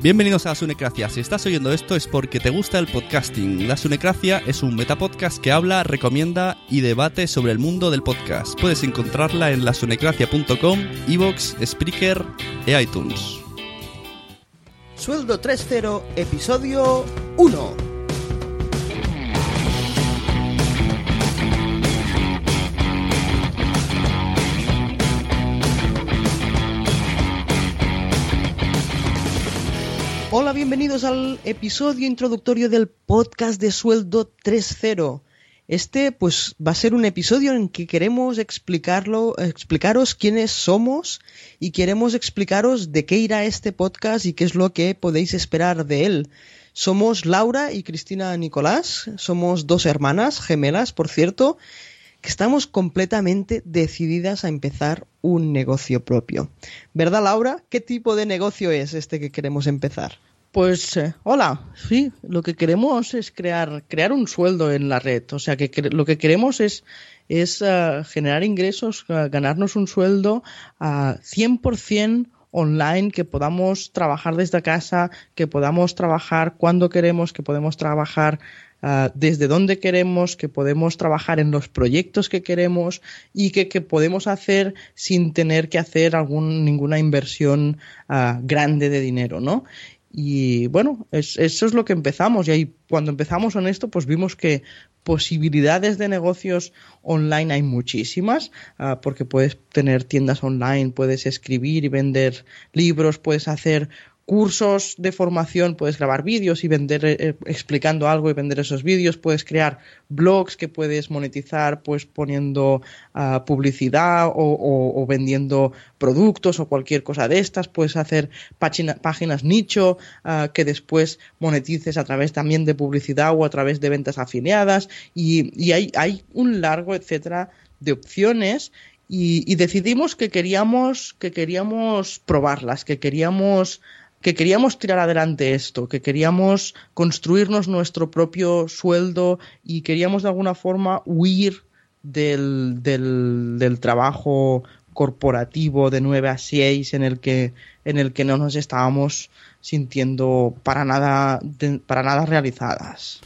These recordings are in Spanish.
Bienvenidos a la Sunecracia. Si estás oyendo esto es porque te gusta el podcasting. La Sunecracia es un metapodcast que habla, recomienda y debate sobre el mundo del podcast. Puedes encontrarla en lasunecracia.com, iVoox, Spreaker e iTunes. Sueldo 3.0, episodio 1. Hola, bienvenidos al episodio introductorio del podcast de Sueldo 3.0. Este, pues, va a ser un episodio en que queremos explicarlo, explicaros quiénes somos y queremos explicaros de qué irá este podcast y qué es lo que podéis esperar de él. Somos Laura y Cristina Nicolás, somos dos hermanas, gemelas, por cierto, estamos completamente decididas a empezar un negocio propio. ¿Verdad, Laura? ¿Qué tipo de negocio es este que queremos empezar? Pues eh, hola, sí, lo que queremos es crear, crear un sueldo en la red. O sea, que lo que queremos es, es eh, generar ingresos, eh, ganarnos un sueldo a 100% online, que podamos trabajar desde casa, que podamos trabajar cuando queremos, que podemos trabajar ah, desde donde queremos, que podemos trabajar en los proyectos que queremos y que, que podemos hacer sin tener que hacer algún, ninguna inversión ah, grande de dinero, ¿no? Y bueno, es- eso es lo que empezamos. Y ahí, cuando empezamos en esto, pues vimos que posibilidades de negocios online hay muchísimas, ah, porque puedes tener tiendas online, puedes escribir y vender libros, puedes hacer cursos de formación, puedes grabar vídeos y vender eh, explicando algo y vender esos vídeos, puedes crear blogs que puedes monetizar pues poniendo ah, publicidad o, vendiendo productos o cualquier cosa de estas, puedes hacer página- páginas nicho ah, que después monetices a través también de publicidad o a través de ventas afiliadas. Y, y hay, hay un largo etcétera de opciones y, y decidimos que queríamos que queríamos probarlas, que queríamos que queríamos tirar adelante esto, que queríamos construirnos nuestro propio sueldo y queríamos de alguna forma huir del, del, trabajo corporativo de 9 a 6 en el que en el que no nos estábamos sintiendo para nada para nada realizadas.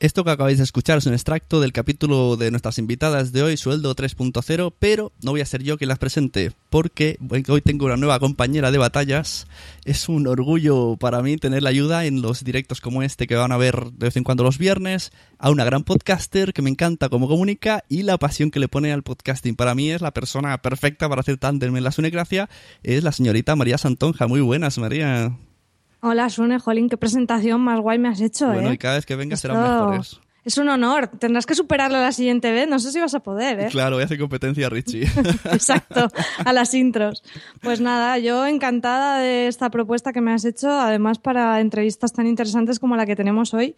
Esto que acabáis de escuchar es un extracto del capítulo de nuestras invitadas de hoy, Sueldo 3.0, pero no voy a ser yo quien las presente, porque hoy tengo una nueva compañera de batallas. Es un orgullo para mí tener la ayuda en los directos como este que van a ver de vez en cuando los viernes, a una gran podcaster que me encanta cómo comunica y la pasión que le pone al podcasting. Para mí es la persona perfecta para hacer tándem en la Sunecracia, es la señorita María Santonja. Muy buenas, María. Hola, Sune, jolín, qué presentación más guay me has hecho, Bueno, ¿eh? y cada vez que venga serán Esto- mejores. Es un honor. Tendrás que superarlo la siguiente vez. No sé si vas a poder, ¿eh? Claro, voy a hacer competencia a Richie. Exacto, a las intros. Pues nada, yo encantada de esta propuesta que me has hecho, además para entrevistas tan interesantes como la que tenemos hoy,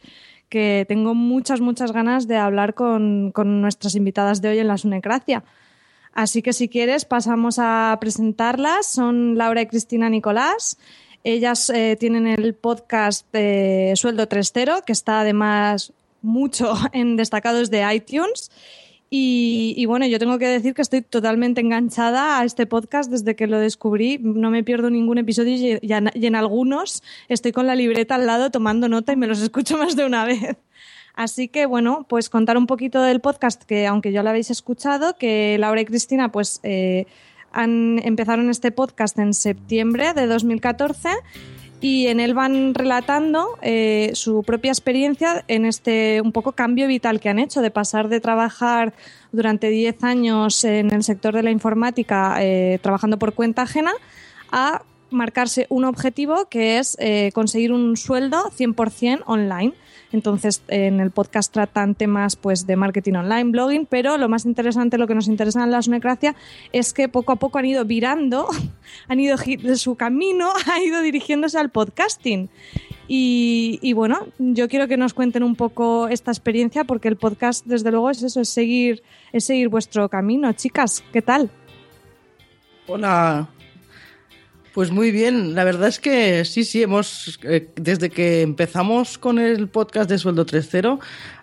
que tengo muchas, muchas ganas de hablar con, con nuestras invitadas de hoy en la Sunecracia. Así que si quieres pasamos a presentarlas. Son Laura y Cristina Nicolás. Ellas eh, tienen el podcast de Sueldo 3.0, que está además mucho en destacados de iTunes. Y, bueno, yo tengo que decir que estoy totalmente enganchada a este podcast desde que lo descubrí. No me pierdo ningún episodio y en algunos estoy con la libreta al lado tomando nota y me los escucho más de una vez. Así que bueno, pues contar un poquito del podcast que aunque ya lo habéis escuchado, que Laura y Cristina pues eh, empezaron este podcast en septiembre de 2014 y en él van relatando eh, su propia experiencia en este un poco cambio vital que han hecho de pasar de trabajar durante 10 años en el sector de la informática eh, trabajando por cuenta ajena a marcarse un objetivo que es eh, conseguir un sueldo 100% online. Entonces, en el podcast tratan temas pues, de marketing online, blogging, pero lo más interesante, lo que nos interesa en la Sunecracia, es que poco a poco han ido virando, han ido su camino, ha ido dirigiéndose al podcasting. Y, y, bueno, yo quiero que nos cuenten un poco esta experiencia, porque el podcast, desde luego, es eso, es seguir, es seguir vuestro camino. Chicas, ¿qué tal? Hola, pues muy bien, la verdad es que sí, sí, hemos, eh, desde que empezamos con el podcast de Sueldo 3.0,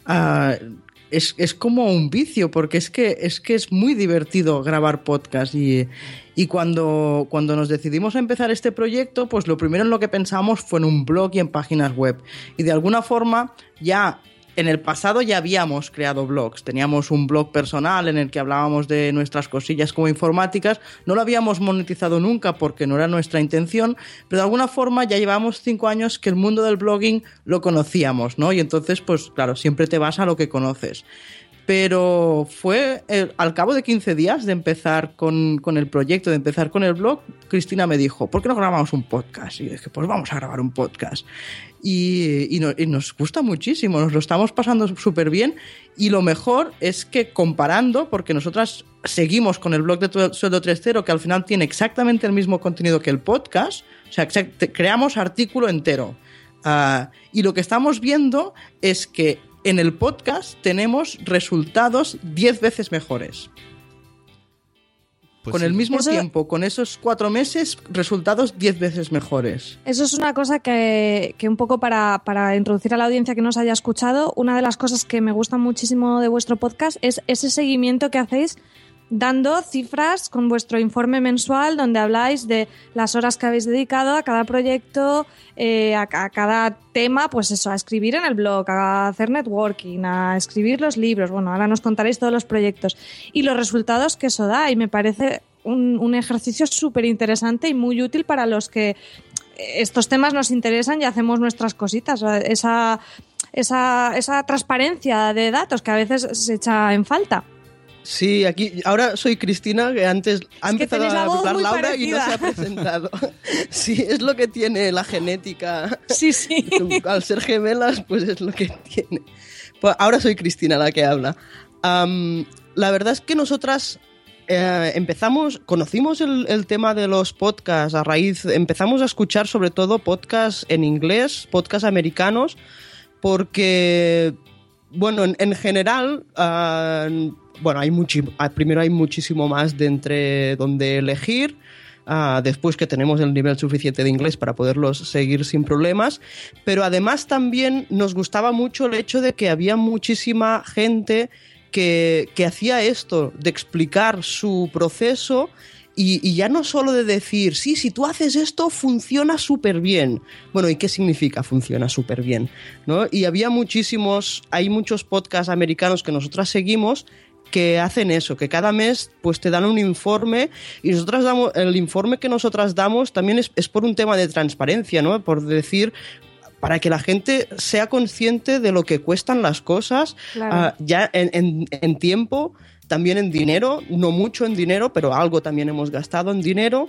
uh, es, es, como un vicio, porque es que es, que es muy divertido grabar podcast y, y cuando, cuando nos decidimos a empezar este proyecto, pues lo primero en lo que pensamos fue en un blog y en páginas web. Y de alguna forma ya en el pasado ya habíamos creado blogs. Teníamos un blog personal en el que hablábamos de nuestras cosillas como informáticas. No lo habíamos monetizado nunca porque no era nuestra intención, pero de alguna forma ya llevamos cinco años que el mundo del blogging lo conocíamos, ¿no? Y entonces, pues claro, siempre te vas a lo que conoces. Pero fue el, al cabo de 15 días de empezar con, con, el proyecto, de empezar con el blog, Cristina me dijo, ¿por qué no grabamos un podcast? Y yo dije, pues vamos a grabar un podcast. Y, y, no, y nos gusta muchísimo, nos lo estamos pasando súper bien. Y lo mejor es que comparando, porque nosotras seguimos con el blog de Sueldo 3.0, que al final tiene exactamente el mismo contenido que el podcast, o sea, creamos artículo entero. Uh, y lo que estamos viendo es que en el podcast tenemos resultados 10 veces mejores. Pues con sí. el mismo eso, tiempo, con esos cuatro meses, resultados 10 veces mejores. Eso es una cosa que, que un poco para, para, introducir a la audiencia que nos haya escuchado, una de las cosas que me gusta muchísimo de vuestro podcast es ese seguimiento que hacéis dando cifras con vuestro informe mensual donde habláis de las horas que habéis dedicado a cada proyecto, eh, a, cada tema, pues eso, a escribir en el blog, a hacer networking, a escribir los libros. Bueno, ahora nos contaréis todos los proyectos y los resultados que eso da y me parece un, un ejercicio súper interesante y muy útil para los que estos temas nos interesan y hacemos nuestras cositas. Esa, esa, esa transparencia de datos que a veces se echa en falta. Sí, aquí ahora soy Cristina, que antes ha es empezado a hablar Laura parecida. y no se ha presentado. sí, es lo que tiene la genética. Sí, sí. Al ser gemelas, pues es lo que tiene. Pues ahora soy Cristina la que habla. Um, la verdad es que nosotras eh, empezamos, conocimos el, el, tema de los podcasts a raíz, empezamos a escuchar sobre todo podcasts en inglés, podcasts americanos, porque, bueno, en, en general... Uh, bueno, hay mucho, primero hay muchísimo más de entre donde elegir. Uh, después que tenemos el nivel suficiente de inglés para poderlos seguir sin problemas, pero además también nos gustaba mucho el hecho de que había muchísima gente que, que hacía esto, de explicar su proceso y, y, ya no solo de decir, sí, si tú haces esto, funciona súper bien. Bueno, ¿y qué significa funciona súper bien? ¿No? Y había muchísimos, hay muchos podcasts americanos que nosotras seguimos que hacen eso, que cada mes pues te dan un informe y nosotras damos, el informe que nosotras damos también es, es por un tema de transparencia, ¿no? Por decir, para que la gente sea consciente de lo que cuestan las cosas claro. uh, ya en, en, en, tiempo, también en dinero, no mucho en dinero, pero algo también hemos gastado en dinero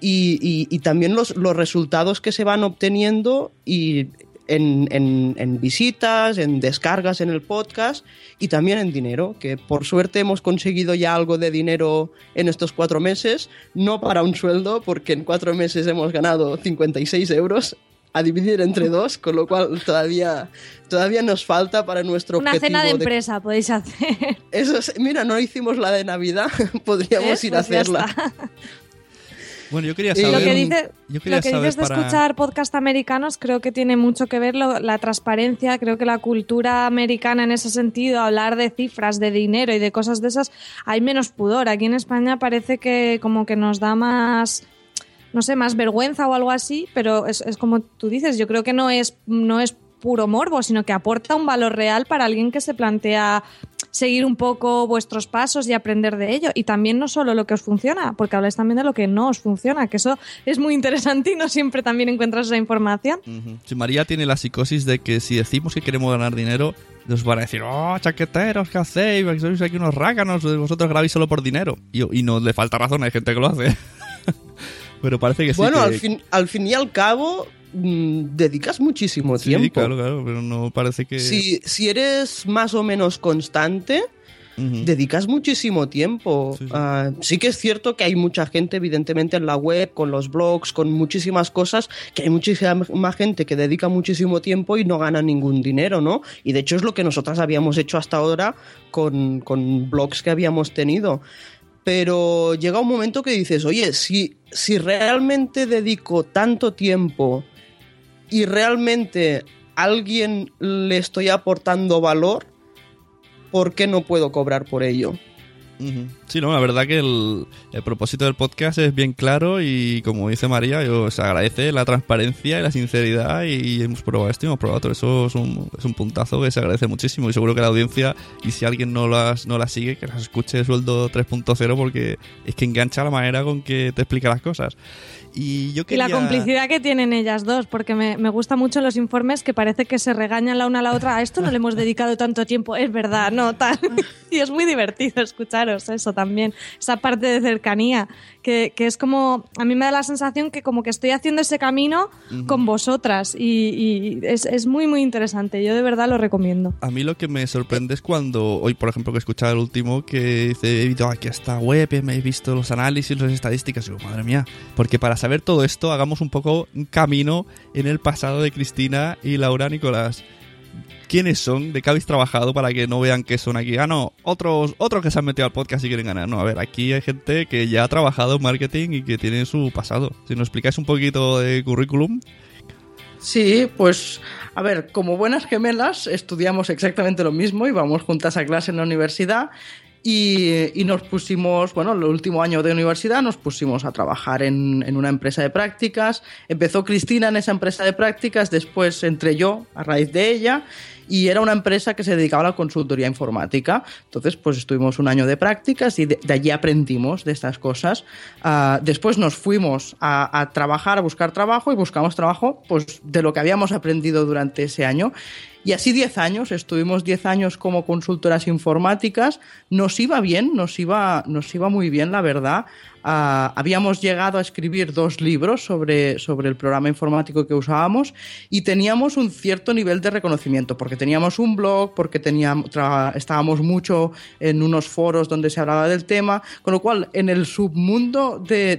y, y, y también los, los, resultados que se van obteniendo y en, en- en visitas, en descargas en el podcast y también en dinero, que por suerte hemos conseguido ya algo de dinero en estos cuatro meses, no para un sueldo, porque en cuatro meses hemos ganado 56 euros a dividir entre dos, con lo cual todavía, todavía nos falta para nuestro Una objetivo cena de empresa podéis hacer. Eso es- mira, no hicimos la de Navidad, podríamos ¿Ves? ir a Pues ya hacerla. Bueno, yo quería saber. Lo que, dice- yo quería lo que dices de para- escuchar podcast americanos creo que tiene mucho que ver lo- la transparencia, creo que la cultura americana en ese sentido, hablar de cifras, de dinero y de cosas de esas, hay menos pudor. Aquí en España parece que como que nos da más no sé, más vergüenza o algo así, pero es, es como tú dices, yo creo que no es, no es puro morbo, sino que aporta un valor real para alguien que se plantea seguir un poco vuestros pasos y aprender de ello. Y también no solo lo que os funciona, porque habláis también de lo que no os funciona, que eso es muy interesante y no siempre también encuentras esa información. María tiene la psicosis de que si decimos que queremos ganar dinero, nos van a decir, oh, chaqueteros, ¿qué hacéis? Que Sois aquí unos rácanos, vosotros grabáis solo por dinero. Y, y no le falta razón, hay gente que lo hace. Pero parece que sí. Bueno, que- al fin, al fin y al cabo, mm, dedicas muchísimo Sí, tiempo. claro, claro, pero no parece que... Si, si eres más o menos constante, dedicas muchísimo tiempo. Sí, sí. Ah, sí que es cierto que hay mucha gente, evidentemente, en la web, con los blogs, con muchísimas cosas, que hay muchísima gente que dedica muchísimo tiempo y no gana ningún dinero, ¿no? Y de hecho es lo que nosotras habíamos hecho hasta ahora con, con blogs que habíamos tenido. Pero llega un momento que dices, oye, si, si realmente dedico tanto tiempo y realmente alguien le estoy aportando valor, ¿por qué no puedo cobrar por ello? Sí, no, la verdad que el, el propósito del podcast es bien claro y como dice María, yo, se agradece la transparencia y la sinceridad y hemos probado esto y hemos probado otro. Eso es un, es un puntazo que se agradece muchísimo y seguro que la audiencia, y si alguien no las, no las sigue, que las escuche sueldo 3.0 porque es que engancha la manera con que te explica las cosas. Y yo Y quería... la complicidad que tienen ellas dos, porque me, me gusta mucho los informes que parece que se regañan la una a la otra. A esto no le hemos dedicado tanto tiempo, es verdad, no, tal. Y es muy divertido escucharos eso también, esa parte de cercanía, que, que es como, a mí me da la sensación que como que estoy haciendo ese camino con vosotras y, y es, es muy, muy interesante. Yo de verdad lo recomiendo. A mí lo que me sorprende es cuando, hoy por ejemplo que he escuchado el último, que dice, he ido aquí a esta web, me he visto los análisis, las estadísticas, y digo, madre mía, porque para saber todo esto hagamos un poco un camino en el pasado de Cristina y Laura Nicolás. ¿Quiénes son? ¿De qué habéis trabajado para que no vean que son aquí? Ah, no, otros, otros que se han metido al podcast y quieren ganar. No, a ver, aquí hay gente que ya ha trabajado en marketing y que tiene su pasado. Si nos explicáis un poquito de currículum. Sí, pues a ver, como buenas gemelas estudiamos exactamente lo mismo y vamos juntas a clase en la universidad y, y nos pusimos, bueno, el último año de universidad nos pusimos a trabajar en, en una empresa de prácticas. Empezó Cristina en esa empresa de prácticas, después entré yo a raíz de ella y era una empresa que se dedicaba a la consultoría informática. Entonces, pues estuvimos un año de prácticas y de, allí aprendimos de estas cosas. Ah, después nos fuimos a, a trabajar, a buscar trabajo y buscamos trabajo pues, de lo que habíamos aprendido durante ese año. Y así 10 años, estuvimos 10 años como consultoras informáticas, nos iba bien, nos iba, nos iba muy bien, la verdad. Ah, habíamos llegado a escribir dos libros sobre, sobre el programa informático que usábamos y teníamos un cierto nivel de reconocimiento, porque teníamos un blog, porque teníamos, estábamos mucho en unos foros donde se hablaba del tema, con lo cual en el submundo de-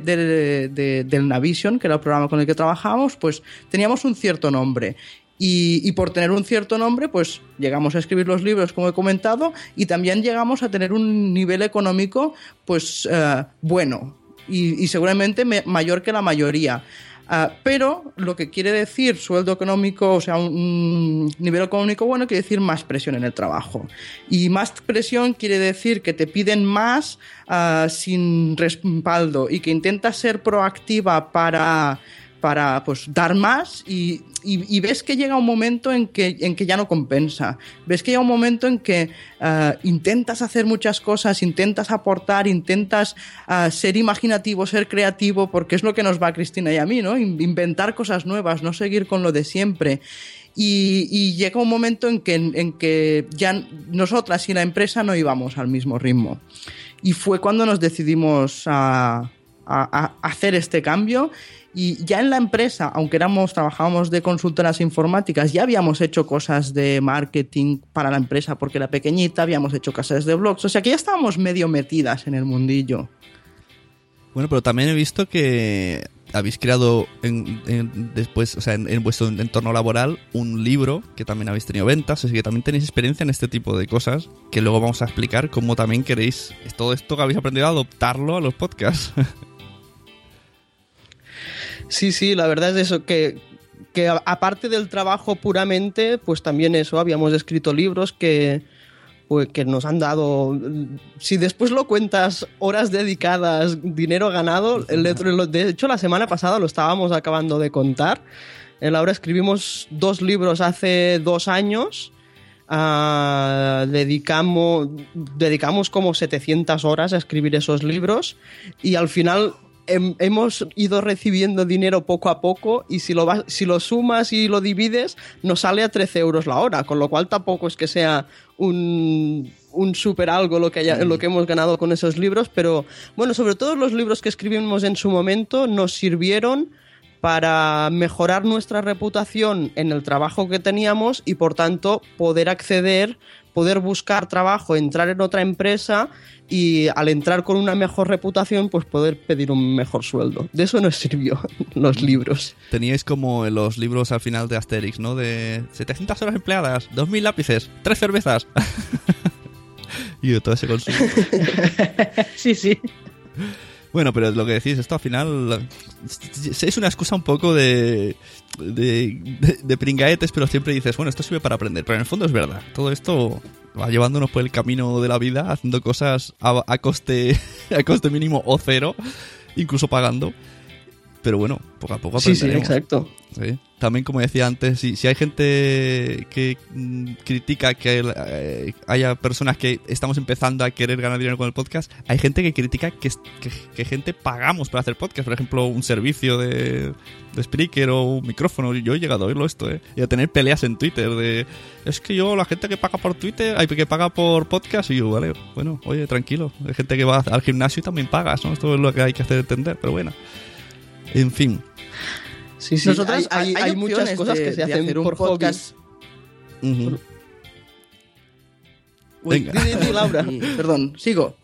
del Navision, que era el programa con el que trabajábamos, pues teníamos un cierto nombre. Y, por tener un cierto nombre, pues llegamos a escribir los libros, como he comentado, y también llegamos a tener un nivel económico, pues eh, bueno, y, seguramente me- mayor que la mayoría. Ah, pero lo que quiere decir sueldo económico, o sea, un, un nivel económico bueno, quiere decir más presión en el trabajo. Y más presión quiere decir que te piden más ah, sin respaldo y que intentas ser proactiva para para pues dar más y, y- y ves que llega un momento en que, en que ya no compensa. Ves que llega un momento en que eh, intentas hacer muchas cosas, intentas aportar, intentas eh, ser imaginativo, ser creativo, porque es lo que nos va a Cristina y a mí, ¿no? In- Inventar cosas nuevas, no seguir con lo de siempre. Y, y llega un momento en que, en que ya nosotras y la empresa no íbamos al mismo ritmo. Y fue cuando nos decidimos a, hacer este cambio y ya en la empresa, aunque éramos, trabajábamos de consultoras informáticas, ya habíamos hecho cosas de marketing para la empresa porque era pequeñita, habíamos hecho casas de blogs, o sea que ya estábamos medio metidas en el mundillo. Bueno, pero también he visto que habéis creado en- después, o sea, en, en vuestro entorno laboral, un libro que también habéis tenido ventas, así que también tenéis experiencia en este tipo de cosas, que luego vamos a explicar cómo también queréis todo esto que habéis aprendido a adoptarlo a los podcasts. Sí, sí, la verdad es eso, que, que aparte del trabajo puramente, pues también eso, habíamos escrito libros que, pues, que nos han dado, si después lo cuentas, horas dedicadas, dinero ganado, el de hecho la semana pasada lo estábamos acabando de contar, en Laura escribimos dos libros hace dos años. ah, dedicamos, dedicamos como 700 horas a escribir esos libros y al final hem- hemos ido recibiendo dinero poco a poco y si lo, si lo sumas y lo divides nos sale a 13 euros la hora, con lo cual tampoco es que sea un, super algo lo que, lo que hemos ganado con esos libros, pero bueno, sobre todo los libros que escribimos en su momento nos sirvieron para mejorar nuestra reputación en el trabajo que teníamos y por tanto poder acceder, poder buscar trabajo, entrar en otra empresa y al entrar con una mejor reputación pues poder pedir un mejor sueldo. De eso nos sirvió los libros. Teníais como los libros al final de Asterix, ¿no? De 700 horas empleadas, 2000 lápices, 3 cervezas. y de todo ese consumo. Sí, sí. Bueno, pero lo que decís, esto al final es una excusa un poco de, de, de, pringaetes, pero siempre dices, bueno, esto sirve para aprender. Pero en el fondo es verdad. Todo esto va llevándonos por el camino de la vida, haciendo cosas a, a coste, a coste mínimo o cero, incluso pagando. Pero bueno, poco a poco Sí, sí, aprenderemos. exacto. Sí. También, como decía antes, si, si hay gente que mm, critica que eh, haya personas que estamos empezando a querer ganar dinero con el podcast, hay gente que critica que, que, que gente pagamos para hacer podcast. Por ejemplo, un servicio de, de Spreaker o un micrófono. Yo he llegado a oírlo esto, ¿eh? Y a tener peleas en Twitter de... Es que yo, la gente que paga por Twitter, hay que paga por podcast, y yo, vale, bueno, oye, tranquilo. Hay gente que va al gimnasio y también pagas, ¿no? Esto es lo que hay que hacer entender, pero bueno. En fin. Sí, sí, Nosotros hay, hay- hay muchas cosas de- que se hacen hacer un por podcast. Ujú. Uy, Venga. di, di, di, Laura. Perdón, sigo.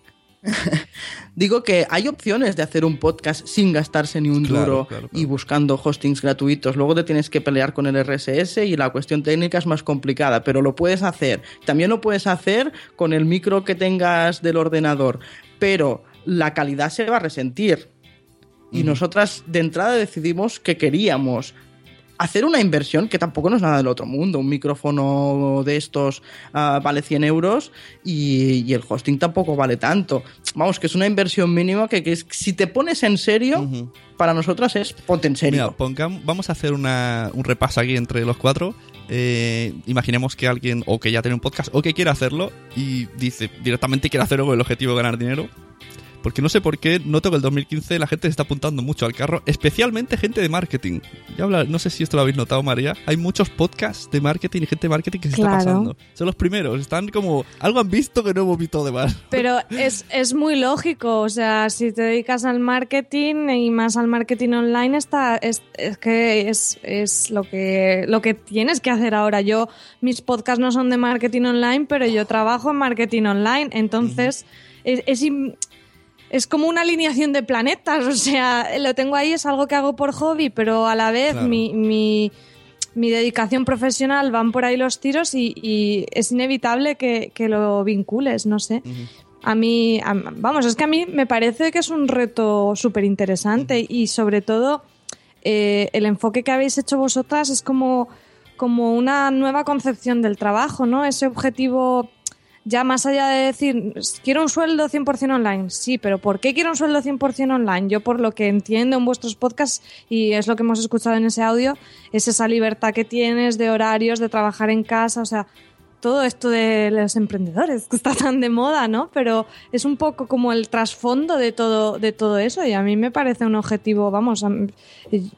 Digo que hay opciones de hacer un podcast sin gastarse ni un Claro, duro claro, y buscando hostings gratuitos. Luego te tienes que pelear con el RSS y la cuestión técnica es más complicada, pero lo puedes hacer. También lo puedes hacer con el micro que tengas del ordenador, pero la calidad se va a resentir. Y nosotras de entrada decidimos que queríamos hacer una inversión que tampoco no es nada del otro mundo. Un micrófono de estos ah, vale 100 euros y, y el hosting tampoco vale tanto. Vamos, que es una inversión mínima que, que es- si te pones en serio, para nosotras es ponte en serio. Mira, pongam- vamos a hacer una- un repaso aquí entre los cuatro. Eh, imaginemos que alguien, o que ya tiene un podcast, o que quiere hacerlo, y dice directamente quiere hacerlo con el objetivo de ganar dinero. Porque no sé por qué noto que el 2015 la gente se está apuntando mucho al carro, especialmente gente de marketing. Ya habla, no sé si esto lo habéis notado, María. Hay muchos podcasts de marketing y gente de marketing que se Claro. está pasando. Son los primeros, están como. Algo han visto que no hemos visto de más. Pero es, es muy lógico, o sea, si te dedicas al marketing y más al marketing online, está, es, es que es, es lo, que, lo que tienes que hacer ahora. Yo, mis podcasts no son de marketing online, pero yo trabajo en marketing online, entonces es, es como una alineación de planetas, o sea, lo tengo ahí, es algo que hago por hobby, pero a la vez Claro. mi, mi, mi dedicación profesional van por ahí los tiros y, y es inevitable que, que lo vincules, no sé. A mí, a- vamos, es que a mí me parece que es un reto súper interesante y sobre todo eh, el enfoque que habéis hecho vosotras es como, como una nueva concepción del trabajo, ¿no? Ese objetivo ya más allá de decir, quiero un sueldo 100% online, sí, pero ¿por qué quiero un sueldo 100% online? Yo por lo que entiendo en vuestros podcasts y es lo que hemos escuchado en ese audio, es esa libertad que tienes de horarios, de trabajar en casa, o sea, todo esto de los emprendedores que está tan de moda, ¿no? Pero es un poco como el trasfondo de todo, de todo eso y a mí me parece un objetivo, vamos,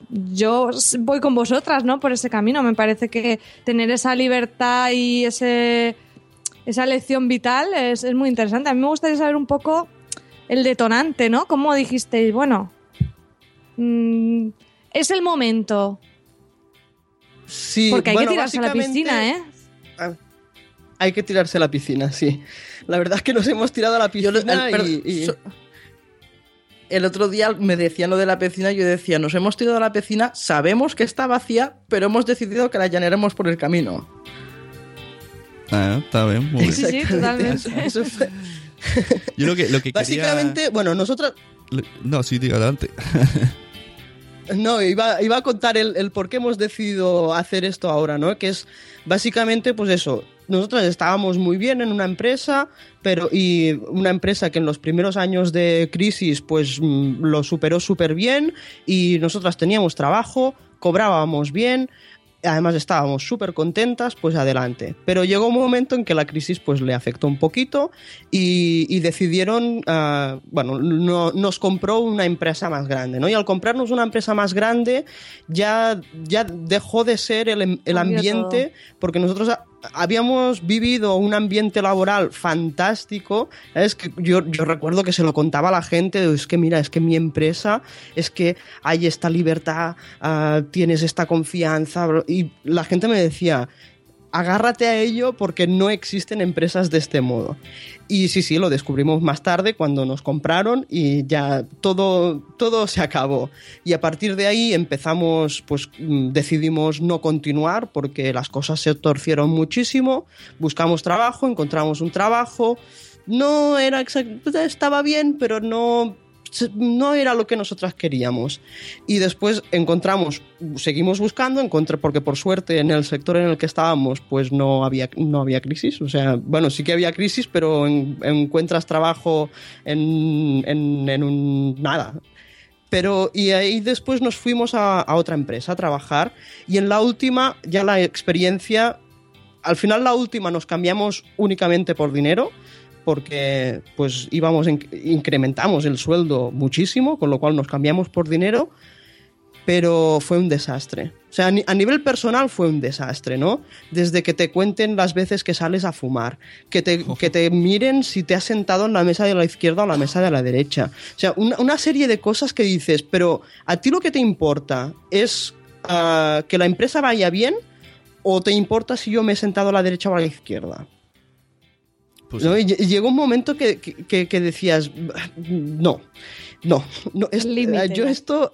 yo voy con vosotras, ¿no? Por ese camino. Me parece que tener esa libertad y ese, esa lección vital es, es muy interesante. A mí me gustaría saber un poco el detonante, ¿no? ¿Cómo dijisteis, bueno, mm, es el momento. Sí, Porque hay bueno, que tirarse a la piscina, ¿eh? Hay que tirarse a la piscina, sí. La verdad es que nos hemos tirado a la Yo piscina el- pero- y, y- so- El otro día me decían lo de la piscina, yo decía, nos hemos tirado a la piscina, sabemos que está vacía, pero hemos decidido que la llenaremos por el camino. Ah, está bien, muy bien. Sí, sí, totalmente. Eso- eso fue- Yo lo que, lo que quería... Básicamente, bueno, nosotros... No, sí, diga, adelante. No, iba, iba a contar el, el por qué hemos decidido hacer esto ahora, ¿no? Que es básicamente, pues eso, nosotros estábamos muy bien en una empresa, pero y una empresa que en los primeros años de crisis, pues mm, lo superó súper bien y nosotras teníamos trabajo, cobrábamos bien, además estábamos súper contentas, pues adelante. Pero llegó un momento en que la crisis pues le afectó un poquito y, y decidieron, ah, bueno, no- nos compró una empresa más grande, ¿no? Y al comprarnos una empresa más grande ya, ya dejó de ser el, el Cambió ambiente, porque nosotros habíamos vivido un ambiente laboral fantástico. Es que yo, recuerdo que se lo contaba a la gente, es que mira, es que mi empresa, es que hay esta libertad, ah, tienes esta confianza, y la gente me decía, agárrate a ello porque no existen empresas de este modo. Y sí, sí, lo descubrimos más tarde cuando nos compraron y ya todo, todo se acabó. Y a partir de ahí empezamos, pues mm, decidimos no continuar porque las cosas se torcieron muchísimo. Buscamos trabajo, encontramos un trabajo. No era exact- estaba bien, pero no, no era lo que nosotras queríamos. Y después encontramos, seguimos buscando, encontré, porque por suerte en el sector en el que estábamos, pues no había, no había crisis. O sea, bueno, sí que había crisis, pero en- encuentras trabajo en, en, un nada. Pero, y ahí después nos fuimos a otra empresa a trabajar. Y en la última, ya la experiencia, al final la última nos cambiamos únicamente por dinero porque pues íbamos en- incrementamos el sueldo muchísimo, con lo cual nos cambiamos por dinero, pero fue un desastre. O sea, a ni- a nivel personal fue un desastre, ¿no? Desde que te cuenten las veces que sales a fumar, que te, que te miren si te has sentado en la mesa de la izquierda o la mesa de la derecha. O sea, una, una serie de cosas que dices, pero a ti lo que te importa es ah, que la empresa vaya bien o te importa si yo me he sentado a la derecha o a la izquierda. Pues ¿no? sí. Y lle- llegó un momento que, que- que decías, no, no, no es- Límite, yo esto,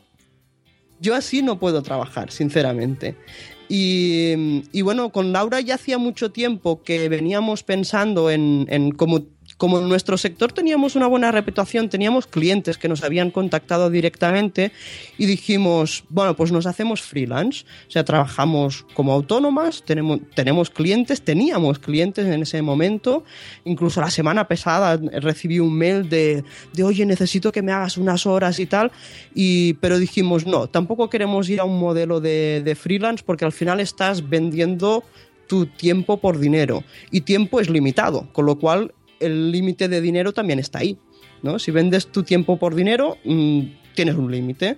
yo así no puedo trabajar, sinceramente. Y, y bueno, con Laura ya hacía mucho tiempo que veníamos pensando en, en como, como en nuestro sector teníamos una buena reputación, teníamos clientes que nos habían contactado directamente y dijimos, bueno, pues nos hacemos freelance, o sea, trabajamos como autónomas, tenemos, tenemos clientes, teníamos clientes en ese momento, incluso la semana pasada recibí un mail de, de oye, necesito que me hagas unas horas y tal, y, pero dijimos, no, tampoco queremos ir a un modelo de, de freelance porque al final estás vendiendo tu tiempo por dinero y tiempo es limitado, con lo cual el límite de dinero también está ahí. ¿no? Si vendes tu tiempo por dinero, mm, tienes un límite.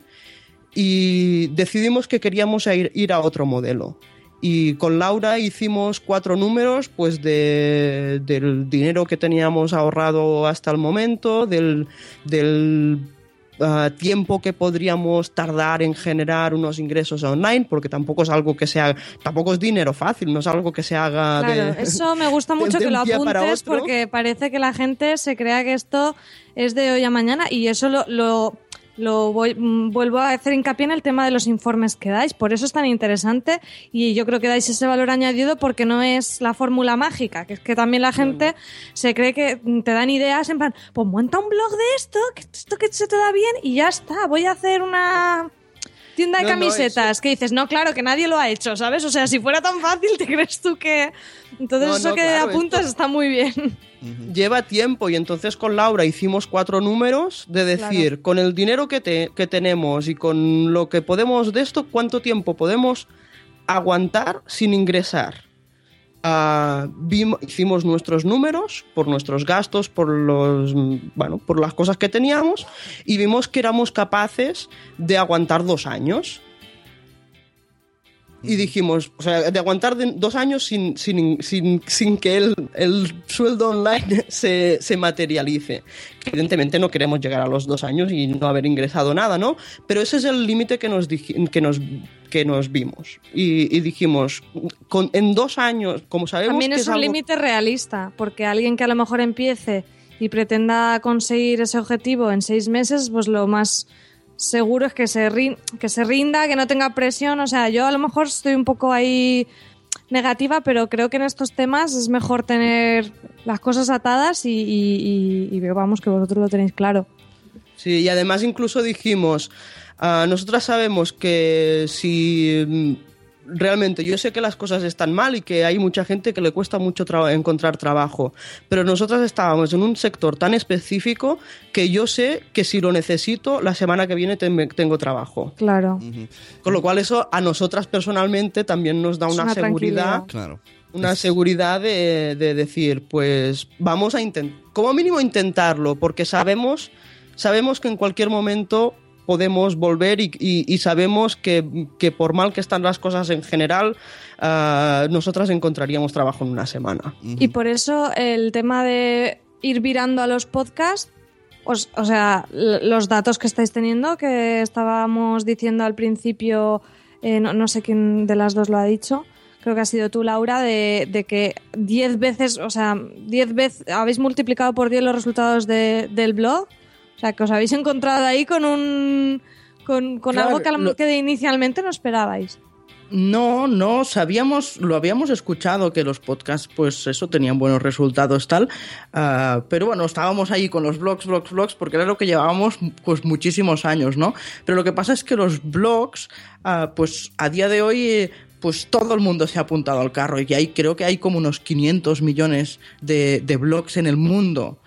Y decidimos que queríamos ir, ir a otro modelo. Y con Laura hicimos cuatro números, pues de, del dinero que teníamos ahorrado hasta el momento, del, del ah, tiempo que podríamos tardar en generar unos ingresos online, porque tampoco es algo que se haga, tampoco es dinero fácil, no es algo que se haga Claro, de, eso me gusta de- mucho de que un lo apuntes porque parece que la gente se crea que esto es de hoy a mañana y eso lo, lo, lo voy- mm, vuelvo a hacer hincapié en el tema de los informes que dais. Por eso es tan interesante y yo creo que dais ese valor añadido porque no es la fórmula mágica, que es que también la gente se cree que mm, te dan ideas en plan, pues monta un blog de esto, que esto que se te da bien y ya está, voy a hacer una tienda de No, no, camisetas que dices, no, claro, que nadie lo ha hecho, ¿sabes? O sea, si fuera tan fácil, ¿te crees tú que...? Entonces No, eso que claro, apuntas esto- está muy bien. lleva tiempo y entonces con Laura hicimos cuatro números de decir, con el dinero que, te- que tenemos y con lo que podemos de esto, ¿cuánto tiempo podemos aguantar sin ingresar? Ah, hicimos nuestros números por nuestros gastos, por por las cosas que teníamos y vimos que éramos capaces de aguantar dos años. Y dijimos, o sea, de aguantar dos años sin, sin, sin, sin que el, el sueldo online se, se materialice. Evidentemente no queremos llegar a los dos años y no haber ingresado nada, ¿no? Pero ese es el límite que nos, que nos que nos vimos y, y dijimos con, en dos años como sabemos También que es un algo- límite realista, porque alguien que a lo mejor empiece y pretenda conseguir ese objetivo en seis meses, pues lo más seguro es que se, que se rinda, que no tenga presión. O sea, yo a lo mejor estoy un poco ahí negativa, pero creo que en estos temas es mejor tener las cosas atadas y, y- vamos que vosotros lo tenéis claro. Sí, y además incluso dijimos, ah, nosotras sabemos que si realmente yo sé que las cosas están mal y que hay mucha gente que le cuesta mucho tra- encontrar trabajo, pero nosotras estábamos en un sector tan específico que yo sé que si lo necesito, la semana que viene tengo trabajo. Claro. Con lo cual eso a nosotras personalmente también nos da una, una seguridad Claro. una seguridad de, de decir, pues vamos a intentar, como mínimo intentarlo, porque sabemos, sabemos que en cualquier momento podemos volver y, y- y sabemos que, que por mal que están las cosas en general, ah, nosotras encontraríamos trabajo en una semana. Y por eso el tema de ir virando a los podcasts, os- o sea, los datos que estáis teniendo, que estábamos diciendo al principio, eh, no, no sé quién de las dos lo ha dicho, creo que ha sido tú, Laura, de, de que 10 veces, o sea, 10 veces, habéis multiplicado por 10 los resultados de- del blog. O sea, que os habéis encontrado ahí con un. con, con Claro, algo que, lo- inicialmente no esperabais. No, no, sabíamos, lo habíamos escuchado que los podcasts, pues eso, tenían buenos resultados, tal. ah, pero bueno, estábamos ahí con los blogs, blogs, blogs, porque era lo que llevábamos pues muchísimos años, ¿no? Pero lo que pasa es que los blogs, ah, pues a día de hoy, eh, pues todo el mundo se ha apuntado al carro y hay, creo que hay como unos 500 millones de, de blogs en el mundo.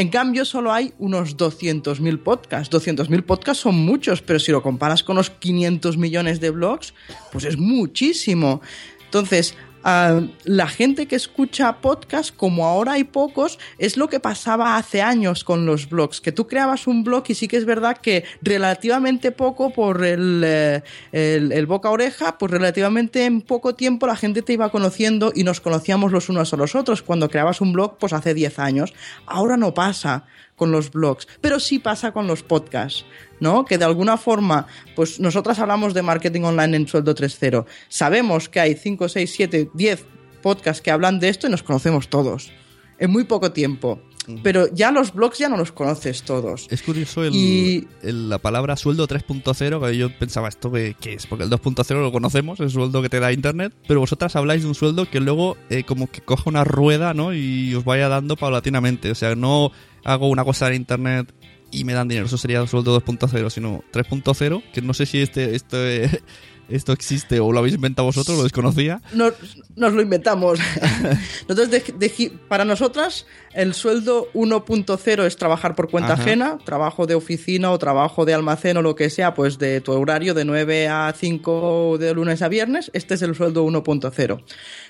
En cambio, solo hay unos 200.000 podcasts. 200.000 podcasts son muchos, pero si lo comparas con los 500 millones de blogs, pues es muchísimo. Entonces, la gente que escucha podcasts, como ahora hay pocos, es lo que pasaba hace años con los blogs, que tú creabas un blog y sí que es verdad que relativamente poco por el, eh, el boca a oreja, pues relativamente en poco tiempo la gente te iba conociendo y nos conocíamos los unos a los otros. Cuando creabas un blog, pues hace 10 años. Ahora no pasa con los blogs, pero sí pasa con los podcasts, ¿no? Que de alguna forma, pues nosotras hablamos de marketing online en sueldo 3.0. Sabemos que hay 5, 6, 7, 10 podcasts que hablan de esto y nos conocemos todos. En muy poco tiempo. Pero ya los blogs ya no los conoces todos. Es curioso el, Y- el- la palabra sueldo 3.0, que yo pensaba esto que, ¿qué es, porque el 2.0 lo conocemos, el sueldo que te da internet, pero vosotras habláis de un sueldo que luego eh, como que coja una rueda, ¿no? Y os vaya dando paulatinamente, o sea, no hago una cosa en internet y me dan dinero, eso sería el sueldo 2.0, sino 3.0, que no sé si este, este esto existe o lo habéis inventado vosotros, lo desconocía. Nos, nos lo inventamos. Nosotros de- de- para nosotras, el sueldo 1.0 es trabajar por cuenta Ajá. ajena, trabajo de oficina o trabajo de almacén o lo que sea, pues de tu horario de 9 a 5 de lunes a viernes. Este es el sueldo 1.0.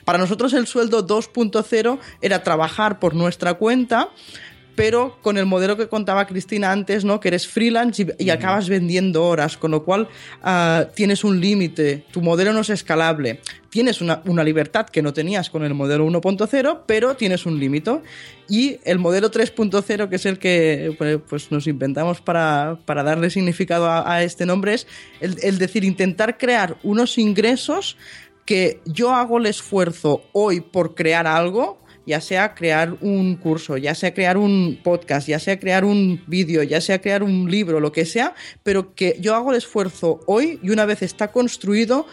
Para nosotros, el sueldo 2.0 era trabajar por nuestra cuenta pero con el modelo que contaba Cristina antes, ¿no? Que eres freelance y, y acabas vendiendo horas, con lo cual ah, tienes un límite, tu modelo no es escalable. Tienes una, una libertad que no tenías con el modelo 1.0, pero tienes un límite. Y el modelo 3.0, que es el que pues, pues, nos inventamos para, para darle significado a, a este nombre, es el, el decir, intentar crear unos ingresos que yo hago el esfuerzo hoy por crear algo, ya sea crear un curso, ya sea crear un podcast, ya sea crear un vídeo, ya sea crear un libro, lo que sea, pero que yo hago el esfuerzo hoy y una vez está construido,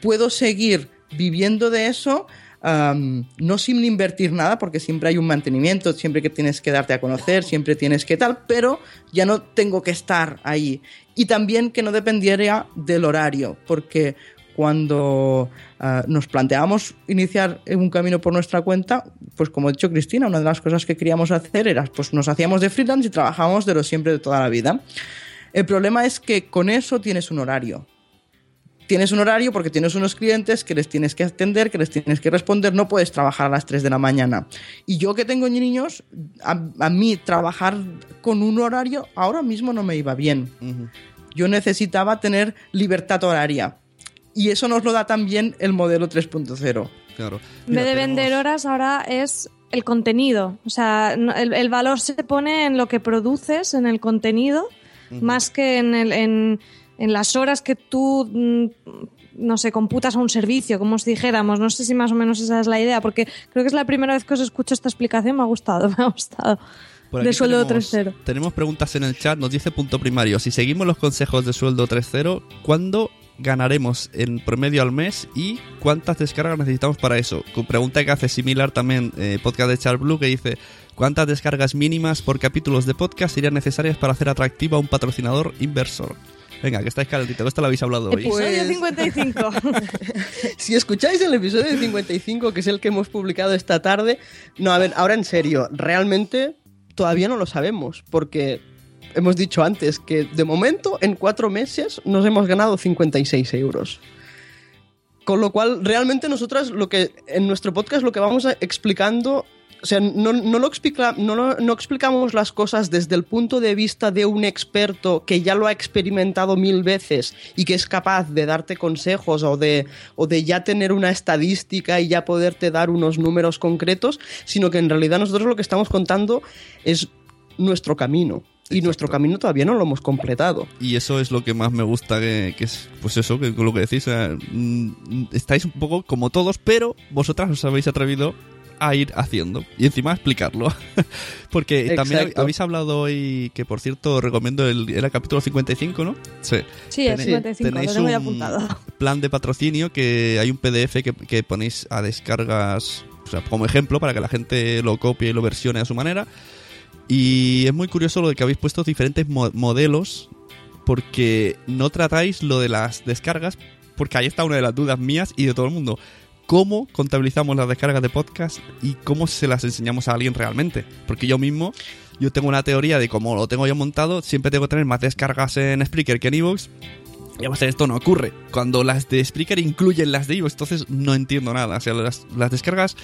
puedo seguir viviendo de eso. no sin invertir nada, porque siempre hay un mantenimiento, siempre que tienes que darte a conocer, siempre tienes que tal, pero ya no tengo que estar ahí. Y también que no dependiera del horario, porque cuando ah, nos planteábamos iniciar un camino por nuestra cuenta, pues como ha dicho Cristina, una de las cosas que queríamos hacer era, pues nos hacíamos de freelance y trabajábamos de lo siempre de toda la vida. El problema es que con eso tienes un horario. Tienes un horario porque tienes unos clientes que les tienes que atender, que les tienes que responder, no puedes trabajar a las 3 de la mañana. Y yo que tengo niños, a, a mí trabajar con un horario ahora mismo no me iba bien. Yo necesitaba tener libertad horaria. Y eso nos lo da también el modelo 3.0. Claro. En vez de vender horas, ahora es el contenido. O sea, el, el valor se pone en lo que produces, en el contenido, más que en, el- en, en las horas que tú, mm, no sé, computas a un servicio, como os dijéramos. No sé si más o menos esa es la idea, porque creo que es la primera vez que os escucho esta explicación. Me ha gustado, me ha gustado. De sueldo tenemos- 3.0. Tenemos preguntas en el chat. Nos dice punto primario. Si seguimos los consejos de sueldo 3.0, ¿cuándo ganaremos en promedio al mes y cuántas descargas necesitamos para eso? Pregunta que hace similar también eh, podcast de Charles Blue que dice ¿cuántas descargas mínimas por capítulos de podcast serían necesarias para hacer atractivo a un patrocinador inversor? Venga, que estáis calentito, esto lo habéis hablado hoy. Episodio Pues- 55. Si escucháis el episodio 55, que es el que hemos publicado esta tarde, no, a ver, ahora en serio, realmente todavía no lo sabemos, porque hemos dicho antes que de momento en cuatro meses nos hemos ganado 56 euros. Con lo cual, realmente nosotras lo que en nuestro podcast lo que vamos explicando, o sea, no, no lo explica, no, no explicamos las cosas desde el punto de vista de un experto que ya lo ha experimentado mil veces y que es capaz de darte consejos o de, o de ya tener una estadística y ya poderte dar unos números concretos, sino que en realidad nosotros lo que estamos contando es nuestro camino. Y nuestro camino todavía no lo hemos completado. Y eso es lo que más me gusta, que, que es, pues eso, que lo que decís, o sea, mm, estáis un poco como todos, pero vosotras os habéis atrevido a ir haciendo y encima a explicarlo. Porque también Exacto. habéis hablado hoy, que por cierto recomiendo el, era el capítulo 55, ¿no? Sí. Sí, Tenéis- 55, lo tenéis tengo ya un apuntado. plan de patrocinio que hay un PDF que, que ponéis a descargas, o sea, como ejemplo para que la gente lo copie y lo versione a su manera. Y es muy curioso lo de que habéis puesto diferentes mo- modelos porque no tratáis lo de las descargas, porque ahí está una de las dudas mías y de todo el mundo. ¿Cómo contabilizamos las descargas de podcast y cómo se las enseñamos a alguien realmente? Porque yo mismo, yo tengo una teoría de cómo lo tengo yo montado, siempre tengo que tener más descargas en Spreaker que en Evox. Y además esto no ocurre. Cuando las de Spreaker incluyen las de Evox, entonces no entiendo nada. O sea, las, las descargas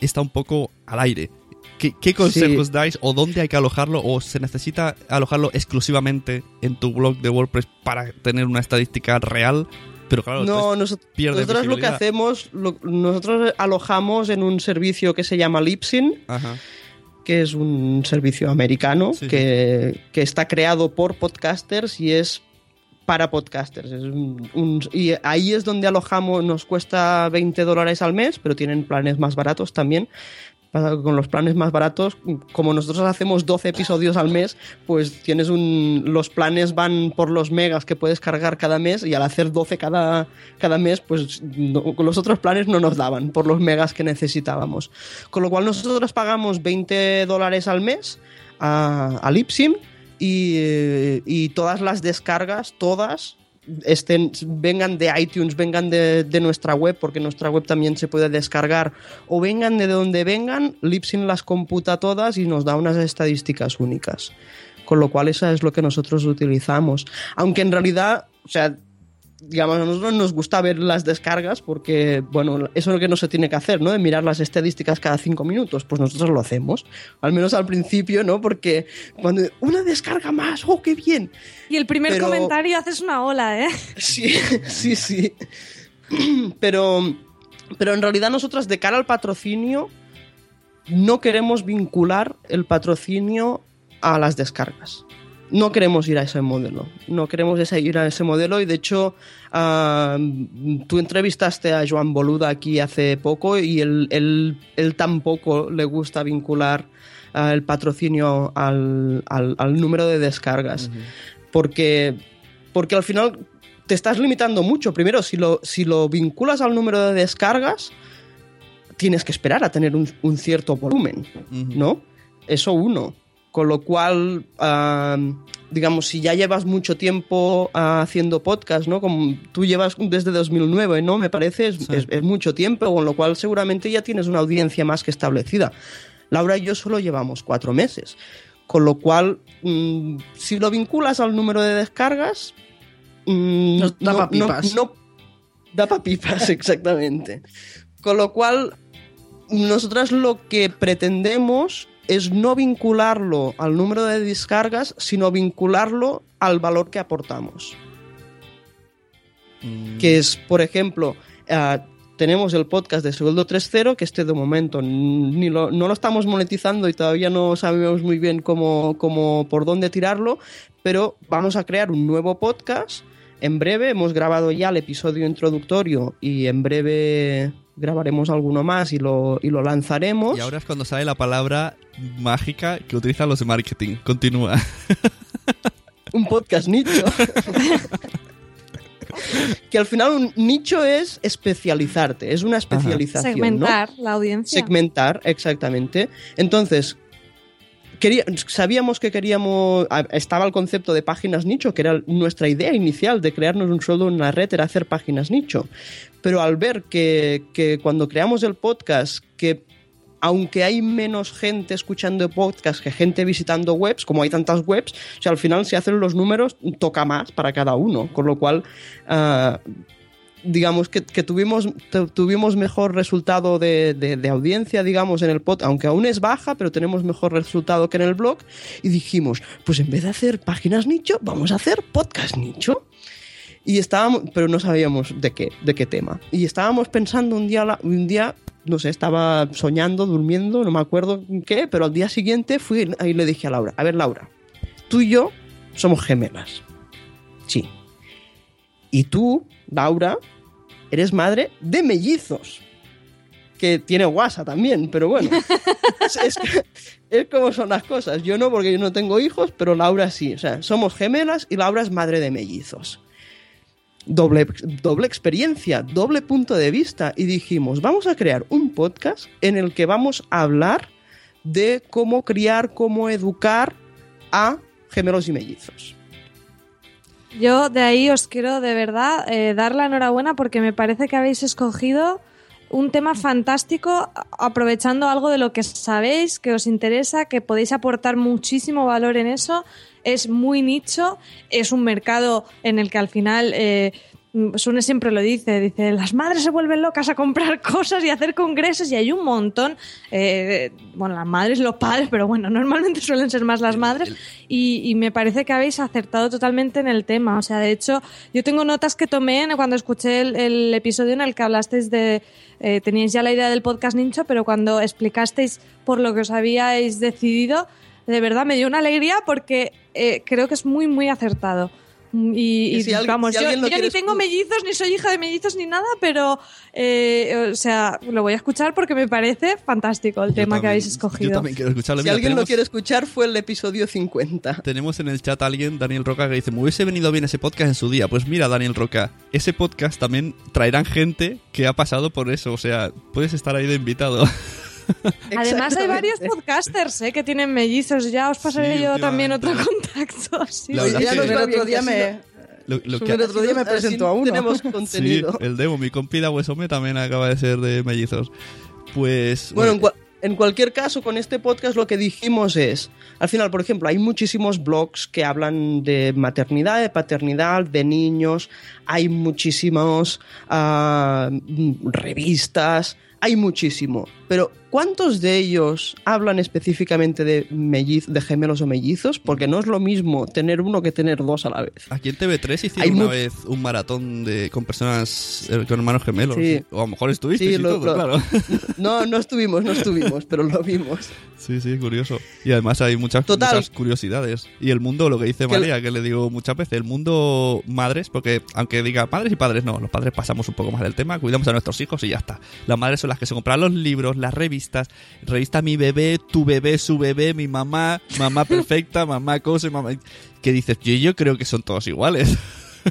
está un poco al aire. ¿Qué, qué consejos Sí. dais o dónde hay que alojarlo o se necesita alojarlo exclusivamente en tu blog de WordPress para tener una estadística real? Pero claro, No, nosotros lo que hacemos, lo- nosotros alojamos en un servicio que se llama Lipsin, Ajá. que es un servicio americano Sí, que, que está creado por podcasters y es para podcasters. Es un- un- y ahí es donde alojamos, nos cuesta 20 dólares al mes, pero tienen planes más baratos también. Con los planes más baratos, como nosotros hacemos 12 episodios al mes, pues tienes un. Los planes van por los megas que puedes cargar cada mes y al hacer 12 cada, cada mes, pues no- los otros planes no nos daban por los megas que necesitábamos. Con lo cual nosotros pagamos 20 dólares al mes a, a Lipsim y, eh, y todas las descargas, todas, estén, vengan de iTunes, vengan de, de nuestra web, porque nuestra web también se puede descargar, o vengan de donde vengan, Lipsin las computa todas y nos da unas estadísticas únicas. Con lo cual, esa es lo que nosotros utilizamos. Aunque en realidad, o sea, digamos, a nosotros nos gusta ver las descargas porque, bueno, eso es lo que no se tiene que hacer, ¿no? De mirar las estadísticas cada cinco minutos. Pues nosotros lo hacemos. Al menos al principio, ¿no? Porque cuando una descarga más, ¡oh, qué bien! Y el primer Pero- comentario haces una ola, ¿eh? Sí, sí, sí. Pero, pero en realidad nosotros de cara al patrocinio no queremos vincular el patrocinio a las descargas. No queremos ir a ese modelo. No queremos ir a ese modelo y de hecho ah, tú entrevistaste a Joan Boluda aquí hace poco y él, él- él tampoco le gusta vincular ah, el patrocinio al, al- al número de descargas. Porque, porque al final te estás limitando mucho. Primero, si lo, si lo vinculas al número de descargas, tienes que esperar a tener un, un cierto volumen. ¿no? Eso uno. Con lo cual, digamos, si ya llevas mucho tiempo ah, haciendo podcast, ¿no? Como tú llevas desde 2009, ¿no? Me parece, es, Sí. es- es mucho tiempo, con lo cual seguramente ya tienes una audiencia más que establecida. Laura y yo solo llevamos cuatro meses. Con lo cual, mm, si lo vinculas al número de descargas, mm, Nos da pa' pipas. no- da pa' pipas, exactamente. Con lo cual, nosotras lo que pretendemos es no vincularlo al número de descargas, sino vincularlo al valor que aportamos. Mm, que es, por ejemplo, ah, tenemos el podcast de Sueldo 3.0, que este de momento ni lo- no lo estamos monetizando y todavía no sabemos muy bien cómo, cómo- por dónde tirarlo, pero vamos a crear un nuevo podcast. En breve hemos grabado ya el episodio introductorio y en breve grabaremos alguno más y lo, y lo lanzaremos. Y ahora es cuando sale la palabra mágica que utilizan los de marketing. Continúa. un podcast nicho. que al final un nicho es especializarte, es una especialización. Segmentar la audiencia. Segmentar, exactamente. Entonces, quería, sabíamos que queríamos. Estaba el concepto de páginas nicho, que era nuestra idea inicial de crearnos un sueldo en la red, era hacer páginas nicho. Pero al ver que, que cuando creamos el podcast, que aunque hay menos gente escuchando podcast que gente visitando webs, como hay tantas webs, o sea, al final si hacen los números, toca más para cada uno. Con lo cual, ah, digamos que, que tuvimos, tu- tuvimos mejor resultado de, de- de audiencia, digamos, en el pod, aunque aún es baja, pero tenemos mejor resultado que en el blog. Y dijimos, pues en vez de hacer páginas nicho, vamos a hacer podcast nicho. Y estábamos, pero no sabíamos de qué, de qué tema. Y estábamos pensando un día, un día, no sé, estaba soñando, durmiendo, no me acuerdo qué, pero al día siguiente fui y le dije a Laura, a ver Laura, tú y yo somos gemelas. Sí. Y tú, Laura, eres madre de mellizos. Que tiene guasa también, pero bueno. es, es que- es como son las cosas. Yo no, porque yo no tengo hijos, pero Laura sí. O sea, somos gemelas y Laura es madre de mellizos. Doble, doble experiencia, doble punto de vista. Y dijimos, vamos a crear un podcast en el que vamos a hablar de cómo criar, cómo educar a gemelos y mellizos. Yo de ahí os quiero de verdad eh, dar la enhorabuena porque me parece que habéis escogido un tema fantástico aprovechando algo de lo que sabéis, que os interesa, que podéis aportar muchísimo valor en eso. Es muy nicho, es un mercado en el que al final... Eh, Sune siempre lo dice, dice, las madres se vuelven locas a comprar cosas y a hacer congresos y hay un montón, eh, bueno, las madres, los padres, pero bueno, normalmente suelen ser más las madres y, y me parece que habéis acertado totalmente en el tema. O sea, de hecho, yo tengo notas que tomé cuando escuché el, el episodio en el que hablasteis de, eh, teníais ya la idea del podcast Nincho, pero cuando explicasteis por lo que os habíais decidido, de verdad me dio una alegría porque eh, creo que es muy, muy acertado. Y, Y y si alguien- vamos, si yo, lo yo ni tengo mellizos, ni soy hija de mellizos, ni nada, pero, eh, o sea, lo voy a escuchar porque me parece fantástico el Yo tema que también- habéis escogido. Yo también quiero escucharlo. Si Mira, alguien lo tenemos- quiere escuchar, fue el episodio 50. Tenemos en el chat a alguien, Daniel Roca, que dice, me hubiese venido bien ese podcast en su día. Pues mira, Daniel Roca, ese podcast también traerán gente que ha pasado por eso. O sea, puedes estar ahí de invitado. Además hay varios podcasters ¿eh? que tienen mellizos. Ya os pasaré Sí, yo también otro contacto. Sí, La Ya el otro día me... Lo, lo que- el otro día me presentó a uno. Tenemos sí, contenido. el demo, mi compida Huesome también acaba de ser de mellizos. Pues... Bueno, en, cua- en cualquier caso, con este podcast lo que dijimos es, al final, por ejemplo, hay muchísimos blogs que hablan de maternidad, de paternidad, de niños, hay muchísimos ah, mm, revistas, hay muchísimo. Pero, ¿cuántos de ellos hablan específicamente de, melliz- de gemelos o mellizos? Porque no es lo mismo tener uno que tener dos a la vez. Aquí en TV3 hicieron Hay una vez un maratón de con personas eh, con hermanos gemelos. Sí. O a lo mejor estuviste Sí, y lo- todo, lo- claro. No, no estuvimos, no estuvimos, pero lo vimos. Sí, sí, curioso. Y además hay muchas, Total. muchas curiosidades. Y el mundo, lo que dice Que- María, que le digo muchas veces, el mundo madres, porque aunque diga padres y padres, no, los padres pasamos un poco más del tema, cuidamos a nuestros hijos y ya está. Las madres son las que se compran los libros, las revistas, revista Mi Bebé, Tu Bebé, Su Bebé, Mi Mamá, Mamá Perfecta, Mamá Cose, Mamá... Que dices, yo, yo creo que son todos iguales.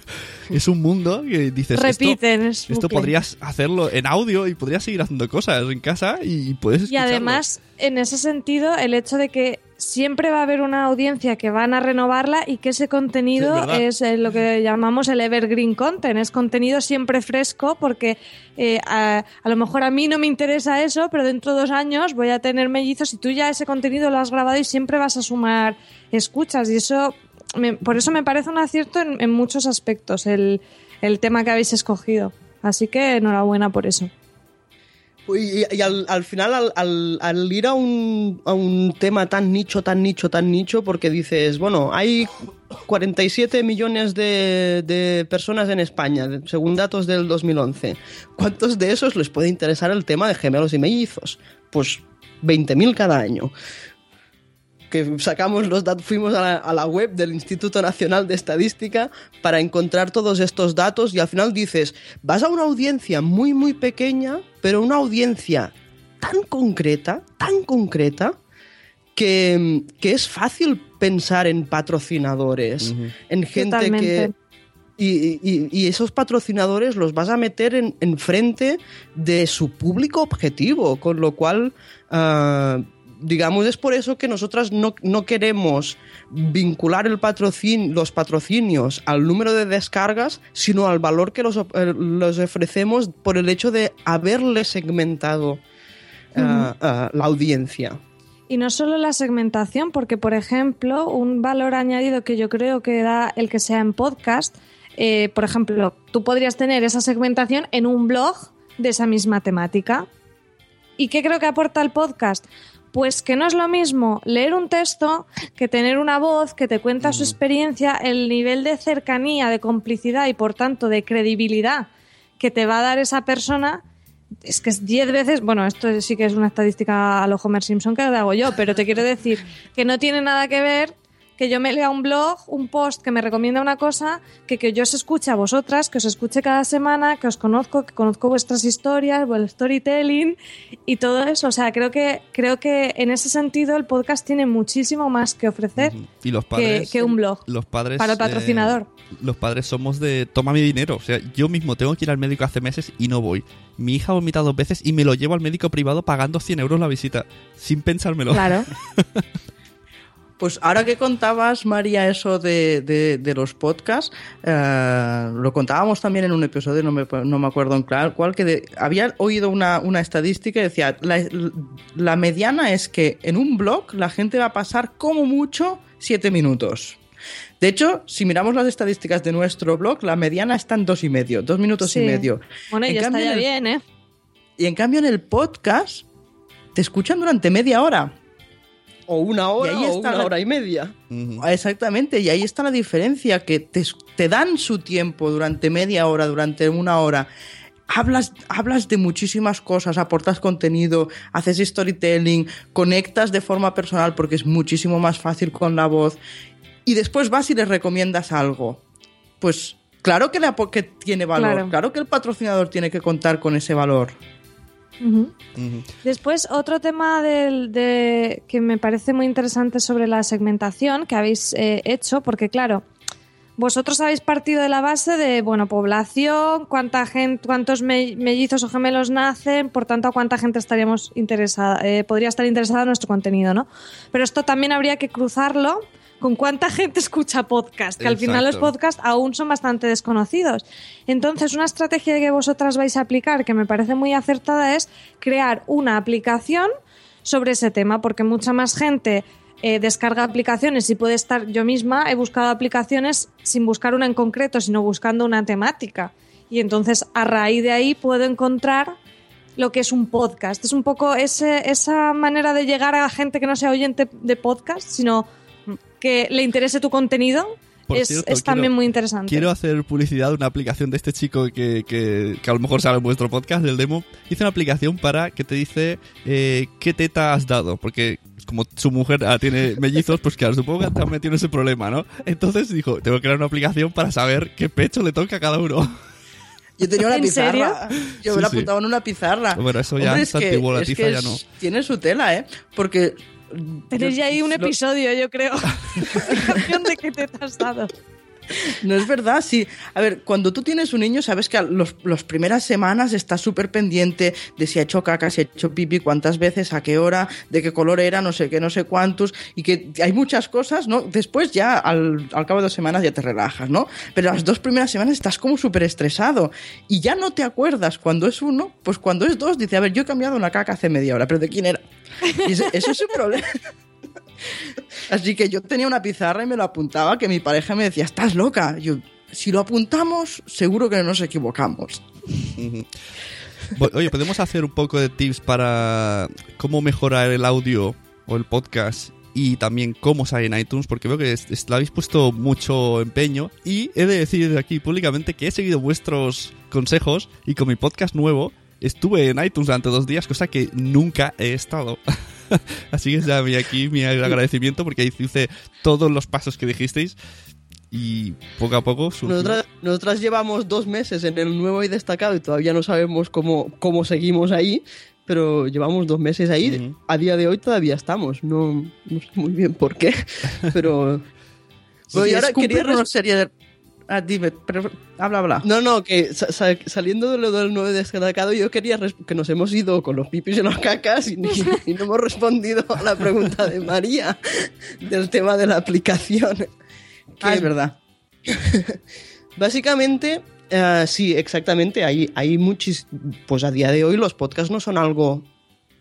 es un mundo que dices, esto- Repiten, es esto bucle. podrías hacerlo en audio y podrías seguir haciendo cosas en casa y puedes Y escucharlo. además, en ese sentido, el hecho de que siempre va a haber una audiencia que van a renovarla y que ese Sí, contenido es eh, lo que llamamos el evergreen content, es contenido siempre fresco porque eh, a, a lo mejor a mí no me interesa eso, pero dentro de dos años voy a tener mellizos y tú ya ese contenido lo has grabado y siempre vas a sumar escuchas y eso, me- por eso me parece un acierto en, en muchos aspectos el, el tema que habéis escogido. Así que enhorabuena por eso. Y, y al, al, final, al, al, al ir a un, a un, tema tan nicho, tan nicho, tan nicho, porque dices, bueno, hay 47 millones de, de, personas en España, según datos del 2011. ¿Cuántos de esos les puede interesar el tema de gemelos y mellizos? Pues 20.000 cada año que sacamos los datos, fuimos a la, a la, web del Instituto Nacional de Estadística para encontrar todos estos datos y al final dices, vas a una audiencia muy muy pequeña, pero una audiencia tan concreta, tan concreta, que, que es fácil pensar en patrocinadores, uh -huh. en gente Totalmente. que... Y, y, y, esos patrocinadores los vas a meter en, en, frente de su público objetivo, con lo cual uh, digamos, es por eso que nosotras no, no queremos vincular el patrocin, los patrocinios al número de descargas, sino al valor que los, eh, los ofrecemos por el hecho de haberle segmentado uh, uh, la audiencia. Y no solo la segmentación, porque, por ejemplo, un valor añadido que yo creo que da el que sea en podcast, eh, por ejemplo, tú podrías tener esa segmentación en un blog de esa misma temática. ¿Y qué creo que aporta el podcast? Pues que no es lo mismo leer un texto que tener una voz que te cuenta su experiencia, el nivel de cercanía, de complicidad y por tanto de credibilidad que te va a dar esa persona. Es que es 10 veces, bueno, esto sí que es una estadística a lo Homer Simpson que hago yo, pero te quiero decir que no tiene nada que ver que yo me lea un blog, un post que me recomienda una cosa, que, que yo os escuche a vosotras, que os escuche cada semana, que os conozco, que conozco vuestras historias, el storytelling y todo eso. O sea, creo que, creo que en ese sentido el podcast tiene muchísimo más que ofrecer y los padres, que, que, un blog los padres, para el patrocinador. Eh, los padres somos de toma mi dinero. O sea, yo mismo tengo que ir al médico hace meses y no voy. Mi hija ha vomitado dos veces y me lo llevo al médico privado pagando 100 euros la visita, sin pensármelo. Claro. Pues ahora que contabas, María, eso de, de, de los podcasts, eh, lo contábamos también en un episodio, no me, no me acuerdo en claro cuál, que de, había oído una, una estadística y decía, la, la mediana es que en un blog la gente va a pasar como mucho siete minutos. De hecho, si miramos las estadísticas de nuestro blog, la mediana está en dos y medio, dos minutos sí. y medio. Bueno, ya está ya el, bien, ¿eh? Y en cambio en el podcast te escuchan durante media hora. O una hora y ahí o está una la... hora y media. Uh -huh. Exactamente, y ahí está la diferencia, que te, te, dan su tiempo durante media hora, durante una hora. Hablas, hablas de muchísimas cosas, aportas contenido, haces storytelling, conectas de forma personal porque es muchísimo más fácil con la voz. Y después vas y les recomiendas algo. Pues claro que, le, que tiene valor, claro. claro que el patrocinador tiene que contar con ese valor. Uh -huh. Uh -huh. Después, otro tema del, de, que me parece muy interesante sobre la segmentación que habéis eh, hecho, porque claro, vosotros habéis partido de la base de, bueno, población, cuánta gente, cuántos me mellizos o gemelos nacen, por tanto, a cuánta gente estaríamos interesada, eh, podría estar interesada en nuestro contenido, ¿no? Pero esto también habría que cruzarlo con cuánta gente escucha podcast, que Exacto. al final los podcasts aún son bastante desconocidos. Entonces, una estrategia que vosotras vais a aplicar, que me parece muy acertada, es crear una aplicación sobre ese tema, porque mucha más gente eh, descarga aplicaciones y puede estar yo misma, he buscado aplicaciones sin buscar una en concreto, sino buscando una temática. Y entonces, a raíz de ahí, puedo encontrar lo que es un podcast. Es un poco ese, esa manera de llegar a gente que no sea oyente de podcast, sino que le interese tu contenido es, cierto, es, también quiero, muy interesante. Quiero hacer publicidad de una aplicación de este chico que, que, que, a lo mejor sale en vuestro podcast, del demo. Hice una aplicación para que te dice eh, qué teta has dado, porque como su mujer ah, tiene mellizos, pues claro, supongo que también tiene ese problema, ¿no? Entonces dijo, tengo que crear una aplicación para saber qué pecho le toca a cada uno. Yo tenía una pizarra. Yo sí, me la apuntaba sí. en una pizarra. Bueno, eso ya Hombre, es antiguo, la tiza ya no. Tiene su tela, ¿eh? Porque Tenéis ya ahí un episodio, yo creo. de qué te has dado. No es verdad, sí. A ver, cuando tú tienes un niño, sabes que las los primeras semanas estás súper pendiente de si ha hecho caca, si ha hecho pipi, cuántas veces, a qué hora, de qué color era, no sé qué, no sé cuántos, y que hay muchas cosas, ¿no? Después ya, al, al cabo de dos semanas, ya te relajas, ¿no? Pero las dos primeras semanas estás como súper estresado y ya no te acuerdas cuando es uno, pues cuando es dos, dice, a ver, yo he cambiado una caca hace media hora, pero ¿de quién era? Eso es un problema. Así que yo tenía una pizarra y me lo apuntaba, que mi pareja me decía, estás loca. Yo, si lo apuntamos, seguro que no nos equivocamos. Oye, ¿podemos hacer un poco de tips para cómo mejorar el audio o el podcast y también cómo salir en iTunes? Porque veo que es- habéis puesto mucho empeño y he de decir aquí públicamente que he seguido vuestros consejos y con mi podcast nuevo estuve en iTunes durante dos días, cosa que nunca he estado. Así que ya mi- aquí mi agradecimiento porque ahí hice todos los pasos que dijisteis y poco a poco surgió. Nosotras, nosotras llevamos dos meses en el nuevo y destacado y todavía no sabemos cómo, cómo seguimos ahí, pero llevamos dos meses ahí. A día de hoy todavía estamos. No, no sé muy bien por qué, pero... Bueno, y ahora quería una serie de... Ah, dime, pero- habla, habla. No, no, que sa- sa- saliendo de lo del nuevo destacado, yo quería que nos hemos ido con los pipis y las cacas y, no hemos respondido a la pregunta de María del tema de la aplicación. Ah, Que- es verdad. Básicamente, eh, sí, exactamente. Hay, hay muchis. Pues a día de hoy los podcasts no son algo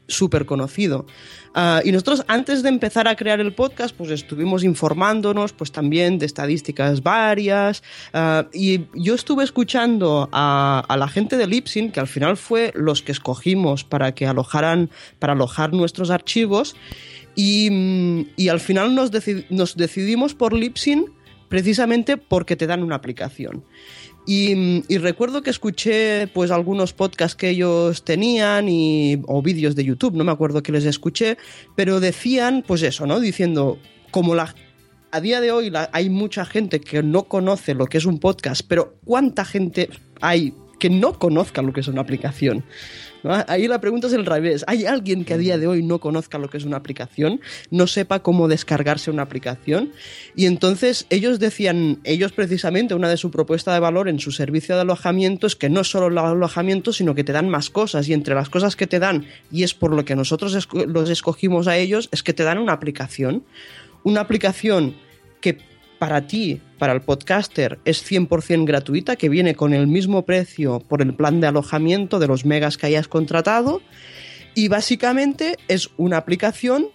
súper conocido. Ah, y nosotros antes de empezar a crear el podcast, pues estuvimos informándonos, pues también de estadísticas varias. ah, y yo estuve escuchando a, a la gente de Lipsin, que al final fue los que escogimos para que alojaran, para alojar nuestros archivos. Y, mm, y al final nos, nos decidimos por Lipsin precisamente porque te dan una aplicación. Y, recuerdo que escuché pues algunos podcasts que ellos tenían y, o vídeos de YouTube, no me acuerdo que les escuché, pero decían pues eso, ¿no? Diciendo, como la, a día de hoy hay mucha gente que no conoce lo que es un podcast, pero ¿cuánta gente hay que no conozca lo que es una aplicación? Ahí la pregunta es el revés. ¿Hay alguien que a día de hoy no conozca lo que es una aplicación? No sepa cómo descargarse una aplicación. Y entonces ellos decían, ellos precisamente, una de su propuesta de valor en su servicio de alojamiento es que no solo el alojamiento, sino que te dan más cosas. Y entre las cosas que te dan, y es por lo que nosotros los escogimos a ellos, es que te dan una aplicación. Una aplicación que para ti, para el podcaster, es 100% gratuita, que viene con el mismo precio por el plan de alojamiento de los megas que hayas contratado. Y básicamente es una aplicación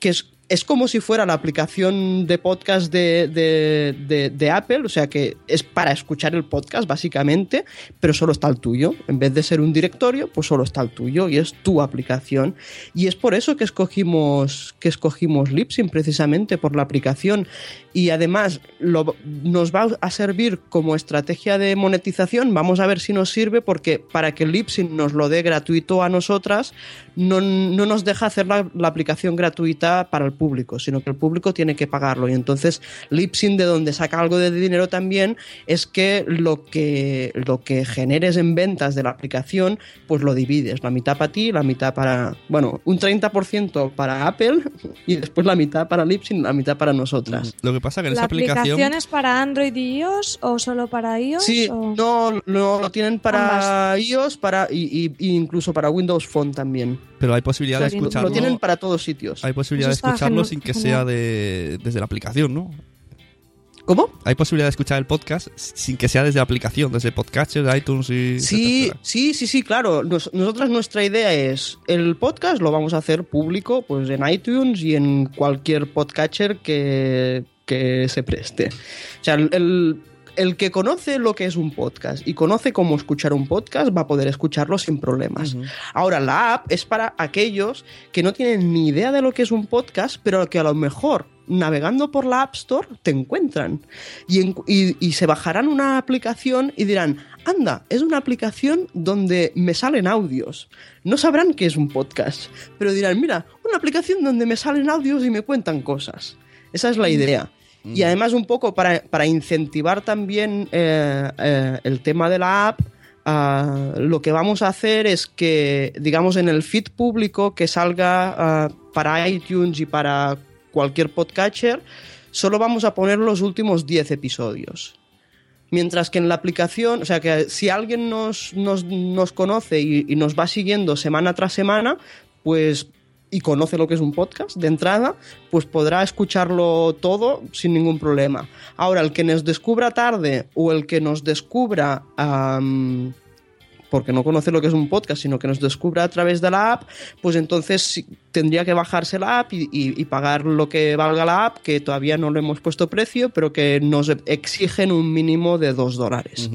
que es, es como si fuera la aplicación de podcast de, de- de- Apple, o sea que es para escuchar el podcast básicamente, pero solo está el tuyo. En vez de ser un directorio, pues solo está el tuyo y es tu aplicación. Y es por eso que escogimos, que escogimos Lipsin, precisamente por la aplicación. Y además lo- nos va a servir como estrategia de monetización. Vamos a ver si nos sirve porque para que Lipsin nos lo dé gratuito a nosotras, no, no nos deja hacer la, la aplicación gratuita para el público, sino que el público tiene que pagarlo. Y entonces Lipsin de donde saca algo de dinero también es que lo que, lo que generes en ventas de la aplicación, pues lo divides. La mitad para ti, la mitad para, bueno, un 30% para Apple y después la mitad para Lipsin, la mitad para nosotras. Lo que pasa que en ¿La esa aplicación... aplicación es para Android y iOS o solo para iOS? Sí, o- no, no, lo tienen para iOS para, y, y- y incluso para Windows Phone también. Pero hay posibilidad de Lo- lo escucharlo. tienen para todos sitios. Hay posibilidad de escucharlo sin que genial. sea de, desde la aplicación, ¿no? ¿Cómo? Hay posibilidad de escuchar el podcast sin que sea desde la aplicación, desde Podcatcher, iTunes y... Sí, etcétera. sí, sí, sí, claro. Nos- nosotras nuestra idea es el podcast lo vamos a hacer público, pues en iTunes y en cualquier podcatcher que, que se preste. O sea, el, el- que conoce lo que es un podcast y conoce cómo escuchar un podcast va a poder escucharlo sin problemas. Ahora, la app es para aquellos que no tienen ni idea de lo que es un podcast, pero que a lo mejor navegando por la App Store te encuentran y, en- y- y se bajarán una aplicación y dirán, anda, es una aplicación donde me salen audios. No sabrán que es un podcast, pero dirán, mira, una aplicación donde me salen audios y me cuentan cosas. Esa es la idea. Y además un poco para, para incentivar también eh, eh, el tema de la app, ah, lo que vamos a hacer es que, digamos, en el feed público que salga ah, para iTunes y para cualquier podcatcher, solo vamos a poner los últimos 10 episodios. Mientras que en la aplicación, o sea que si alguien nos, nos, nos conoce y, y nos va siguiendo semana tras semana, pues y conoce lo que es un podcast de entrada, pues podrá escucharlo todo sin ningún problema. Ahora, el que nos descubra tarde o el que nos descubra am, porque no conoce lo que es un podcast, sino que nos descubra a través de la app, pues entonces tendría que bajarse la app y, y- y pagar lo que valga la app, que todavía no le hemos puesto precio, pero que nos exigen un mínimo de dos dólares.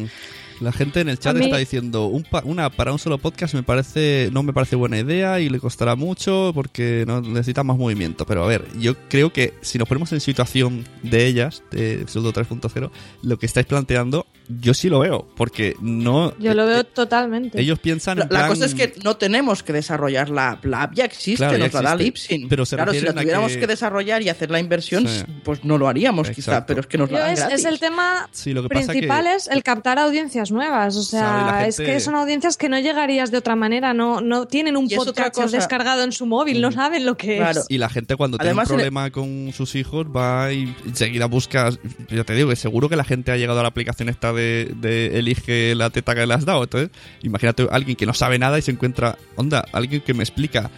La gente en el chat mí- está diciendo un pa- una para un solo podcast me parece no me parece buena idea y le costará mucho porque no necesita más movimiento. Pero a ver, yo creo que si nos ponemos en situación de ellas, de Pseudo 3.0, lo que estáis planteando, yo sí lo veo, porque no Yo lo eh, veo totalmente. ellos piensan La, en la plan- cosa es que no tenemos que desarrollar la app. La app ya existe, Claro, ya nos la da. Lipsin. Pero se claro, si la tuviéramos que- que... desarrollar y hacer la inversión, Sí. pues no lo haríamos quizá, pero es que nos la dan es, gratis. es el tema Sí, lo que pasa principal que- es el captar audiencias nuevas. O sea, es que son audiencias que no llegarías de otra manera. No, no tienen un podcast cosa- descargado en su móvil, no saben lo que Claro. es. Y la gente cuando Además, tiene el- un problema con sus hijos va y enseguida busca. Ya te digo que seguro que la gente ha llegado a la aplicación esta de, de elige la teta que le has dado. Entonces, imagínate alguien que no sabe nada y se encuentra, onda, alguien que me explica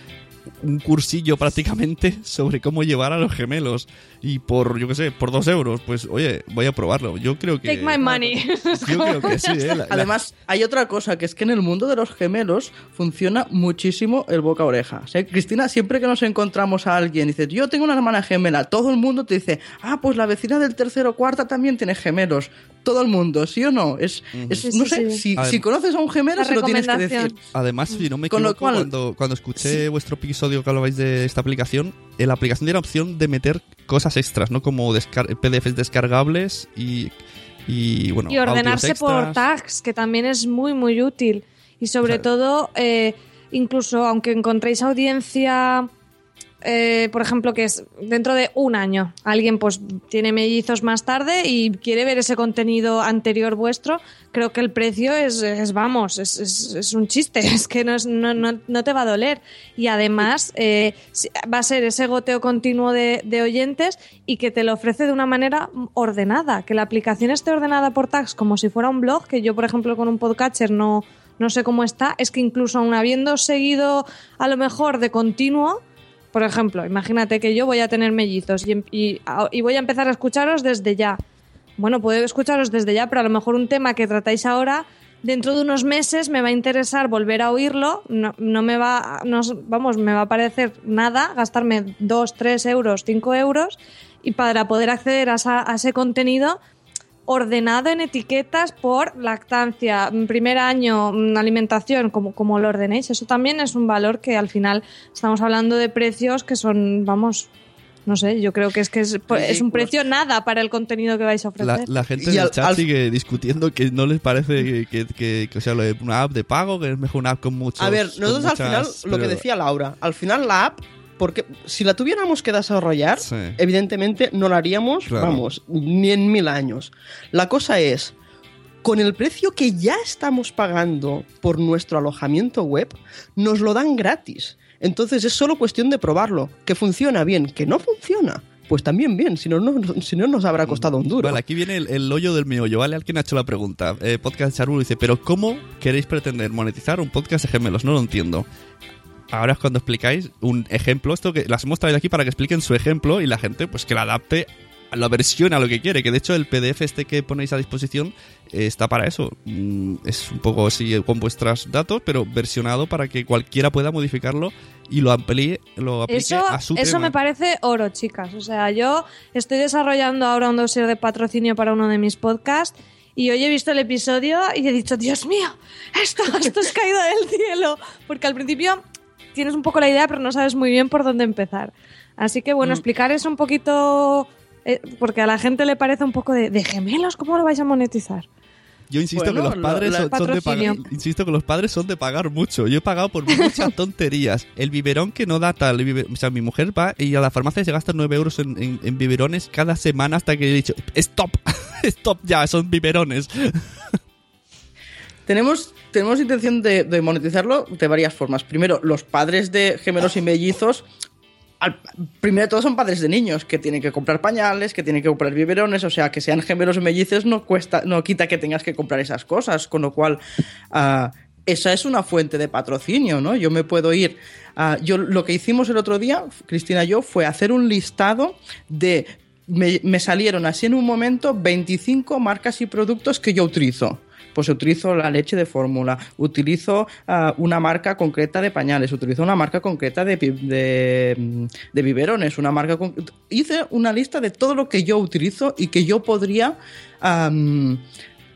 un cursillo prácticamente sobre cómo llevar a los gemelos y por, yo qué sé, por dos euros, pues oye, voy a probarlo. Yo creo que... Take my money. Yo creo que sí, ¿eh? La- la- Además, hay otra cosa, que es que en el mundo de los gemelos funciona muchísimo el boca a oreja. O sea, Cristina, siempre que nos encontramos a alguien y dices, yo tengo una hermana gemela, todo el mundo te dice, ah, pues la vecina del tercero o cuarta también tiene gemelos. Todo el mundo, ¿sí o no? Es, es- Sí, no sí, sé, sí. Si, conoces a un gemelo, La se lo tienes que decir. Además, si no me Con lo equivoco, cual- cuando, cuando escuché vuestro episodio que hablabais de esta aplicación, en la aplicación tiene la opción de meter cosas extras, ¿no? Como descar- PDFs descargables y, y bueno, y ordenarse por tags, que también es muy, muy útil. Y sobre todo, eh, incluso aunque encontréis audiencia, eh, por ejemplo, que es dentro de un año, alguien pues tiene mellizos más tarde y quiere ver ese contenido anterior vuestro, creo que el precio es, es, vamos, es, es- es un chiste, es que no, es- no, no- no te va a doler. Y además eh, va a ser ese goteo continuo de, de oyentes y que te lo ofrece de una manera ordenada, que la aplicación esté ordenada por tags como si fuera un blog, que yo por ejemplo con un podcatcher no, no sé cómo está, es que incluso aún habiendo seguido a lo mejor de continuo, por ejemplo, imagínate que yo voy a tener mellizos y, em- y- voy a empezar a escucharos desde ya. Bueno, puedo escucharos desde ya, pero a lo mejor un tema que tratáis ahora, dentro de unos meses me va a interesar volver a oírlo. No, me va, vamos, me va a parecer nada gastarme 2, 3 euros, 5 euros y para poder acceder a ese contenido ordenado en etiquetas por lactancia, primer año, mm, alimentación, como, como lo ordenéis. Eso también es un valor que al final estamos hablando de precios que son, vamos, no sé, yo creo que es que es, pues, es un precio nada para el contenido que vais a La, ofrecer. la gente Y en el al- chat al- sigue discutiendo que no les parece que, que, que- que, o sea, una app de pago, que es mejor una app con muchos. A ver, nosotros al final, lo que decía Laura, al final la app, porque si la tuviéramos que desarrollar, Sí. evidentemente no la haríamos, Claro. vamos, ni en mil años. La cosa es, con el precio que ya estamos pagando por nuestro alojamiento web, nos lo dan gratis. Entonces es solo cuestión de probarlo. Que funciona bien, que no funciona. Pues también bien, si no, no, si no nos habrá costado un duro. Vale, aquí viene el, el hoyo del meollo, ¿vale? Alguien ha hecho la pregunta. Eh, podcast Charbulo dice, pero ¿cómo queréis pretender monetizar un podcast de gemelos? No lo entiendo. Ahora es cuando explicáis un ejemplo, esto que las hemos traído aquí para que expliquen su ejemplo y la gente pues que la adapte a la versión a lo que quiere, que de hecho el PDF este que ponéis a disposición eh, está para eso. Mm, es un poco así eh, con vuestros datos, pero versionado para que cualquiera pueda modificarlo y lo amplíe, lo aplique Eso, a su eso tema. me parece oro, chicas. O sea, yo estoy desarrollando ahora un dossier de patrocinio para uno de mis podcasts y hoy he visto el episodio y he dicho, Dios mío, esto, esto es caído del cielo. Porque al principio tienes un poco la idea, pero no sabes muy bien por dónde empezar. Así que Mm. bueno, explicar eso un poquito, eh, porque a la gente le parece un poco de, de gemelos, ¿cómo lo vais a monetizar? Yo insisto Bueno, que los lo- padres la- son, son de pagar, insisto que los padres son de pagar mucho. Yo he pagado por muchas tonterías. El biberón que no da tal, o sea, mi mujer va y a la farmacia se gasta 9 euros en, en- en biberones cada semana hasta que he dicho, stop, stop ya, son biberones. Tenemos, tenemos intención de, monetizarlo de varias formas. Primero, los padres de gemelos y mellizos. primero de todo son padres de niños que tienen que comprar pañales, que tienen que comprar biberones, o sea, que sean gemelos o mellizos no cuesta, no quita que tengas que comprar esas cosas, con lo cual ah, esa es una fuente de patrocinio, ¿no? Yo me puedo ir. ah, yo lo que hicimos el otro día, Cristina y yo, fue hacer un listado de me salieron así en un momento 25 marcas y productos que yo utilizo. Pues utilizo la leche de fórmula, utilizo ah, una marca concreta de pañales, utilizo una marca concreta de, biberones, una marca con- hice una lista de todo lo que yo utilizo y que yo podría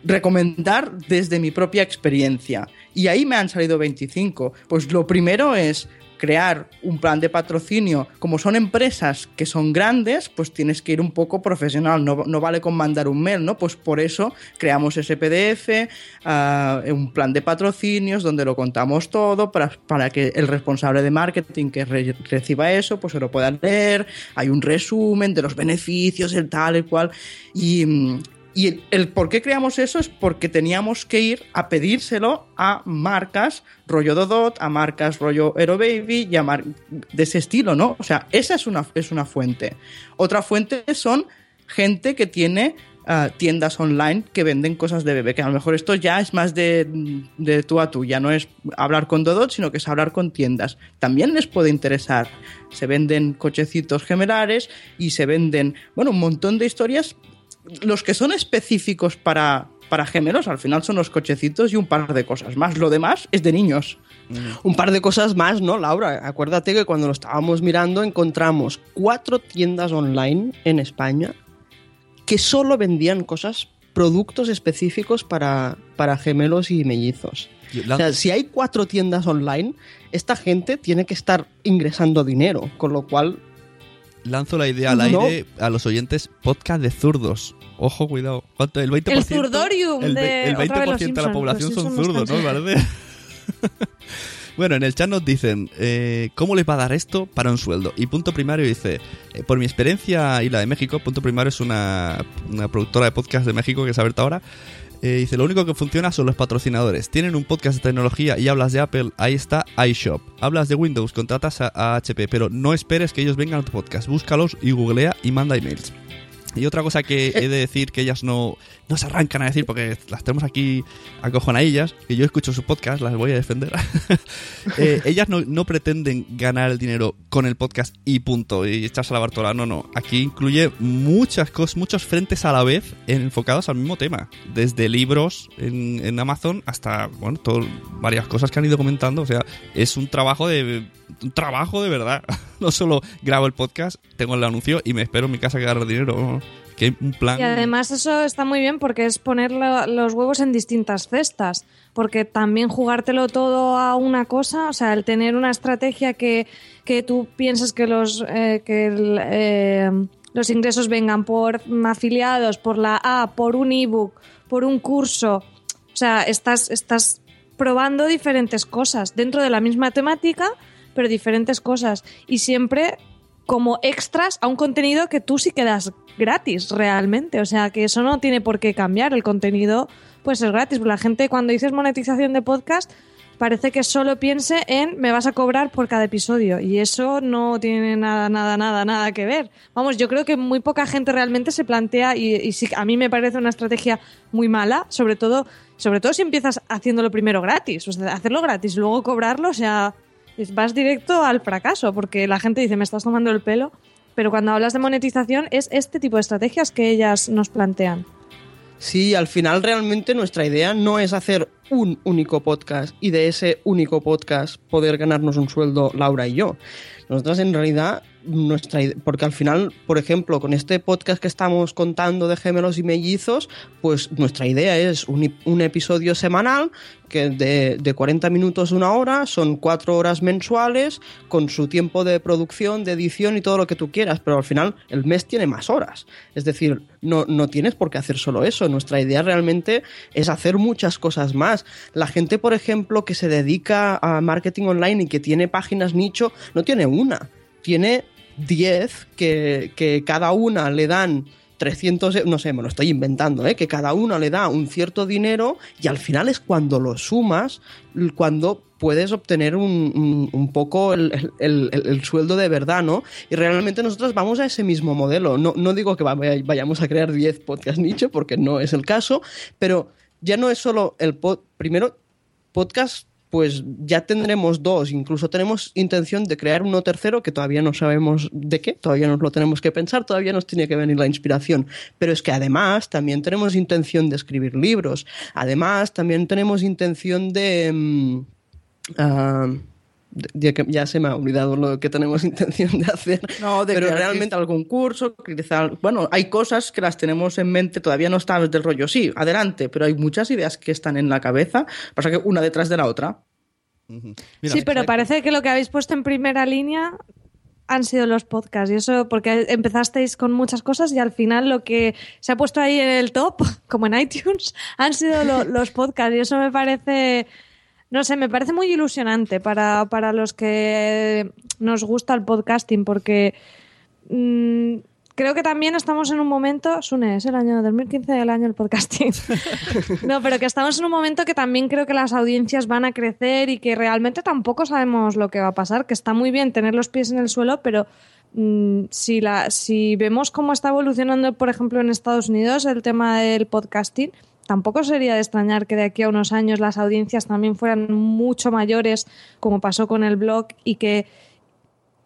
recomendar desde mi propia experiencia. Y ahí me han salido 25. Pues lo primero es crear un plan de patrocinio. Como son empresas que son grandes, pues tienes que ir un poco profesional, no, no vale con mandar un mail, ¿no? Pues por eso creamos ese PDF, ah, un plan de patrocinios donde lo contamos todo para, para que el responsable de marketing que re- reciba eso, pues se lo pueda leer, hay un resumen de los beneficios, el tal, el cual, y... y el, por qué creamos eso es porque teníamos que ir a pedírselo a marcas rollo Dodot, a marcas rollo Hero Baby y a de ese estilo, ¿no? O sea, esa es una, es una fuente. Otra fuente son gente que tiene ah, tiendas online que venden cosas de bebé, que a lo mejor esto ya es más de, de tú a tú, ya no es hablar con Dodot, sino que es hablar con tiendas. También les puede interesar. Se venden cochecitos gemelares y se venden, bueno, un montón de historias los que son específicos para, para gemelos, al final son los cochecitos y un par de cosas más. Lo demás es de niños. Un par de cosas más, ¿no, Laura? Acuérdate que cuando lo estábamos mirando encontramos cuatro tiendas online en España que solo vendían cosas, productos específicos para, para gemelos y mellizos. O sea, si hay cuatro tiendas online, esta gente tiene que estar ingresando dinero, con lo cual lanzo la idea al No. aire a los oyentes podcast de zurdos. Ojo, cuidado. ¿Cuánto? El 20%. El zurdorium el, de el otra vez 20% los de la población son zurdos, ¿no? Parece. bueno, en el chat nos dicen, eh, ¿cómo les va a dar esto para un sueldo? Y punto primario dice, eh, por mi experiencia y la de México, punto primario es una, una productora de podcast de México que se ha abierto ahora. Eh, dice, lo único que funciona son los patrocinadores. Tienen un podcast de tecnología y hablas de Apple, ahí está iShop. Hablas de Windows, contratas a, HP, pero no esperes que ellos vengan a tu podcast. Búscalos y googlea y manda emails. Y otra cosa que he de decir que ellas no, no se arrancan a decir porque las tenemos aquí acojonadillas, que yo escucho su podcast, las voy a defender. Eh, ellas no, no pretenden ganar el dinero con el podcast y punto, y echarse a la Bartola. No, no. Aquí incluye muchas cosas, muchos frentes a la vez enfocados al mismo tema. Desde libros en, en Amazon hasta, bueno, todo, varias cosas que han ido comentando. O sea, es un trabajo de. Un trabajo de verdad. No solo grabo el podcast, tengo el anuncio y me espero en mi casa que ganar dinero. Y además eso está muy bien porque es poner lo- los huevos en distintas cestas, porque también jugártelo todo a una cosa, o sea, el tener una estrategia que, que tú piensas que los eh, que eh, los ingresos vengan por afiliados, por la A, por un ebook, por un curso, o sea, estás estás probando diferentes cosas dentro de la misma temática, pero diferentes cosas. Y siempre como extras a un contenido que tú sí quedas gratis realmente. O sea, que eso no tiene por qué cambiar. El contenido pues es gratis. La gente cuando dices monetización de podcast parece que solo piense en me vas a cobrar por cada episodio y eso no tiene nada, nada, nada, nada que ver. Vamos, yo creo que muy poca gente realmente se plantea y, y sí, a mí me parece una estrategia muy mala, sobre todo, sobre todo si empiezas haciéndolo primero gratis, o sea, hacerlo gratis luego cobrarlo, o sea, vas directo al fracaso, porque la gente dice, me estás tomando el pelo, pero cuando hablas de monetización es este tipo de estrategias que ellas nos plantean. Sí, al final realmente nuestra idea no es hacer un único podcast y de ese único podcast poder ganarnos un sueldo Laura y yo. Nosotros en realidad, nuestra porque al final, por ejemplo, con este podcast que estamos contando de gemelos y mellizos, pues nuestra idea es un, episodio semanal que de, de 40 minutos, una hora, son cuatro horas mensuales, con su tiempo de producción, de edición y todo lo que tú quieras, pero al final el mes tiene más horas. Es decir, no, no tienes por qué hacer solo eso. Nuestra idea realmente es hacer muchas cosas más. La gente, por ejemplo, que se dedica a marketing online y que tiene páginas nicho, no tiene una, tiene 10 que, que cada una le dan 300, e- no sé, me lo estoy inventando, ¿eh? que cada una le da un cierto dinero y al final es cuando lo sumas, cuando puedes obtener un, un- poco el, el- el- el sueldo de verdad, ¿no? Y realmente nosotros vamos a ese mismo modelo. No, no digo que va- vayamos a crear 10 podcast nicho, porque no es el caso, pero ya no es solo el pod, primero podcast pues ya tendremos dos, incluso tenemos intención de crear uno tercero que todavía no sabemos de qué, todavía nos lo tenemos que pensar, todavía nos tiene que venir la inspiración, pero es que además también tenemos intención de escribir libros, además también tenemos intención de... mm, ah, ya, que- ya se me ha olvidado lo que tenemos intención de hacer. No, de pero crear realmente algún curso, quizá- bueno, hay cosas que las tenemos en mente, todavía no estamos del rollo, sí, adelante, pero hay muchas ideas que están en la cabeza, pasa que una detrás de la otra. Mira, sí, pero parece que lo que habéis puesto en primera línea han sido los podcasts. Y eso porque empezasteis con muchas cosas y al final lo que se ha puesto ahí en el top, como en iTunes, han sido lo- los podcasts. Y eso me parece, no sé, me parece muy ilusionante para, para los que nos gusta el podcasting porque mm, creo que también estamos en un momento, Sune, es el año 2015, el año del podcasting. no, pero que estamos en un momento que también creo que las audiencias van a crecer y que realmente tampoco sabemos lo que va a pasar, que está muy bien tener los pies en el suelo, pero mm, si, la, si vemos cómo está evolucionando, por ejemplo, en Estados Unidos el tema del podcasting, tampoco sería de extrañar que de aquí a unos años las audiencias también fueran mucho mayores, como pasó con el blog, y que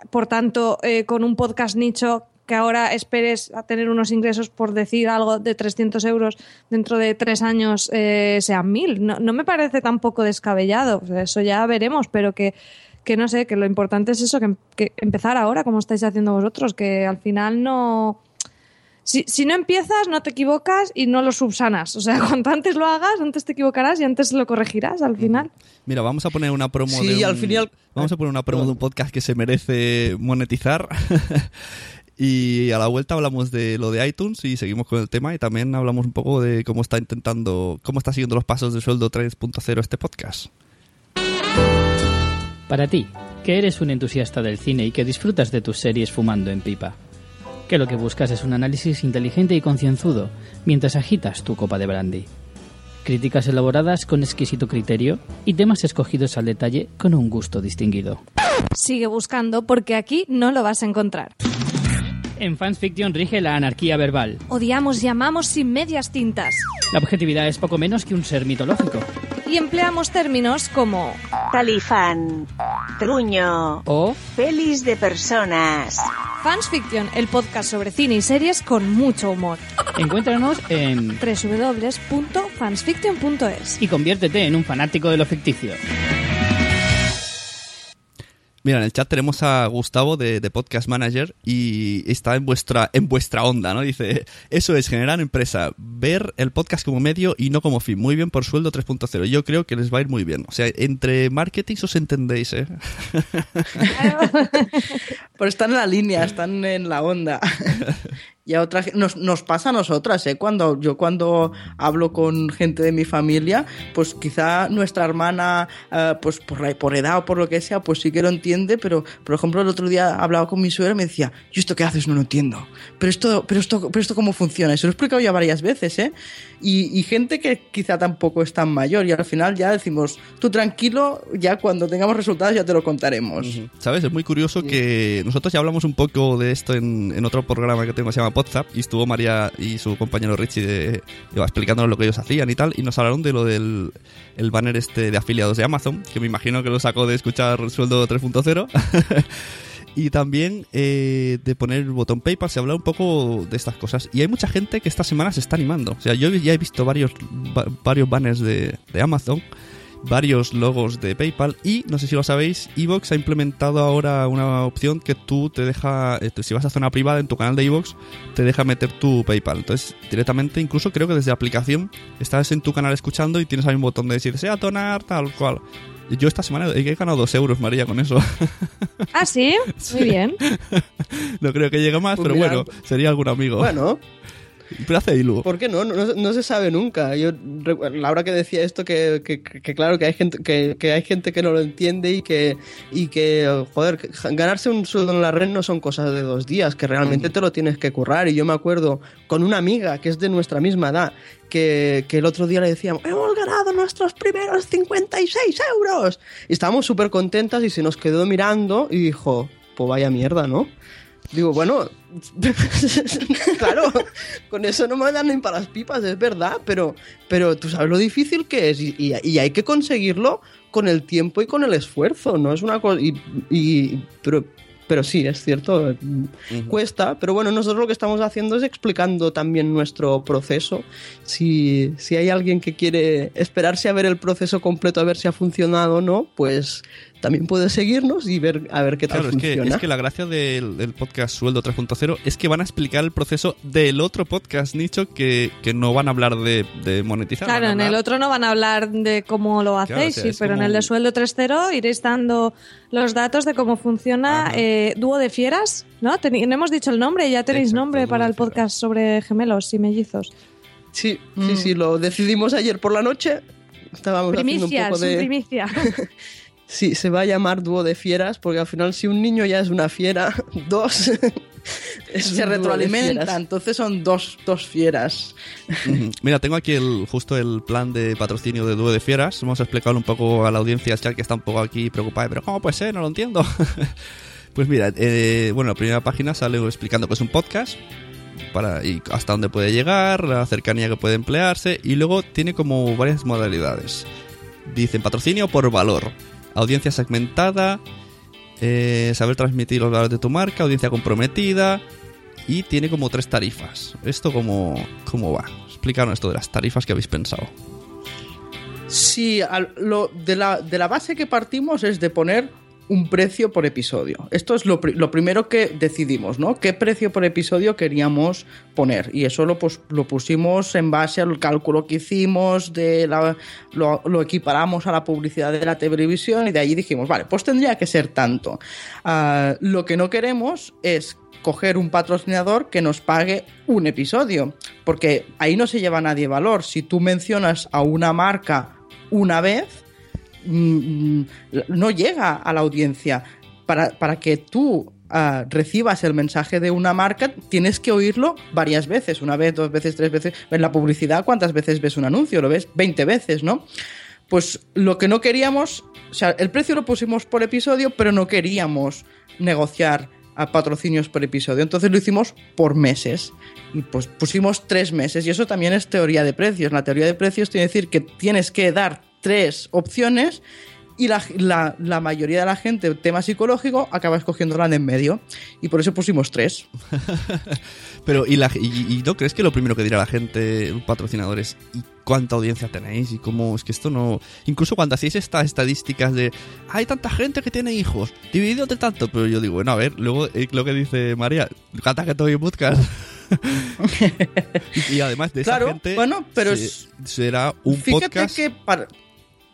por tanto, eh, con un podcast nicho que ahora esperes a tener unos ingresos por decir algo de 300 euros dentro de tres años eh, sean mil. No, no me parece tampoco descabellado. Eso ya veremos, pero que, que no sé, que lo importante es eso, que empezar ahora, como estáis haciendo vosotros, que al final no... Si, si no empiezas, no te equivocas y no lo subsanas. O sea, cuanto antes lo hagas, antes te equivocarás y antes lo corregirás al final. Mira, vamos a poner una promo Sí, de un, al fin y al- Vamos a poner una promo de un podcast que se merece monetizar. y a la vuelta hablamos de lo de iTunes y seguimos con el tema y también hablamos un poco de cómo está intentando, cómo está siguiendo los pasos de sueldo 3.0 este podcast. Para ti, que eres un entusiasta del cine y que disfrutas de tus series fumando en pipa. Que lo que buscas es un análisis inteligente y concienzudo mientras agitas tu copa de brandy. Críticas elaboradas con exquisito criterio y temas escogidos al detalle con un gusto distinguido. Sigue buscando porque aquí no lo vas a encontrar. En Fans Fiction rige la anarquía verbal. Odiamos y amamos sin medias tintas. La objetividad es poco menos que un ser mitológico. Y empleamos términos como Talifán, truño, O pelis de personas. Fans Fiction, el podcast sobre cine y series con mucho humor. encuéntranos en www.fansfiction.es y conviértete en un fanático de lo ficticio. Mira, en el chat tenemos a Gustavo de, de Podcast Manager y está en vuestra, en vuestra onda, ¿no? Dice, eso es generar empresa, ver el podcast como medio y no como fin. Muy bien por sueldo 3.0. Yo creo que les va a ir muy bien. O sea, entre marketing os entendéis, ¿eh? Pero están en la línea, están en la onda. Y a otra nos, nos pasa a nosotras, ¿eh? Cuando yo cuando hablo con gente de mi familia, pues quizá nuestra hermana, eh, pues por, la- por edad o por lo que sea, pues sí que lo entiende, pero por ejemplo el otro día hablaba con mi suegra y me decía, yo esto que haces no lo entiendo, pero esto, pero esto, pero esto cómo funciona, y se lo he explicado ya varias veces, ¿eh? Y, y gente que quizá tampoco es tan mayor y al final ya decimos, tú tranquilo, ya cuando tengamos resultados ya te lo contaremos. ¿Sabes? Es muy curioso que nosotros ya hablamos un poco de esto en, en otro programa que tengo se llama WhatsApp y estuvo María y su compañero Richie de, explicándonos lo que ellos hacían y tal y nos hablaron de lo del el banner este de afiliados de Amazon que me imagino que lo sacó de escuchar sueldo 3.0 y también eh, de poner el botón PayPal se habla un poco de estas cosas. Y hay mucha gente que esta semana se está animando. O sea yo ya he visto varios va- varios banners de, de Amazon varios logos de PayPal y no sé si lo sabéis, Evox ha implementado ahora una opción que tú te deja, eh, si vas a zona privada en tu canal de Evox, te deja meter tu PayPal. Entonces, directamente, incluso creo que desde la aplicación estás en tu canal escuchando y tienes ahí un botón de decir, sea donar, tal cual. Yo esta semana he ganado dos euros, María, con eso. Ah, sí, muy bien. no creo que llegue más, Pues pero mira, bueno, sería algún amigo. Bueno, Pero hace ilu. ¿Por qué no? No, no- no se sabe nunca. Yo Laura que decía esto que, que- que claro que hay gente que, que hay gente que no lo entiende y que y que joder, ganarse un sueldo en la red no son cosas de dos días, que realmente te lo tienes que currar. Y yo me acuerdo con una amiga que es de nuestra misma edad que, que el otro día le decíamos hemos ganado nuestros primeros 56 euros y estábamos súper contentas y se nos quedó mirando y dijo pues vaya mierda, ¿no? Digo, bueno, claro, con eso no me dan ni para las pipas, es verdad, pero, pero tú sabes lo difícil que es y, y- y hay que conseguirlo con el tiempo y con el esfuerzo, no es una cosa... Y, y- pero, pero sí, es cierto, cuesta, pero bueno, nosotros lo que estamos haciendo es explicando también nuestro proceso. Si, si hay alguien que quiere esperarse a ver el proceso completo, a ver si ha funcionado o no, pues también puedes seguirnos y ver a ver qué tal Claro, es que, es que la gracia del, del podcast Sueldo 3.0 es que van a explicar el proceso del otro podcast nicho que, que no van a hablar de, de monetizar. Claro, en el otro no van a hablar de cómo lo Claro, hacéis, o sea, sí, pero en el de sueldo 3.0 iréis dando los datos de cómo funciona eh, Dúo de Fieras, ¿no? Teni- no hemos dicho el nombre, ya tenéis Exacto, nombre para el podcast sobre gemelos y mellizos. Sí, Mm. sí, sí, lo decidimos ayer por la noche. Estábamos haciendo un Primicia, poco de... un primicia. Sí, se va a llamar dúo de fieras, porque al final si un niño ya es una fiera, dos... Se retroalimenta, entonces son dos, dos fieras. Mira, tengo aquí el, justo el plan de patrocinio de Dúo de Fieras. Vamos a explicarlo un poco a la audiencia, chat que está un poco aquí preocupada. Pero ¿cómo puede ser? No lo entiendo. pues mira, eh, bueno, la primera página sale explicando que es un podcast para y hasta dónde puede llegar, la cercanía que puede emplearse y luego tiene como varias modalidades. Dicen patrocinio por valor, audiencia segmentada, eh, saber transmitir los valores de tu marca, audiencia comprometida y tiene como tres tarifas. ¿Esto cómo, cómo va? Explícanos esto de las tarifas que habéis pensado. Sí, lo, de, la, de la base que partimos es de poner un precio por episodio. Esto es lo, pri- lo primero que decidimos, ¿no? ¿Qué precio por episodio queríamos poner? Y eso lo, pusimos en base al cálculo que hicimos, de la, lo, lo equiparamos a la publicidad de la televisión y de allí dijimos, vale, pues tendría que ser tanto. Ah, lo que no queremos es coger un patrocinador que nos pague un episodio, porque ahí no se lleva nadie valor. Si tú mencionas a una marca una vez, mm, no llega a la audiencia. Para, para que tú ah, recibas el mensaje de una marca, tienes que oírlo varias veces, una vez, dos veces, tres veces. En la publicidad, ¿cuántas veces ves un anuncio? Lo ves 20 veces, ¿no? Pues lo que no queríamos, o sea, el precio lo pusimos por episodio, pero no queríamos negociar a patrocinios por episodio. Entonces lo hicimos por meses. Y pues pusimos tres meses. Y eso también es teoría de precios. La teoría de precios tiene que decir que tienes que dar tres opciones y la, la- la mayoría de la gente, tema psicológico, acaba escogiendo la de en medio. Y por eso pusimos tres. Pero, ¿y, la, y, y no crees que lo primero que dirá la gente, patrocinadores, ¿y cuánta audiencia tenéis? Y cómo es que esto no. Incluso cuando hacéis estas estadísticas de. Hay tanta gente que tiene hijos, dividido de tanto. Pero yo digo, bueno, a ver, luego eh, lo que dice María, ¿cuánta gente oye podcast? y, y además de esa Claro, gente. bueno, pero será un Fíjate podcast. que para,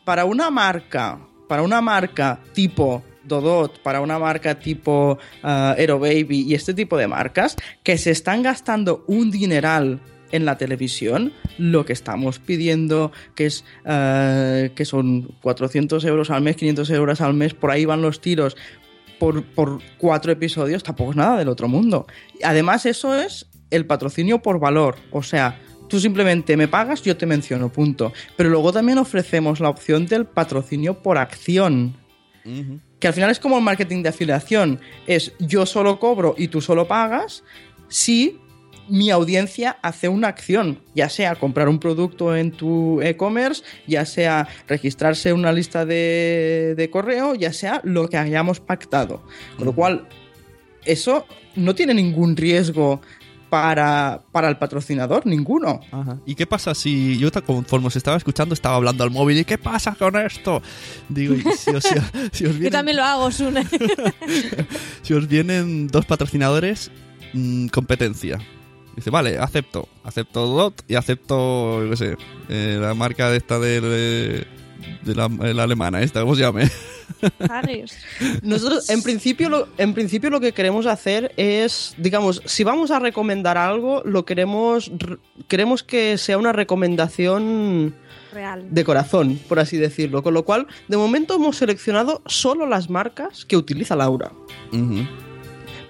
para una marca, para una marca tipo Dodot, para una marca tipo ah, Aero Baby y este tipo de marcas que se están gastando un dineral en la televisión, lo que estamos pidiendo que es ah, que son 400 euros al mes, 500 euros al mes, por ahí van los tiros. Por, por cuatro episodios tampoco es nada del otro mundo. Además, eso es el patrocinio por valor. O sea, Tú simplemente me pagas, yo te menciono, punto. Pero luego también ofrecemos la opción del patrocinio por acción. Que al final es como el marketing de afiliación. Es yo solo cobro y tú solo pagas si mi audiencia hace una acción, ya sea comprar un producto en tu e-commerce, ya sea registrarse en una lista de, de correo, ya sea lo que hayamos pactado. Con lo cual, eso no tiene ningún riesgo para, para el patrocinador, ninguno. Ajá. ¿Y qué pasa si yo conforme os estaba escuchando estaba hablando al móvil y qué pasa con esto? Digo, y si os, si os Yo vienen, también lo hago, Sune. si os vienen dos patrocinadores, mm, competencia. Dice, vale, acepto. Acepto DOT y acepto, yo qué sé, eh, la marca de esta del, eh, de la, eh, la alemana, esta, ¿cómo se llame? Haggis. Nosotros, en principio, lo, en principio, lo que queremos hacer es, digamos, si vamos a recomendar algo, lo queremos, queremos que sea una recomendación Real. de corazón, por así decirlo. Con lo cual, de momento hemos seleccionado solo las marcas que utiliza Laura.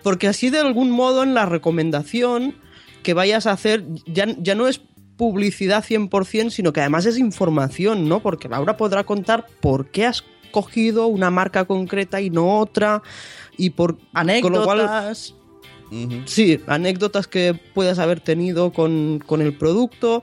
Porque así, de algún modo, en la recomendación que vayas a hacer, ya, ya no es publicidad 100%, sino que además es información, ¿no? Porque Laura podrá contar por qué has cogido una marca concreta y no otra, y por con lo cual- Anécdotas. Sí, anécdotas que puedas haber tenido con, con el producto,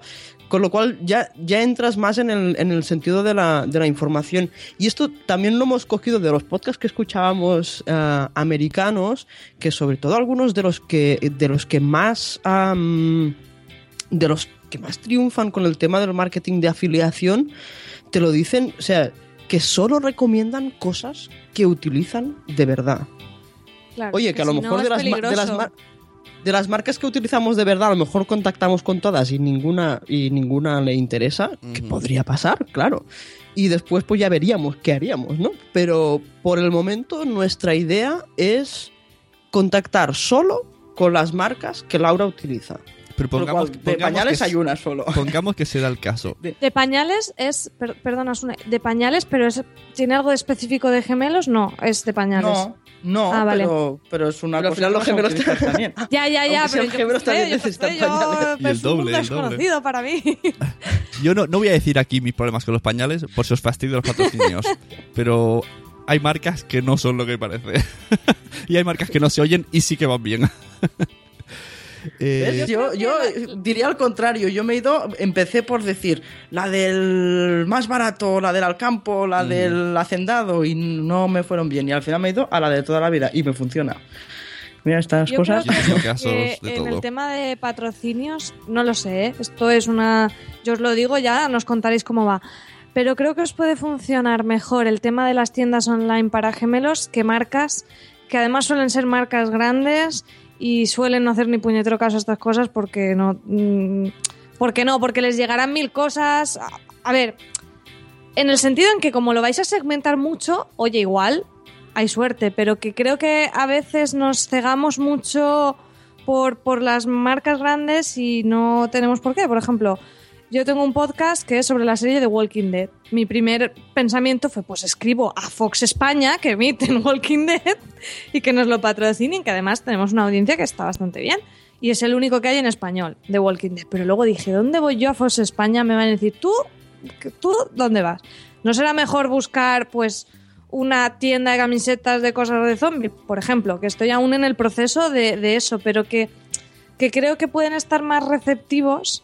con lo cual ya, ya entras más en el, en el sentido de la, de la información. Y esto también lo hemos cogido de los podcasts que escuchábamos eh, americanos, que sobre todo algunos de los que, de los que más... de los que más triunfan con el tema del marketing de afiliación, te lo dicen, o sea, que solo recomiendan cosas que utilizan de verdad. Claro, Oye, que a lo si mejor no de, las de, las de marcas que utilizamos de verdad, a lo mejor contactamos con todas y ninguna, y ninguna le interesa, que podría pasar, claro. Y después pues ya veríamos qué haríamos, ¿no? Pero por el momento nuestra idea es contactar solo con las marcas que Laura utiliza. Pero pongamos, cual, de pongamos pañales que, hay una solo. Pongamos que se da el caso. De pañales es, per- perdona, Sune, de pañales, pero es, ¿tiene algo de específico de gemelos? No, es de pañales. No, no, Ah, vale. pero, pero es una Pero al cosa final que los gemelos también. Ya, ya, ya, Aunque pero yo gemelos, también yo necesitan yo- pañales. Y el es un doble, mundo el doble. desconocido para mí. Yo no, no voy a decir aquí mis problemas con los pañales por si os fastidio los patrocinios, pero hay marcas que no son lo que parece. y hay marcas que no se oyen y sí que van bien. Eh. Yo, yo diría al contrario, yo me he ido, empecé por decir la del más barato, la del Alcampo, la del Hacendado y no me fueron bien y al final me he ido a la de toda la vida y me funciona. Mira estas Yo cosas. creo Yo que, casos que de en todo. el tema de patrocinios, no lo sé, ¿eh? esto es una... Yo os lo digo ya, nos contaréis cómo va. Pero creo que os puede funcionar mejor el tema de las tiendas online para gemelos que marcas, que además suelen ser marcas grandes y suelen no hacer ni puñetero caso a estas cosas porque no... mm, porque no, porque les llegarán mil cosas. A- ver, en el sentido en que como lo vais a segmentar mucho, oye, igual hay suerte, pero que creo que a veces nos cegamos mucho por, por las marcas grandes y no tenemos por qué. Por ejemplo, yo tengo un podcast que es sobre la serie de Walking Dead. Mi primer pensamiento fue, pues escribo a Fox España, que emiten Walking Dead, y que nos lo patrocinen, que además tenemos una audiencia que está bastante bien. Y es el único que hay en español de Walking Dead. Pero luego dije, ¿dónde voy yo a Fox España? Me van a decir, ¿tú? ¿Tú dónde vas? ¿No será mejor buscar, pues, una tienda de camisetas de cosas de zombie, por ejemplo? Que estoy aún en el proceso de, de eso, pero que, que creo que pueden estar más receptivos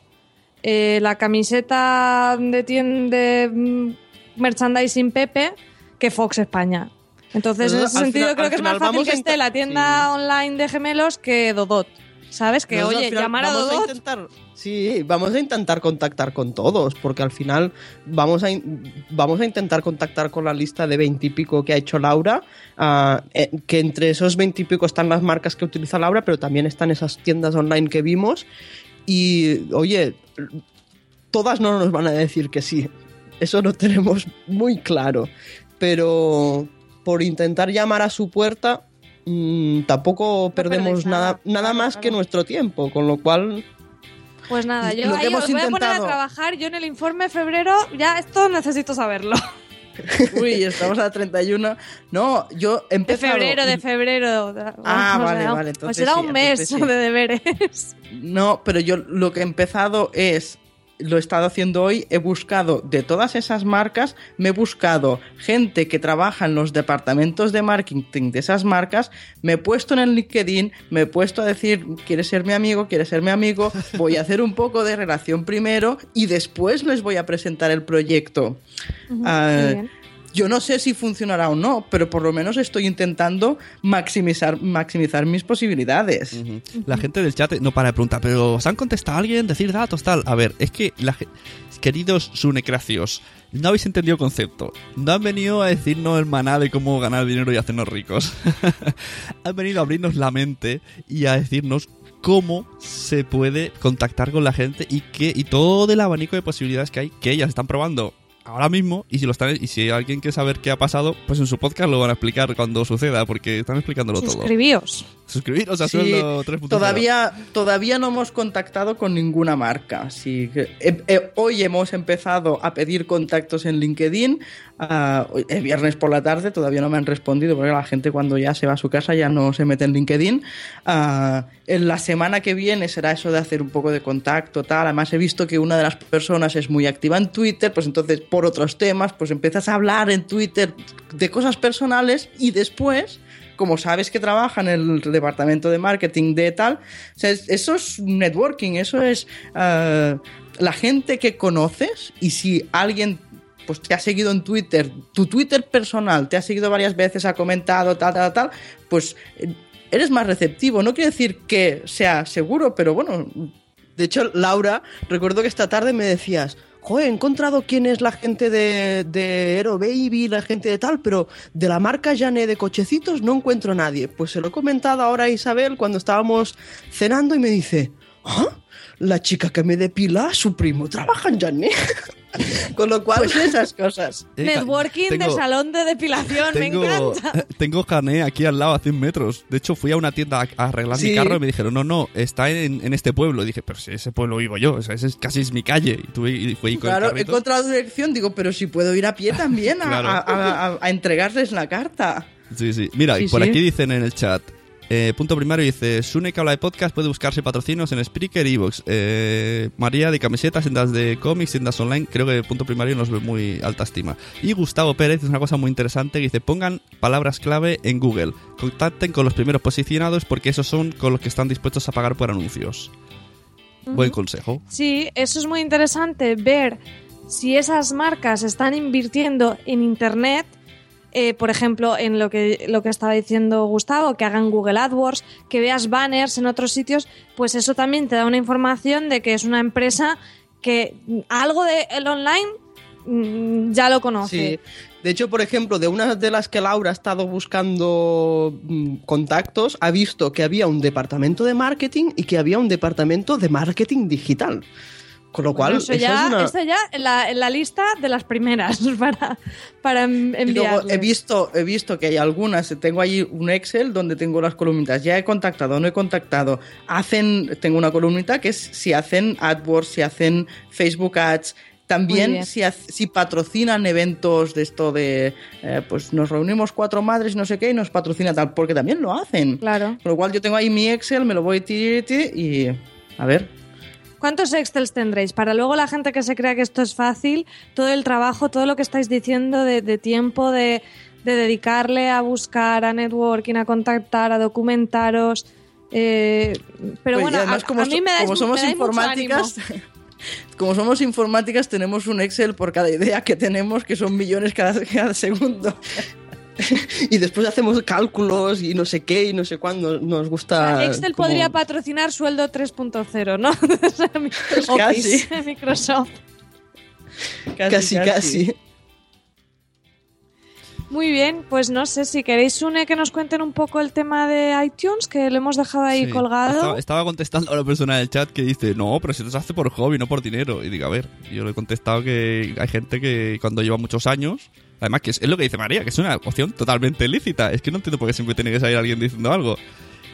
eh, la camiseta de tienda de mm, merchandising Pepe que Fox España. Entonces, en ese sentido, final- creo que es más fácil que esté la tienda Sí. online de gemelos que Dodot. ¿Sabes? Que, Nosotros oye, final llamar a Dodot. intentar, sí, vamos a intentar contactar con todos, porque al final vamos a, vamos a intentar contactar con la lista de veintipico que ha hecho Laura, ah, eh, que entre esos veintipico están las marcas que utiliza Laura, pero también están esas tiendas online que vimos. Y, oye, todas no nos van a decir que sí. Eso lo tenemos muy claro. Pero por intentar llamar a su puerta, mm, tampoco perdemos nada, nada. más claro. que nuestro tiempo, con lo cual Pues nada, yo lo que ahí hemos os voy a poner a intentado- trabajar. Yo en el informe de febrero, ya esto necesito saberlo. Uy, estamos a 31. No, yo he De febrero, de febrero. Ah, Os vale, vale, entonces da sí, un mes sí. de deberes. No, pero yo lo que he empezado es, lo he estado haciendo hoy, he buscado de todas esas marcas, me he buscado gente que trabaja en los departamentos de marketing de esas marcas, me he puesto en el LinkedIn, me he puesto a decir, ¿quieres ser mi amigo? ¿Quieres ser mi amigo? Voy a hacer un poco de relación primero y después les voy a presentar el proyecto. Ah. Yo no sé si funcionará o no, pero por lo menos estoy intentando maximizar, maximizar mis posibilidades. La gente del chat no para de preguntar, pero ¿os han contestado alguien? Decir datos, tal. A ver, es que, la, queridos sunecracios, no habéis entendido el concepto. No han venido a decirnos el maná de cómo ganar dinero y hacernos ricos. han venido a abrirnos la mente y a decirnos cómo se puede contactar con la gente y que y todo el abanico de posibilidades que hay que ellas están probando ahora mismo y si lo están y si alguien quiere saber qué ha pasado pues en su podcast lo van a explicar cuando suceda porque están explicándolo todo Suscribíos. suscribiros a Sí, sueldo 3.0 Todavía, todavía no hemos contactado con ninguna marca. Así que, eh, eh, hoy hemos empezado a pedir contactos en LinkedIn. hoy- el viernes por la tarde todavía no me han respondido porque la gente cuando ya se va a su casa ya no se mete en LinkedIn. Ah, en la semana que viene será eso de hacer un poco de contacto, tal. Además he visto que una de las personas es muy activa en Twitter, pues entonces por otros temas, pues empiezas a hablar en Twitter de cosas personales y después como sabes que trabaja en el departamento de marketing de tal, eso es networking, eso es eh, la gente que conoces y si alguien pues te ha seguido en Twitter, tu Twitter personal te ha seguido varias veces, ha comentado tal, tal, tal, pues eh, eres más receptivo. No quiere decir que sea seguro, pero bueno, De hecho, Laura, recuerdo que esta tarde me decías, joder, he encontrado quién es la gente de, Aero Baby, la gente de tal, pero de la marca Jané de cochecitos no encuentro a nadie. Pues se lo he comentado ahora a Isabel cuando estábamos cenando y me dice, ¿ah? La chica que me depila, su primo, trabaja en Jané. Con lo cual, Pues esas cosas. Eh, Networking de salón de depilación, Tengo, me encanta. tengo Jané aquí al lado a 100 metros. De hecho, fui a una tienda a arreglar mi carro y me dijeron, no, no, está en, en este pueblo. Y dije, pero si ese pueblo vivo yo, o sea, ese es, casi es mi calle. Y tuve y fui con el Claro, he encontrado dirección, digo, pero si puedo ir a pie también a, Claro. a- a- a- a entregarles la carta. Sí, sí. Mira, y Sí, por sí. aquí dicen en el chat. Eh, punto primero dice, Sune que habla de podcast puede buscarse patrocinios en Spreaker y Evox. Eh, María de camisetas, tiendas de cómics, tiendas online. Creo que punto primario nos ve muy alta estima. Y Gustavo Pérez dice una cosa muy interesante que dice, pongan palabras clave en Google. Contacten con los primeros posicionados porque esos son con los que están dispuestos a pagar por anuncios. Buen consejo. Sí, eso es muy interesante, ver si esas marcas están invirtiendo en Internet, eh, por ejemplo, en lo que, lo que estaba diciendo Gustavo, que hagan Google AdWords, que veas banners en otros sitios, pues eso también te da una información de que es una empresa que algo de el online mm, ya lo conoce. De hecho, por ejemplo, de una de las que Laura ha estado buscando mm, contactos, ha visto que había un departamento de marketing y que había un departamento de marketing digital. Con lo cual, Bueno, eso ya, es una- esto ya en la, en la lista de las primeras para, para en- Y luego enviarles. he visto, he visto que hay algunas, tengo ahí un Excel donde tengo las columnitas, ya he contactado, no he contactado. Hacen, tengo una columnita que es si hacen AdWords, si hacen Facebook Ads, también si, si patrocinan eventos de esto de, eh, pues nos reunimos cuatro madres y no sé qué y nos patrocina tal, porque también lo hacen. Claro. Con lo cual yo tengo ahí mi Excel, me lo voy y a ver. ¿Cuántos Excels tendréis? Para luego la gente que se crea que esto es fácil, todo el trabajo, todo lo que estáis diciendo de, de tiempo, de, de dedicarle a buscar, a networking, a contactar, a documentaros. eh, pero Pues, bueno, a, como a mí me dais, como somos me dais mucho informáticas, ánimo. como somos informáticas, tenemos un Excel por cada idea que tenemos, que son millones cada, cada segundo. y después hacemos cálculos y no sé qué y no sé cuándo. Nos gusta. Excel como- podría patrocinar sueldo 3.0, ¿no? Casi. Office de Microsoft. Casi, casi. Muy bien, pues no sé si queréis, Une, que nos cuenten un poco el tema de iTunes, que lo hemos dejado ahí Sí. colgado. Estaba, estaba contestando a una persona del chat que dice, no, pero si eso se hace por hobby, no por dinero. Y digo, a ver, yo le he contestado que hay gente que cuando lleva muchos años, además que es, es lo que dice María, que es una opción totalmente lícita. Es que no entiendo por qué siempre tiene que salir alguien diciendo algo.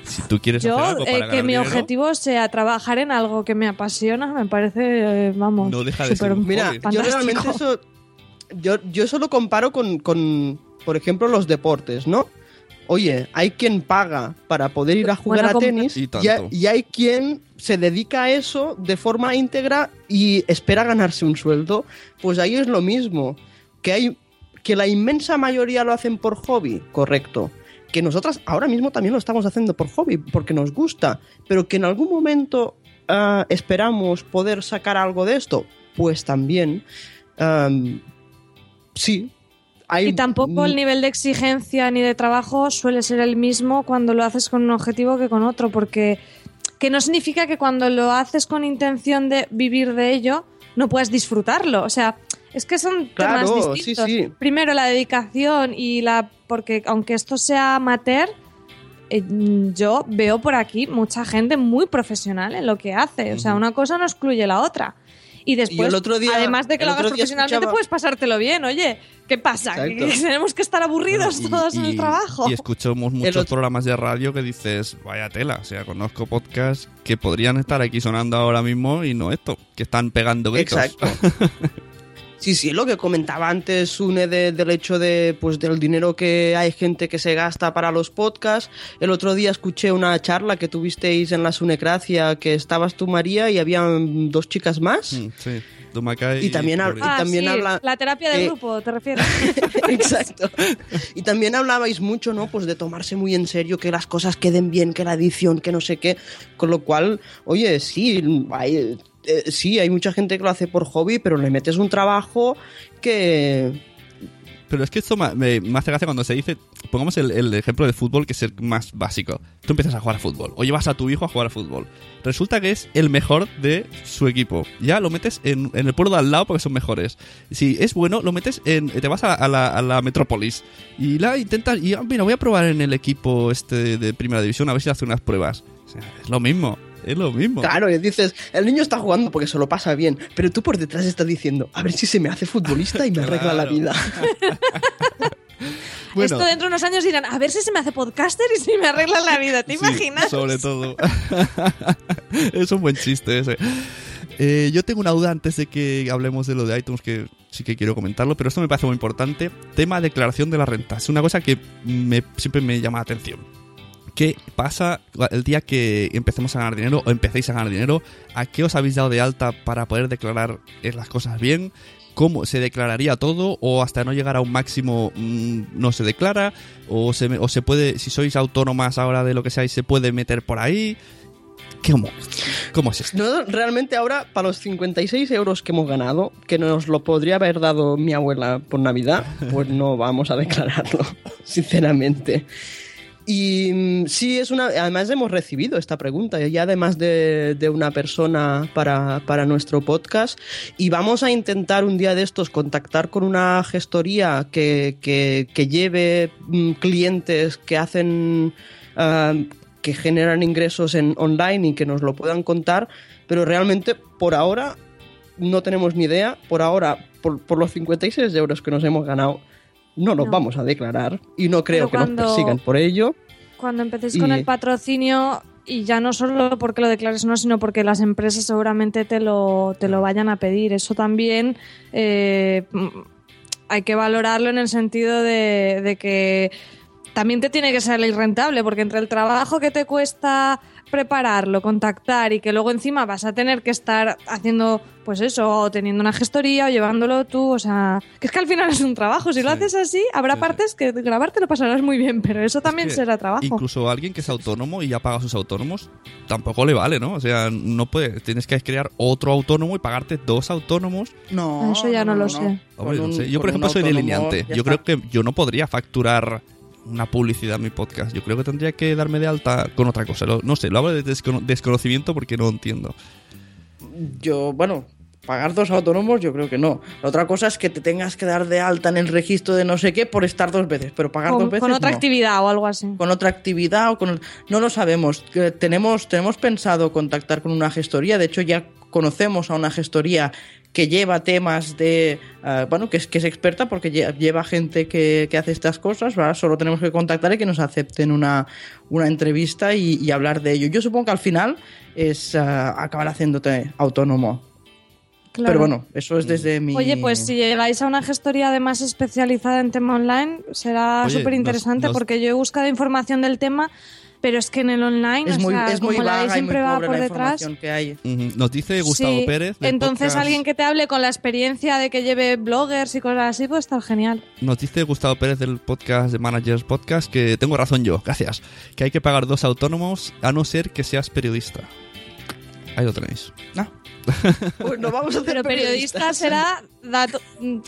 Si tú quieres Yo, hacer algo eh, que mi dinero, objetivo sea trabajar en algo que me apasiona, me parece, eh, vamos, No deja de ser un Mira, yo realmente eso. Yo, yo eso lo comparo con, con, por ejemplo, los deportes, ¿no? Oye, hay quien paga para poder ir a jugar Buena a tenis Y y, tanto. hay- y hay quien se dedica a eso de forma íntegra y espera ganarse un sueldo. Pues ahí es lo mismo. Que hay que la inmensa mayoría lo hacen por hobby, correcto. Que nosotras ahora mismo también lo estamos haciendo por hobby, porque nos gusta, pero que en algún momento ah, esperamos poder sacar algo de esto, pues también. am, sí. Hay, Y tampoco el nivel de exigencia ni de trabajo suele ser el mismo cuando lo haces con un objetivo que con otro, porque que no significa que cuando lo haces con intención de vivir de ello no puedas disfrutarlo. O sea, es que son Claro, temas distintos. sí. Primero la dedicación y la porque aunque esto sea amateur, eh, yo veo por aquí mucha gente muy profesional en lo que hace. O sea, una cosa no excluye la otra. Y después, el otro día- además de que lo hagas profesionalmente, escuchaba- puedes pasártelo bien. Oye, ¿qué pasa? ¿Que tenemos que estar aburridos Bueno, y- todos en el trabajo. Y escuchamos muchos otro- programas de radio que dices, vaya tela, o sea, conozco podcasts que podrían estar aquí sonando ahora mismo y no esto, que están pegando gritos. Exacto. Sí, sí, lo que comentaba antes, une de- del hecho de, pues, del dinero que hay gente que se gasta para los podcasts. El otro día escuché una charla que tuvisteis en la Sunecracia, que estabas tú, María, y habían dos chicas más. Mm, sí, Dumacay Y también ah, también sí, habla- la terapia eh, grupo, ¿te refieres? Exacto. Y también hablabais mucho, ¿no? Pues de tomarse muy en serio, que las cosas queden bien, que la edición, que no sé qué. Con lo cual, oye, sí, hay, eh, sí, hay mucha gente que lo hace por hobby, pero le metes un trabajo que Pero es que esto me, me hace gracia cuando se dice, pongamos el, el ejemplo de fútbol que es el más básico. Tú empiezas a jugar a fútbol o llevas a tu hijo a jugar a fútbol. Resulta que es el mejor de su equipo. Ya lo metes en, en el pueblo de al lado porque son mejores. Si es bueno, lo metes en, te vas a, a la, a la metrópolis y la intentas, y ah, mira, voy a probar en el equipo este de primera división a ver si hace unas pruebas. O sea, es lo mismo, es lo mismo. Claro, y dices, el niño está jugando porque se lo pasa bien, pero tú por detrás estás diciendo, a ver si se me hace futbolista y me arregla la vida. Bueno. Esto dentro de unos años dirán, a ver si se me hace podcaster y si me arregla la vida. ¿Te Sí, imaginas? sobre todo. es un buen chiste ese. Eh, yo tengo una duda antes de que hablemos de lo de iTunes que sí que quiero comentarlo, pero esto me parece muy importante. Tema declaración de la renta. Es una cosa que me- siempre me llama la atención. ¿Qué pasa el día que empecemos a ganar dinero o empecéis a ganar dinero? ¿A qué os habéis dado de alta para poder declarar eh, las cosas bien? ¿Cómo se declararía todo? ¿O hasta no llegar a un máximo mm, no se declara? ¿O se, me- ¿O se puede, si sois autónomas ahora de lo que seáis, se puede meter por ahí? ¿Cómo, ¿Cómo es esto? No, realmente ahora, para los 56 euros que hemos ganado, que nos lo podría haber dado mi abuela por Navidad, pues no vamos a declararlo, sinceramente. Y mm, sí, es una. Además, hemos recibido esta pregunta, ya además de, de una persona para, para nuestro podcast. Y vamos a intentar un día de estos contactar con una gestoría que, que- lleve mm, clientes que hacen. ah, que generan ingresos en online y que nos lo puedan contar, pero realmente por ahora no tenemos ni idea. Por ahora, por, por los 56 euros que nos hemos ganado, no los No. vamos a declarar y no creo Pero que cuando- nos persigan por ello. Cuando empecéis Y- con el patrocinio, y ya no solo porque lo declares o no, sino porque las empresas seguramente te lo, te lo vayan a pedir. Eso también eh, mm, hay que valorarlo en el sentido de, de que también te tiene que salir rentable, porque entre el trabajo que te cuesta prepararlo, contactar y que luego encima vas a tener que estar haciendo, pues eso, o teniendo una gestoría o llevándolo tú, o sea, que es que al final es un trabajo. Si lo haces así, habrá Sí, sí. partes que grabar te lo pasarás muy bien, pero eso también Es que será trabajo. Incluso alguien que es autónomo y ya paga a sus autónomos, tampoco le vale, ¿no? O sea, no puede, tienes que crear otro autónomo y pagarte dos autónomos. No, Eso ya no lo sé. Hombre, Con no un- sé. Yo, por ejemplo, soy delineante. Yo está. creo que yo no podría facturar una publicidad en mi podcast. Yo creo que tendría que darme de alta con otra cosa. Lo- no sé, lo hablo de descono- desconocimiento porque no entiendo. Yo, bueno, pagar dos autónomos yo creo que no. La otra cosa es que te tengas que dar de alta en el registro de no sé qué por estar dos veces, pero pagar con, dos veces con otra no. actividad o algo así. con otra actividad o con no lo sabemos tenemos tenemos pensado contactar con una gestoría de hecho ya conocemos a una gestoría que lleva temas de ah, bueno que es que es experta porque lle- lleva gente que, que hace estas cosas ¿verdad? solo tenemos que contactar y que nos acepten una, una entrevista y, y hablar de ello yo supongo que al final es ah, acabar haciéndote autónomo Claro. pero bueno eso es desde mi Oye, pues si llegáis a una gestoría además especializada en tema online, será súper interesante nos- porque yo he buscado información del tema, pero es que en el online, es o muy, sea, es muy como la ley siempre va por detrás. que hay. Nos dice Gustavo Sí, Pérez. Entonces podcast- alguien que te hable con la experiencia de que lleve bloggers y cosas así, puede estar genial. Nos dice Gustavo Pérez del podcast de Managers Podcast que tengo razón yo, gracias. Que hay que pagar dos autónomos a no ser que seas periodista. Ahí lo tenéis. pues no vamos a hacer Pero periodista periodistas. será dato-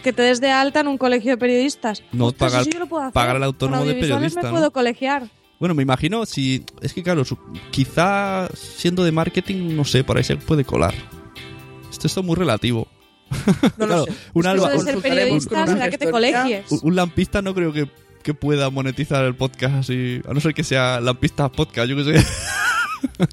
que te des de alta en un colegio de periodistas. No pagar- eso sí yo lo puedo hacer. pagar al autónomo de periodista, me ¿no? puedo colegiar. Bueno, me imagino si. Es que, claro, su- quizá siendo de marketing, no sé, por ahí se puede colar. Esto es todo muy relativo. No lo Claro, sé. Es lo ser periodista una será que te colegies. Un un lampista no creo que, que pueda monetizar el podcast así. A no ser que sea lampista podcast, yo que sé.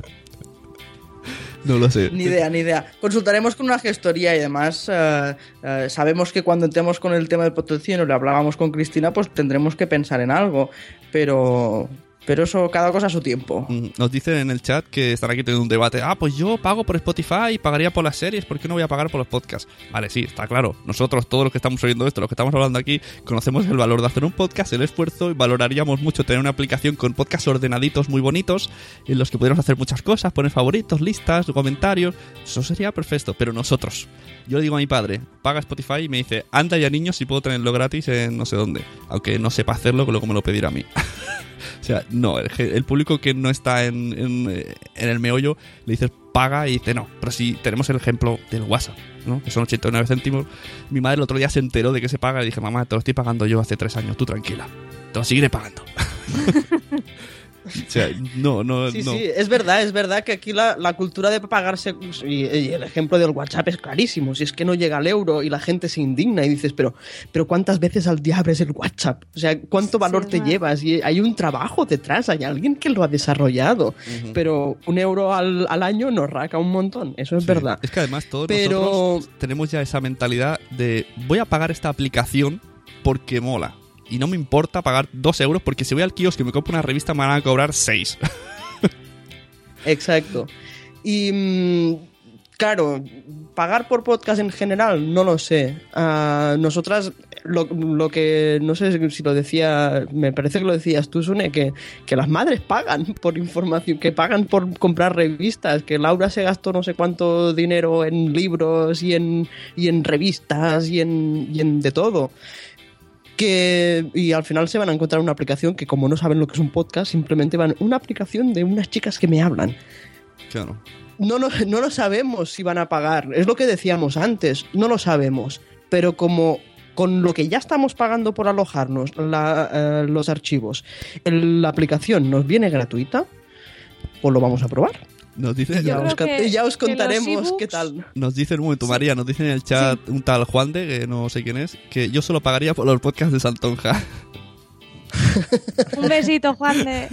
no lo sé. Ni idea, ni idea. Consultaremos con una gestoría y además eh, eh, sabemos que cuando entremos con el tema del patrocinio, le hablábamos con Cristina, pues tendremos que pensar en algo. Pero, pero eso, cada cosa a su tiempo. Mm, Nos dicen en el chat que están aquí teniendo un debate. Ah, pues yo pago por Spotify y pagaría por las series. ¿Por qué no voy a pagar por los podcasts? Vale, sí, está claro. Nosotros, todos los que estamos oyendo esto, los que estamos hablando aquí, conocemos el valor de hacer un podcast, el esfuerzo y valoraríamos mucho tener una aplicación con podcasts ordenaditos muy bonitos en los que pudiéramos hacer muchas cosas, poner favoritos, listas, comentarios. Eso sería perfecto. Pero nosotros, yo le digo a mi padre, paga Spotify y me dice, anda ya niños si puedo tenerlo gratis en no sé dónde. Aunque no sepa hacerlo, que luego me lo pedirá a mí. O sea, no, el, público que no está en, en, eh, en el meollo le dices paga y dice, no, pero si tenemos el ejemplo del WhatsApp, ¿no? Que son 89 céntimos. Mi madre el otro día se enteró de que se paga y dije, mamá, te lo estoy pagando yo hace tres años, tú tranquila. Te lo seguiré pagando. o sea, no, no, Sí, no. sí, es verdad, es verdad que aquí la, la cultura de pagarse, y, y el ejemplo del WhatsApp es clarísimo, si es que no llega al euro y la gente se indigna y dices, pero, pero ¿cuántas veces al día abres el WhatsApp? O sea, ¿cuánto valor te verdad. llevas? Y hay un trabajo detrás, hay alguien que lo ha desarrollado, pero un euro al, al año nos raca un montón, eso es Sí. verdad. Es que además todos Pero- nosotros tenemos ya esa mentalidad de voy a pagar esta aplicación porque mola. Y no me importa pagar dos euros porque si voy al kiosco y me compro una revista me van a cobrar seis. Exacto. Y mm, claro, pagar por podcast en general, no lo sé. Ah, nosotras, lo, lo que, no sé si lo decía, me parece que lo decías tú, Sune, que, que las madres pagan por información, que pagan por comprar revistas, que Laura se gastó no sé cuánto dinero en libros y en, y en revistas y en, y en de todo que y al final se van a encontrar una aplicación que como no saben lo que es un podcast, simplemente van una aplicación de unas chicas que me hablan. Claro. No lo, no lo sabemos si van a pagar, es lo que decíamos antes, no lo sabemos, pero como con lo que ya estamos pagando por alojarnos la, eh, los archivos, el- la aplicación nos viene gratuita, pues lo vamos a probar. Nos dice, Ya os, que- ya os contaremos ebooks- qué tal. nos dice un momento, María, nos dice en el chat un tal Juan de, que no sé quién es, que yo solo pagaría por los podcasts de Santonja. Un besito, Juan de.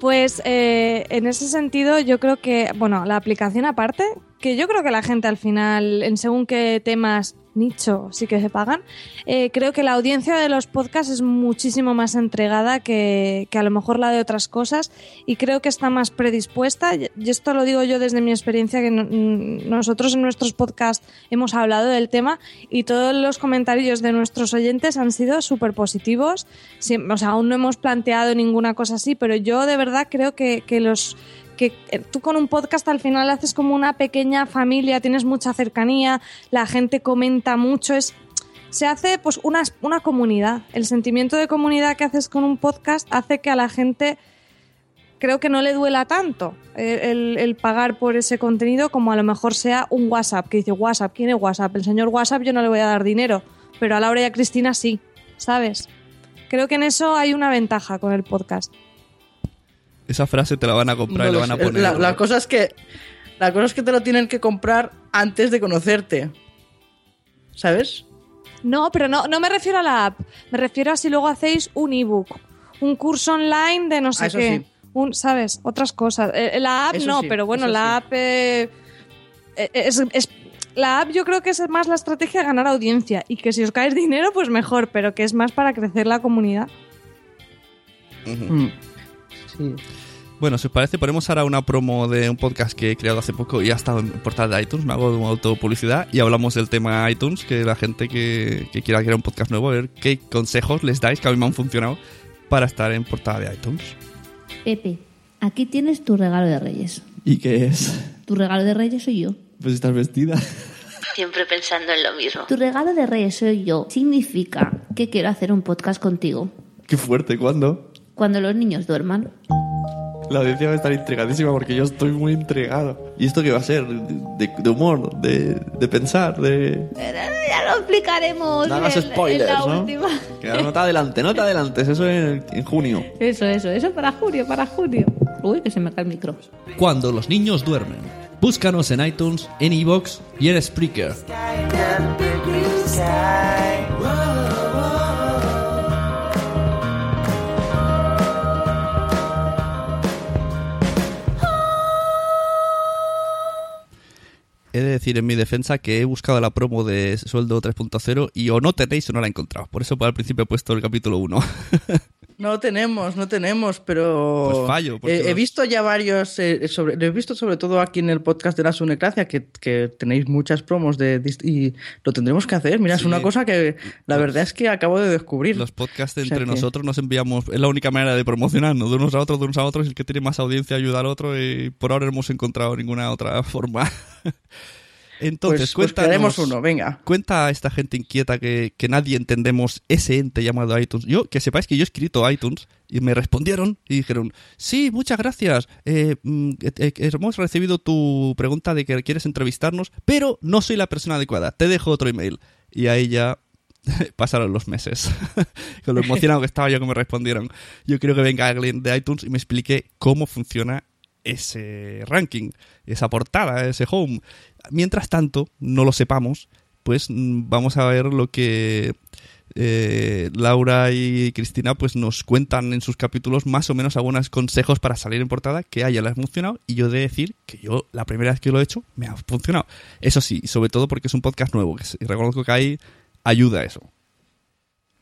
Pues eh, en ese sentido yo creo que, bueno, la aplicación aparte, que yo creo que la gente al final, en según qué temas nicho sí que se pagan, eh, creo que la audiencia de los podcasts es muchísimo más entregada que, que a lo mejor la de otras cosas y creo que está más predispuesta. Y esto lo digo yo desde mi experiencia, que mm, nosotros en nuestros podcasts hemos hablado del tema y todos los comentarios de nuestros oyentes han sido súper positivos. O sea, aún no hemos planteado ninguna cosa así, pero yo de verdad creo que, que los que eh, tú con un podcast al final haces como una pequeña familia, tienes mucha cercanía, la gente comenta mucho, es se hace pues una, una comunidad. El sentimiento de comunidad que haces con un podcast hace que a la gente creo que no le duela tanto eh, el, el pagar por ese contenido como a lo mejor sea un WhatsApp, que dice WhatsApp, ¿quién es WhatsApp? El señor WhatsApp yo no le voy a dar dinero, pero a Laura y a Cristina sí, ¿sabes? Creo que en eso hay una ventaja con el podcast. Esa frase te la van a comprar No y la van a poner. La, la cosa es que la cosa es que te lo tienen que comprar antes de conocerte. ¿Sabes? No, pero no, no me refiero a la app. Me refiero a si luego hacéis un ebook, un curso online de no sé Ah, eso qué. sí. Un, ¿Sabes? Otras cosas. Eh, la app Eso no, sí, pero bueno, la sí. app. eh, eh, es, es- la app yo creo que es más la estrategia de ganar audiencia. Y que si os caes dinero, pues mejor, pero que es más para crecer la comunidad. Mm. Sí. Bueno, si os parece, ponemos ahora una promo de un podcast que he creado hace poco y ha estado en portada de iTunes. Me hago una autopublicidad y hablamos del tema iTunes. Que la gente que, que quiera crear un podcast nuevo, a ver qué consejos les dais que a mí me han funcionado para estar en portada de iTunes. Pepe, aquí tienes tu regalo de Reyes. ¿Y qué es? Tu regalo de Reyes soy yo. Pues estás vestida. Siempre pensando en lo mismo. Tu regalo de Reyes soy yo. Significa que quiero hacer un podcast contigo. Qué fuerte, ¿cuándo? Cuando los niños duerman. La audiencia va a estar intrigadísima porque yo estoy muy intrigado. ¿Y esto qué va a ser? ¿De, de humor? De, ¿De pensar? ¿De...? Ya lo explicaremos. No hagas en- en spoilers, la ¿no? última. Que no te adelantes, no te adelantes. Eso en, en junio. Eso, eso, eso para junio, para junio. Uy, que se me cae el micro. Cuando los niños duermen. Búscanos en iTunes, en iVoox y en Spreaker. Decir en mi defensa que he buscado la promo de sueldo 3.0 y o no tenéis o no la he encontrado. Por eso para el principio he puesto el capítulo 1. No tenemos, no tenemos, pero Pues fallo, Eh, he los- visto ya varios, eh, sobre, lo he visto sobre todo aquí en el podcast de la Sunecracia, que, que tenéis muchas promos de y lo tendremos que hacer. Mira, es Sí. una cosa que la verdad es que acabo de descubrir. Los podcasts O sea entre que- nosotros nos enviamos, es la única manera de promocionarnos, de unos a otros, de unos a otros, y el que tiene más audiencia ayuda al otro y por ahora no hemos encontrado ninguna otra forma. Entonces, pues, pues cuéntanos, crearemos uno, venga. Cuenta a esta gente inquieta que, que nadie entendemos ese ente llamado iTunes. Yo, que sepáis que yo he escrito iTunes y me respondieron y dijeron, sí, muchas gracias, eh, mm, eh, eh, hemos recibido tu pregunta de que quieres entrevistarnos, pero no soy la persona adecuada, te dejo otro email. Y ahí ya pasaron los meses. Con lo emocionado que estaba yo que me respondieron. Yo quiero que venga alguien de iTunes y me explique cómo funciona ese ranking, esa portada, ese home. Mientras tanto, no lo sepamos, pues mm, vamos a ver lo que eh, Laura y Cristina pues nos cuentan en sus capítulos más o menos algunos consejos para salir en portada que a ella les funcionado y yo de decir que yo la primera vez que lo he hecho me ha funcionado. Eso sí, sobre todo porque es un podcast nuevo y reconozco que hay ayuda a eso.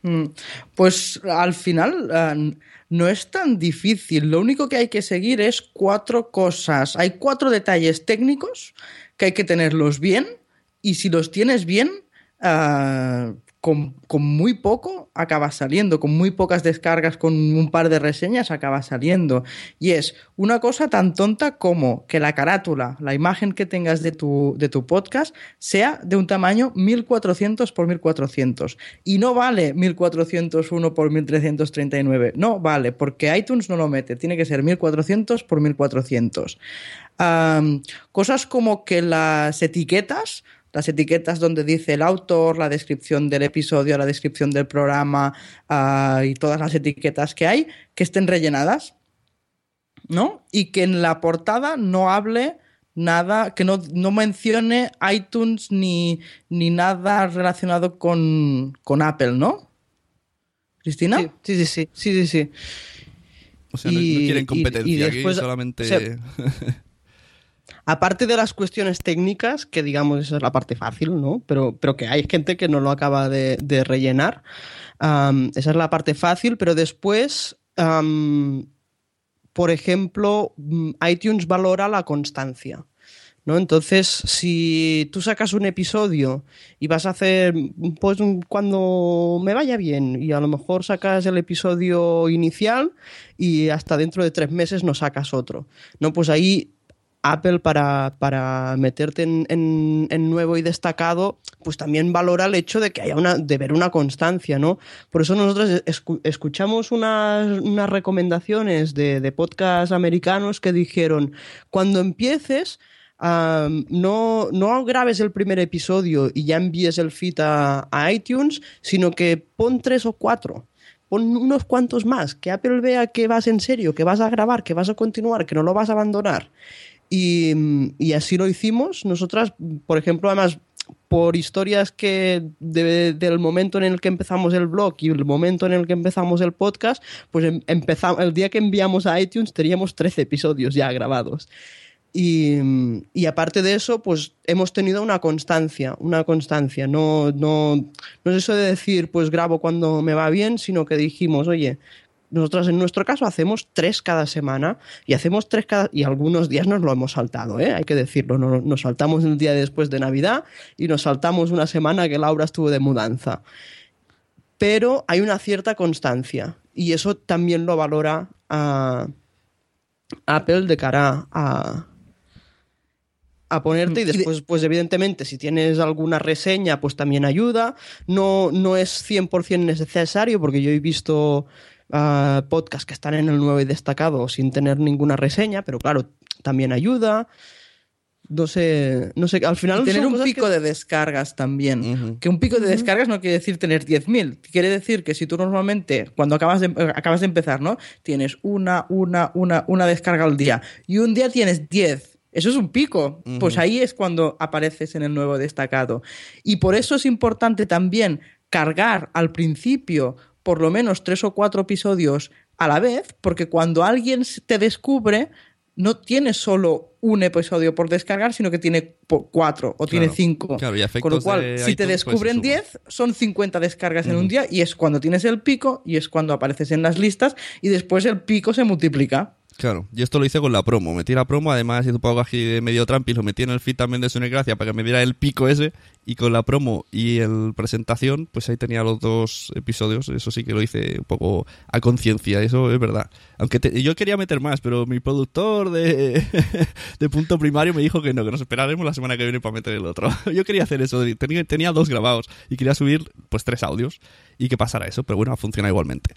Mm, Pues al final eh, no es tan difícil. Lo único que hay que seguir es cuatro cosas. Hay cuatro detalles técnicos que hay que tenerlos bien y si los tienes bien, eh, con, muy poco acaba saliendo, con muy pocas descargas, con un par de reseñas acaba saliendo. Y es una cosa tan tonta como que la carátula, la imagen que tengas de tu, de tu podcast, sea de un tamaño 1400 por 1400. Y no vale 1401 por 1339. No vale, porque iTunes no lo mete. Tiene que ser 1400 por 1400. Am, cosas como que las etiquetas las etiquetas donde dice el autor, la descripción del episodio, la descripción del programa ah, y todas las etiquetas que hay, que estén rellenadas, ¿no? Y que en la portada no hable nada, que no, no mencione iTunes ni, ni nada relacionado con, con Apple, ¿no? ¿Cristina? Sí, sí, sí, sí, sí, sí. O sea, no, no Y- quieren y- y aquí, después- solamente... o sea, Aparte de las cuestiones técnicas, que digamos esa es la parte fácil, ¿no? Pero, pero que hay gente que no lo acaba de, rellenar. Esa es la parte fácil, pero después, por ejemplo, mm, iTunes valora la constancia. ¿No? Entonces, si tú sacas un episodio y vas a hacer, pues cuando me vaya bien, y a lo mejor sacas el episodio inicial y hasta dentro de tres meses no sacas otro, ¿no? Pues ahí Apple para, para meterte en, en- nuevo y destacado, pues también valora el hecho de que haya una, de ver una constancia, ¿no? Por eso nosotros escu- escuchamos unas, unas recomendaciones de, de podcasts americanos que dijeron, cuando empieces, am, no, no grabes el primer episodio y ya envíes el feed a iTunes, sino que pon tres o cuatro pon unos cuantos más, que Apple vea que vas en serio, que vas a grabar, que vas a continuar, que no lo vas a abandonar. Y, así lo hicimos. Nosotras, por ejemplo, además, por historias que de- del momento en el que empezamos el blog y el momento en el que empezamos el podcast, pues em- empezamos, el día que enviamos a iTunes teníamos 13 episodios ya grabados. Y, y aparte de eso, pues hemos tenido una constancia, una constancia. No, no, no es eso de decir, pues grabo cuando me va bien, sino que dijimos, oye, nosotros en nuestro caso hacemos tres cada semana y hacemos tres cada y algunos días nos lo hemos saltado, ¿eh? hay que decirlo. No- Nos saltamos el día después de Navidad y nos saltamos una semana que Laura estuvo de mudanza. Pero hay una cierta constancia y eso también lo valora a Apple de cara a, a ponerte y después, pues evidentemente, si tienes alguna reseña, pues también ayuda. No, no es 100% necesario porque yo he visto ah, podcasts que están en el nuevo y destacado sin tener ninguna reseña, pero claro, también ayuda. No sé, no sé, al final Y tener un pico que- de descargas también. Que un pico de descargas no quiere decir tener 10.000. Quiere decir que si tú normalmente, cuando acabas de, eh, acabas de empezar, ¿no? Tienes una, una, una, una descarga al día y un día tienes 10. Eso es un pico. Pues ahí es cuando apareces en el nuevo destacado. Y por eso es importante también cargar al principio por lo menos tres o cuatro episodios a la vez, porque cuando alguien te descubre, no tiene solo un episodio por descargar, sino que tiene cuatro o tiene cinco. Claro, y a Con lo cual, si te pues, descubren se suma. 10, son 50 descargas en un día y es cuando tienes el pico y es cuando apareces en las listas y después el pico se multiplica. Claro, yo esto lo hice con la promo. Metí la promo, además hice un poco aquí de medio trampi, lo metí en el feed también de su Gracia para que me diera el pico ese. Y con la promo y el presentación, pues ahí tenía los dos episodios. Eso sí que lo hice un poco a conciencia, eso es verdad. Aunque te- yo quería meter más, pero mi productor de, de punto primario me dijo que no, que nos esperaremos la semana que viene para meter el otro. Yo quería hacer eso, tenía, tenía dos grabados y quería subir pues tres audios y que pasara eso, pero bueno, funciona igualmente.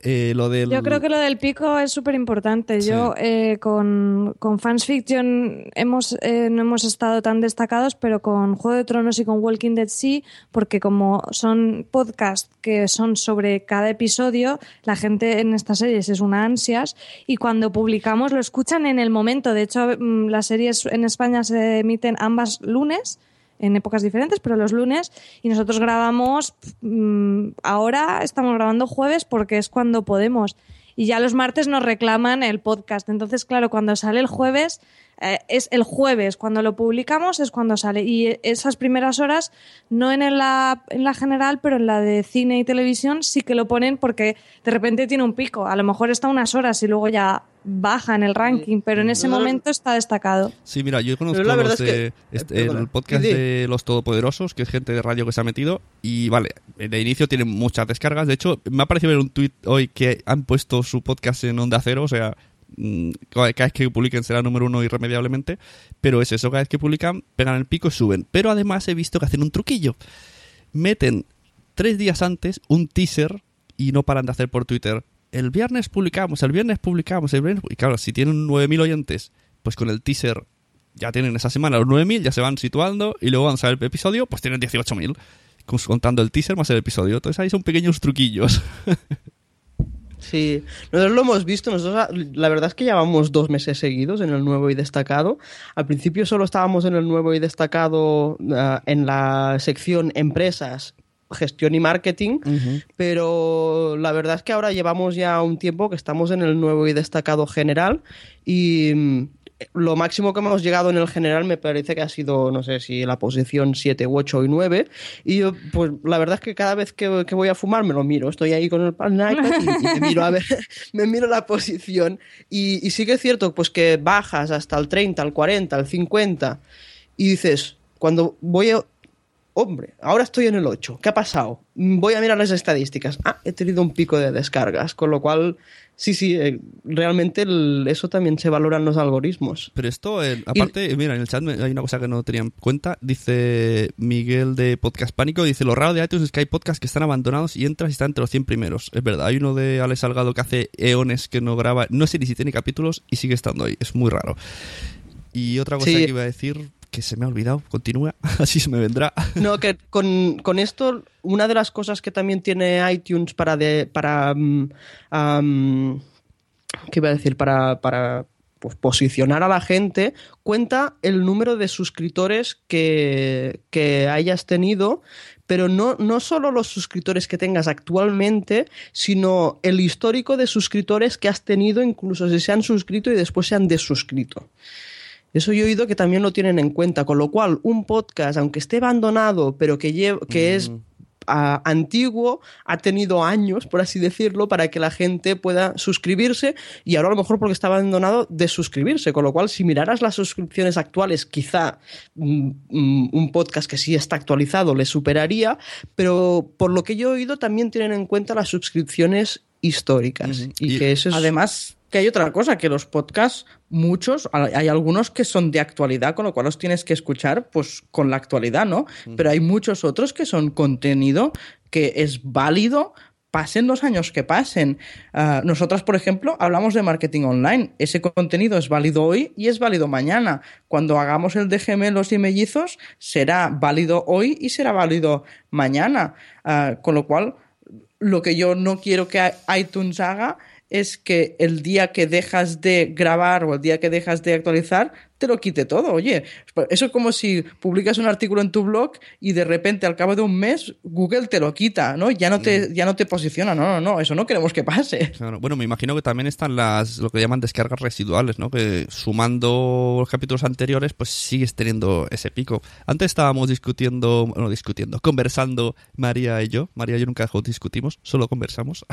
Eh, lo del... Yo creo que lo del pico es súper importante. Yo eh, con, con Fans Fiction hemos, eh, no hemos estado tan destacados, pero con Juego de Tronos y con Walking Dead sí, porque como son podcasts que son sobre cada episodio, la gente en estas series es una ansias y cuando publicamos lo escuchan en el momento. De hecho, mm, las series en España se emiten ambas lunes en épocas diferentes, pero los lunes, y nosotros grabamos, mm, ahora estamos grabando jueves porque es cuando podemos, y ya los martes nos reclaman el podcast. Entonces, claro, cuando sale el jueves, eh, es el jueves, cuando lo publicamos es cuando sale, y esas primeras horas, no en la, en la general, pero en la de cine y televisión sí que lo ponen porque de repente tiene un pico, a lo mejor está unas horas y luego ya baja en el ranking, pero en ese Nosotros- momento está destacado. Sí, mira, yo conozco la los es que- este, eh, perdona. el podcast de Los Todopoderosos, que es gente de radio que se ha metido, y vale, de inicio tienen muchas descargas. De hecho, me ha parecido ver un tuit hoy que han puesto su podcast en Onda Cero, o sea, mm, cada cada vez que publiquen será número uno irremediablemente, pero es eso, cada vez que publican, pegan el pico y suben. Pero además he visto que hacen un truquillo. Meten tres días antes un teaser y no paran de hacer por Twitter. El viernes publicamos, el viernes publicamos, el viernes... Y claro, si tienen 9.000 oyentes, pues con el teaser ya tienen esa semana los 9.000, ya se van situando y luego van a el episodio, pues tienen 18.000. Con- Contando el teaser más el episodio. Entonces ahí son pequeños truquillos. Sí, nosotros lo hemos visto, nosotros la verdad es que llevamos dos meses seguidos en el nuevo y destacado. Al principio solo estábamos en el nuevo y destacado ah, en la sección empresas, gestión y marketing, pero la verdad es que ahora llevamos ya un tiempo que estamos en el nuevo y destacado general y mm, lo máximo que hemos llegado en el general me parece que ha sido, no sé si la posición 7, 8 y 9. Y yo, pues la verdad es que cada vez que, que voy a fumar me lo miro. Estoy ahí con el pan y, y me miro a ver, me miro la posición. Y, y sí que es cierto, pues que bajas hasta el 30, el 40, el 50 y dices, cuando voy a... Hombre, ahora estoy en el 8. ¿Qué ha pasado? Mm, Voy a mirar las estadísticas. Ah, he tenido un pico de descargas, con lo cual, sí, sí, eh, realmente el- eso también se valora en los algoritmos. Pero esto, eh, aparte, mira, en el chat hay una cosa que no tenía en cuenta. Dice Miguel de Podcast Pánico, dice, lo raro de iTunes es que hay podcasts que están abandonados y entras y están entre los 100 primeros. Es verdad, hay uno de Alex Salgado que hace eones que no graba, no sé ni si tiene capítulos y sigue estando ahí. Es muy raro. Y otra cosa Sí. que iba a decir, se me ha olvidado, continúa, así se me vendrá. No, que con, con esto, una de las cosas que también tiene iTunes para de, para mm, ¿qué iba a decir? Para, para pues, posicionar a la gente, cuenta el número de suscriptores que, que hayas tenido, pero no, no solo los suscriptores que tengas actualmente, sino el histórico de suscriptores que has tenido, incluso si se han suscrito y después se han desuscrito. Eso yo he oído que también lo tienen en cuenta, con lo cual un podcast, aunque esté abandonado, pero que, que es ah, antiguo, ha tenido años, por así decirlo, para que la gente pueda suscribirse y ahora a lo mejor porque está abandonado, desuscribirse, con lo cual si miraras las suscripciones actuales, quizá mm, mm, un podcast que sí está actualizado le superaría, pero por lo que yo he oído también tienen en cuenta las suscripciones históricas y, que eso es... Además, que hay otra cosa, que los podcasts, muchos, hay algunos que son de actualidad, con lo cual los tienes que escuchar pues con la actualidad, ¿no? Pero hay muchos otros que son contenido que es válido pasen los años que pasen. Ah, nosotras, por ejemplo, hablamos de marketing online. Ese contenido es válido hoy y es válido mañana. Cuando hagamos el de gemelos y mellizos, será válido hoy y será válido mañana. Ah, con lo cual, lo que yo no quiero que iTunes haga es que el día que dejas de grabar o el día que dejas de actualizar te lo quite todo. Oye, eso es como si publicas un artículo en tu blog y de repente al cabo de un mes Google te lo quita, ¿no? Ya no te, ya no te posiciona. No, no, no, eso no queremos que pase. Claro. Bueno, me imagino que también están las lo que llaman descargas residuales, ¿no? Que sumando los capítulos anteriores, pues sigues teniendo ese pico. Antes estábamos discutiendo, bueno, discutiendo, conversando María y yo. María y yo nunca discutimos, solo conversamos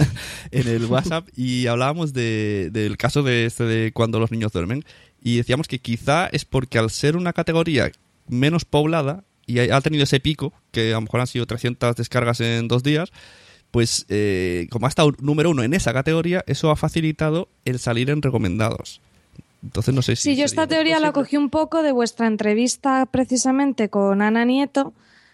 en el WhatsApp y hablábamos de, del caso de este de cuando los niños duermen y decíamos que quizá es porque al ser una categoría menos poblada y ha tenido ese pico, que a lo mejor han sido 300 descargas en dos días, pues eh, como ha estado número uno en esa categoría, eso ha facilitado el salir en recomendados. Entonces no sé si... Sí, yo esta teoría la cogí un poco de vuestra entrevista precisamente con Ana Nieto,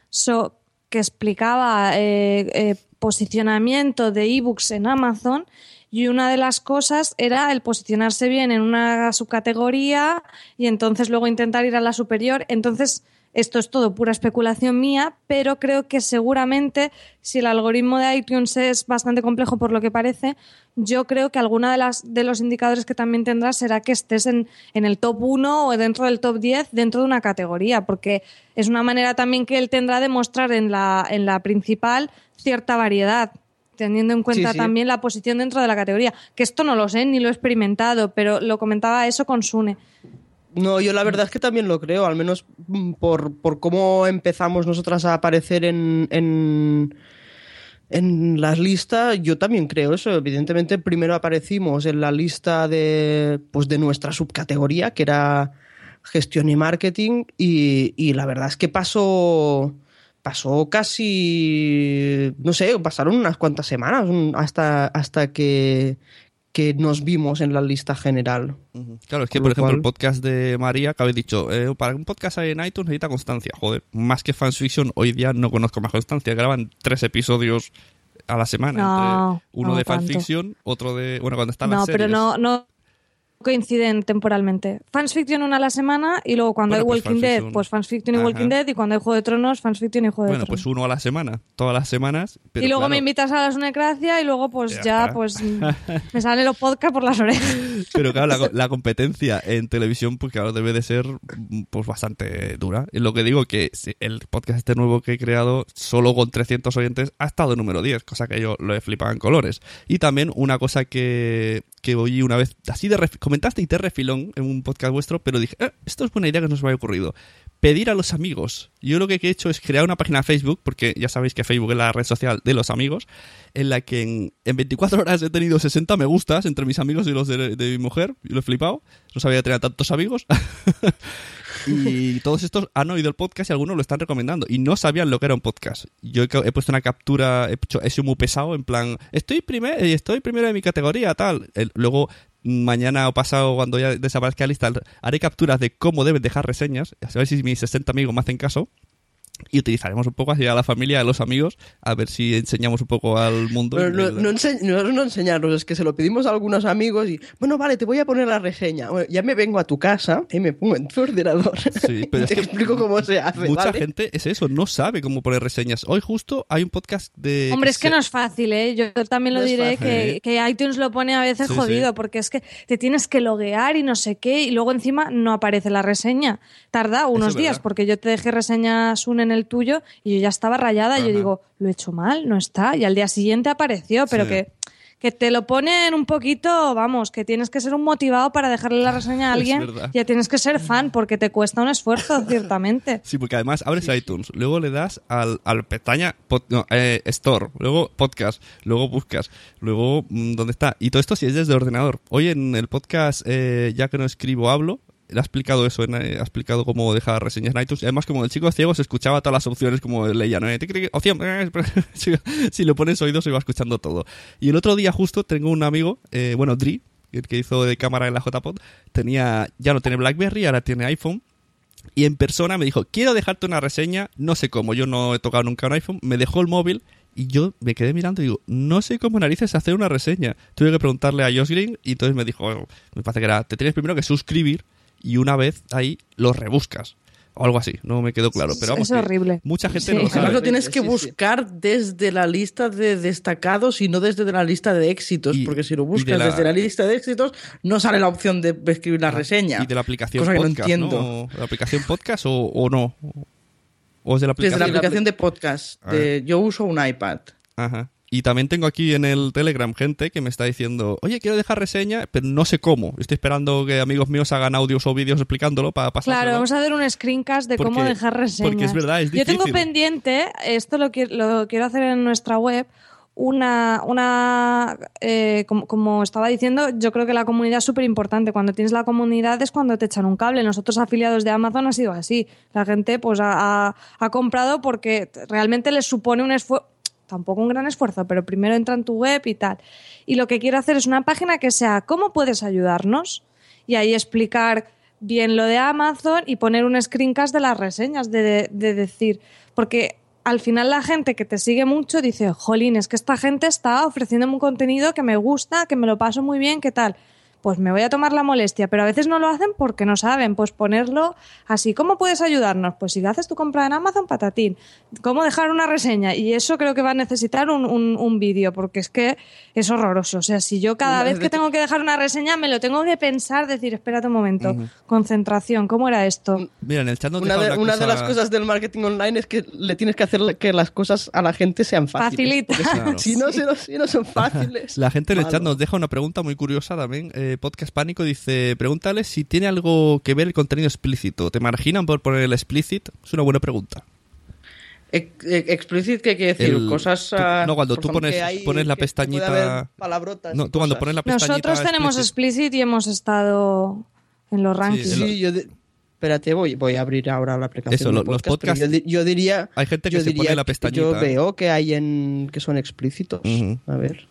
so, que explicaba eh, eh, posicionamiento de ebooks en Amazon y una de las cosas era el posicionarse bien en una subcategoría y entonces luego intentar ir a la superior. Entonces, esto es todo pura especulación mía, pero creo que seguramente si el algoritmo de iTunes es bastante complejo por lo que parece, yo creo que alguna de las de los indicadores que también tendrás será que estés en, en el top 1 o dentro del top 10 dentro de una categoría, porque es una manera también que él tendrá de mostrar en la, en la principal cierta variedad teniendo en cuenta Sí, sí. también la posición dentro de la categoría. Que esto no lo sé, ni lo he experimentado, pero lo comentaba eso con Sune. No, yo la verdad es que también lo creo, al menos mm, por, por cómo empezamos nosotras a aparecer en, en, en las listas, yo también creo eso. Evidentemente, primero aparecimos en la lista de, pues de nuestra subcategoría, que era gestión y marketing, y, y la verdad es que pasó, pasó casi, no sé, pasaron unas cuantas semanas hasta, hasta que, que nos vimos en la lista general. Claro, es que, Con por lo ejemplo, cual- el podcast de María, que habéis dicho, eh, para un podcast en iTunes necesita constancia. Joder, más que fanfiction, hoy día no conozco más constancia. Graban tres episodios a la semana. No, entre uno no de tanto. fanfiction, otro de... Bueno, cuando están No, las pero series. no, no coinciden temporalmente. Fans Fiction una a la semana y luego cuando Bueno, hay pues Walking Dead, pues Fans Fiction y Ajá. Walking Dead y cuando hay Juego de Tronos, Fans Fiction y Juego de Bueno, Tronos. pues uno a la semana, todas las semanas. pero y luego claro, me invitas a la Sunecracia y luego pues Ya pues me salen los podcasts por las orejas. Pero claro, la, la competencia en televisión, pues claro, debe de ser pues bastante dura. Y lo que digo que el podcast este nuevo que he creado, solo con 300 oyentes, ha estado número 10, cosa que yo lo he flipado en colores. Y también una cosa que, que oí una vez, así de comentaste y te refilón en un podcast vuestro, pero dije, "Eh, esto es buena idea que nos había ocurrido. Pedir a los amigos. Yo lo que he hecho es crear una página Facebook, porque ya sabéis que Facebook es la red social de los amigos, en la que en, en 24 horas he tenido 60 me gustas entre mis amigos y los de, mi mujer, y lo he flipado. No sabía tener tantos amigos. y todos estos han oído el podcast y algunos lo están recomendando. Y no sabían lo que era un podcast. Yo he, puesto una captura, he, hecho, he sido muy pesado, en plan, estoy, primer, estoy primero de mi categoría, tal. Luego, mañana o pasado, cuando ya desaparezca la lista, haré capturas de cómo deben dejar reseñas, a ver si mis 60 amigos me hacen caso. Y utilizaremos un poco así a la familia, a los amigos, a ver si enseñamos un poco al mundo. Pero no, El- no, ense- no- no enseñarnos, es que se lo pedimos a algunos amigos y, bueno, vale, te voy a poner la reseña. Bueno, ya me vengo a tu casa y me pongo en tu ordenador. Sí, pero y es te que explico cómo se hace. Mucha ¿vale? gente es eso, no sabe cómo poner reseñas. Hoy justo hay un podcast de... Hombre, es que se- no es fácil, ¿eh? Yo también lo diré que, que iTunes lo pone a veces Sí, jodido, sí. porque es que te tienes que loguear y no sé qué, y luego encima no aparece la reseña. Tarda unos días, verdad. porque yo te dejé reseñas un en el tuyo y yo ya estaba rayada. Y yo digo, lo he hecho mal, no está. Y al día siguiente apareció, pero Sí. que, que te lo ponen un poquito, vamos, que tienes que ser un motivado para dejarle la reseña a Es alguien. verdad. Ya tienes que ser fan, porque te cuesta un esfuerzo, ciertamente. Sí, porque además abres iTunes, luego le das al, al pestaña pod- no, eh, Store, luego Podcast, luego buscas, luego mm, ¿dónde está? Y todo esto si es desde el ordenador. Hoy en el podcast, eh, ya que no escribo, hablo, ha explicado eso, en, ha explicado cómo dejar reseñas en iTunes. Además, como el chico ciego se escuchaba todas las opciones como leía, ¿no? Eh, opción, eh, si, le pones oídos se iba escuchando todo. Y el otro día justo tengo un amigo, eh, bueno, Dri, el que hizo de cámara en la JPod, tenía, ya no tiene BlackBerry, ahora tiene iPhone. Y en persona me dijo, quiero dejarte una reseña, no sé cómo, yo no he tocado nunca un iPhone, me dejó el móvil y yo me quedé mirando y digo, no sé cómo narices hacer una reseña. Tuve que preguntarle a Josh Green y entonces me dijo, "Oh, me parece que era, te tienes primero que suscribir y una vez ahí lo rebuscas. O algo así, no me quedó claro. Pero vamos, es horrible. Mucha gente Sí. no lo Además sabe. lo tienes que buscar desde la lista de destacados y no desde la lista de éxitos, Y- porque si lo buscas de la- desde la lista de éxitos no sale la opción de escribir la reseña. Y de la aplicación cosa que podcast, no entiendo. ¿no? ¿De la aplicación podcast o, o no? ¿O es de la Desde aplicación? la aplicación de podcast. A de- yo uso un iPad. Ajá. Y también tengo aquí en el Telegram gente que me está diciendo, oye, quiero dejar reseña, pero no sé cómo. Estoy esperando que amigos míos hagan audios o vídeos explicándolo para pasar. Claro, vamos a hacer un screencast de cómo dejar reseñas. porque es verdad, es Yo tengo difícil. pendiente, esto lo, qui- lo quiero hacer en nuestra web, una, una eh, como, como estaba diciendo, yo creo que la comunidad es súper importante. Cuando tienes la comunidad es cuando te echan un cable. Nosotros afiliados de Amazon ha sido así. La gente pues ha, ha- ha comprado porque realmente les supone un esfuerzo, tampoco un gran esfuerzo, pero primero entra en tu web y tal. Y lo que quiero hacer es una página que sea ¿cómo puedes ayudarnos? Y ahí explicar bien lo de Amazon y poner un screencast de las reseñas, de, de- de decir, porque al final la gente que te sigue mucho dice, jolín, es que esta gente está ofreciéndome un contenido que me gusta, que me lo paso muy bien, ¿qué tal? Pues me voy a tomar la molestia, pero a veces no lo hacen porque no saben, pues ponerlo así. ¿Cómo puedes ayudarnos? Pues si haces tu compra en Amazon, patatín. ¿Cómo dejar una reseña? Y eso creo que va a necesitar un, un- un vídeo, porque es que es horroroso. O sea, si yo cada vez que tengo que dejar una reseña me lo tengo que pensar, decir, espérate un momento, concentración, ¿cómo era esto? Mira, en el chat nos Una, de, una una de las cosas del marketing online es que le tienes que hacer que las cosas a la gente sean fáciles. Facilita. Si- Claro. Si, no, si, no, si no son fáciles. La gente en el chat nos deja una pregunta muy curiosa también. Eh, Podcast Pánico dice, pregúntale si tiene algo que ver el contenido explícito. ¿Te marginan por poner el explicit? Es una buena pregunta. Ex- ex- Explicit, ¿qué quiere decir? El- Cosas. tú- ah, no, cuando tú pones, hay- pones la pestañita... palabrotas No, tú cuando pones la pestañita... Nosotros tenemos explicit- y hemos estado en los rankings. lo- Sí, yo de- Espérate, voy, voy a abrir ahora la aplicación. Eso, de los podcasts- Yo, di- yo diría. Hay gente que yo se pone diría la pestañita. Yo veo que hay en que son explícitos. A ver.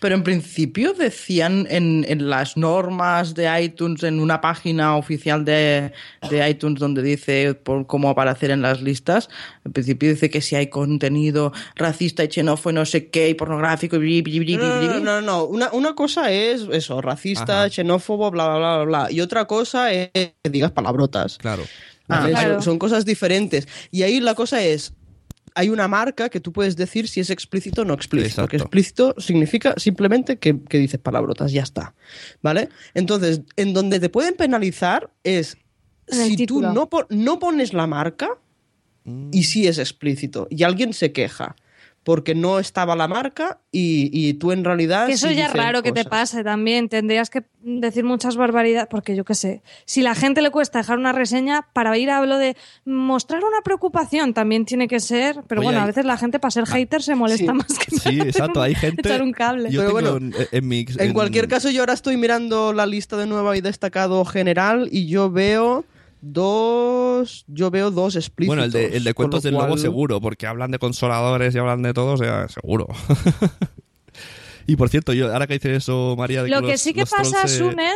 Pero en principio decían en, en las normas de iTunes, en una página oficial de, de iTunes donde dice por cómo aparecer en las listas, en principio dice que si hay contenido racista y xenófobo, no sé qué, y pornográfico, y bli, bli, bli, No, no, bli, no, no, no. Una, una cosa es eso, racista, Ajá. xenófobo, bla, bla, bla, bla, bla. Y otra cosa es que digas palabrotas. Claro. ¿vale? Claro. Son, son cosas diferentes. Y ahí la cosa es, hay una marca que tú puedes decir si es explícito o no explícito. Exacto. Porque explícito significa simplemente que, que dices palabrotas, ya está. ¿Vale? Entonces, en donde te pueden penalizar es si tú no, no pones la marca y sí es explícito. Y alguien se queja porque no estaba la marca y, y tú en realidad... Que eso sí ya es raro que te pase también. Tendrías que decir muchas barbaridades, porque yo qué sé. Si la gente le cuesta dejar una reseña, para ir a lo de mostrar una preocupación también tiene que ser. Pero Oye, bueno, a veces la gente para ser hater se molesta sí. más que Sí, exacto. Hay gente... echar un cable. Yo Pero bueno, en, en mi... En cualquier caso, yo ahora estoy mirando la lista de nueva y destacado general y yo veo dos. Yo veo dos explícitos. Bueno, el de, el de cuentos del lobo cual- seguro, porque hablan de consoladores y hablan de todo, o sea, seguro. y por cierto, yo ahora que dices eso, María, de Lo que los- sí que pasa, se- Sune,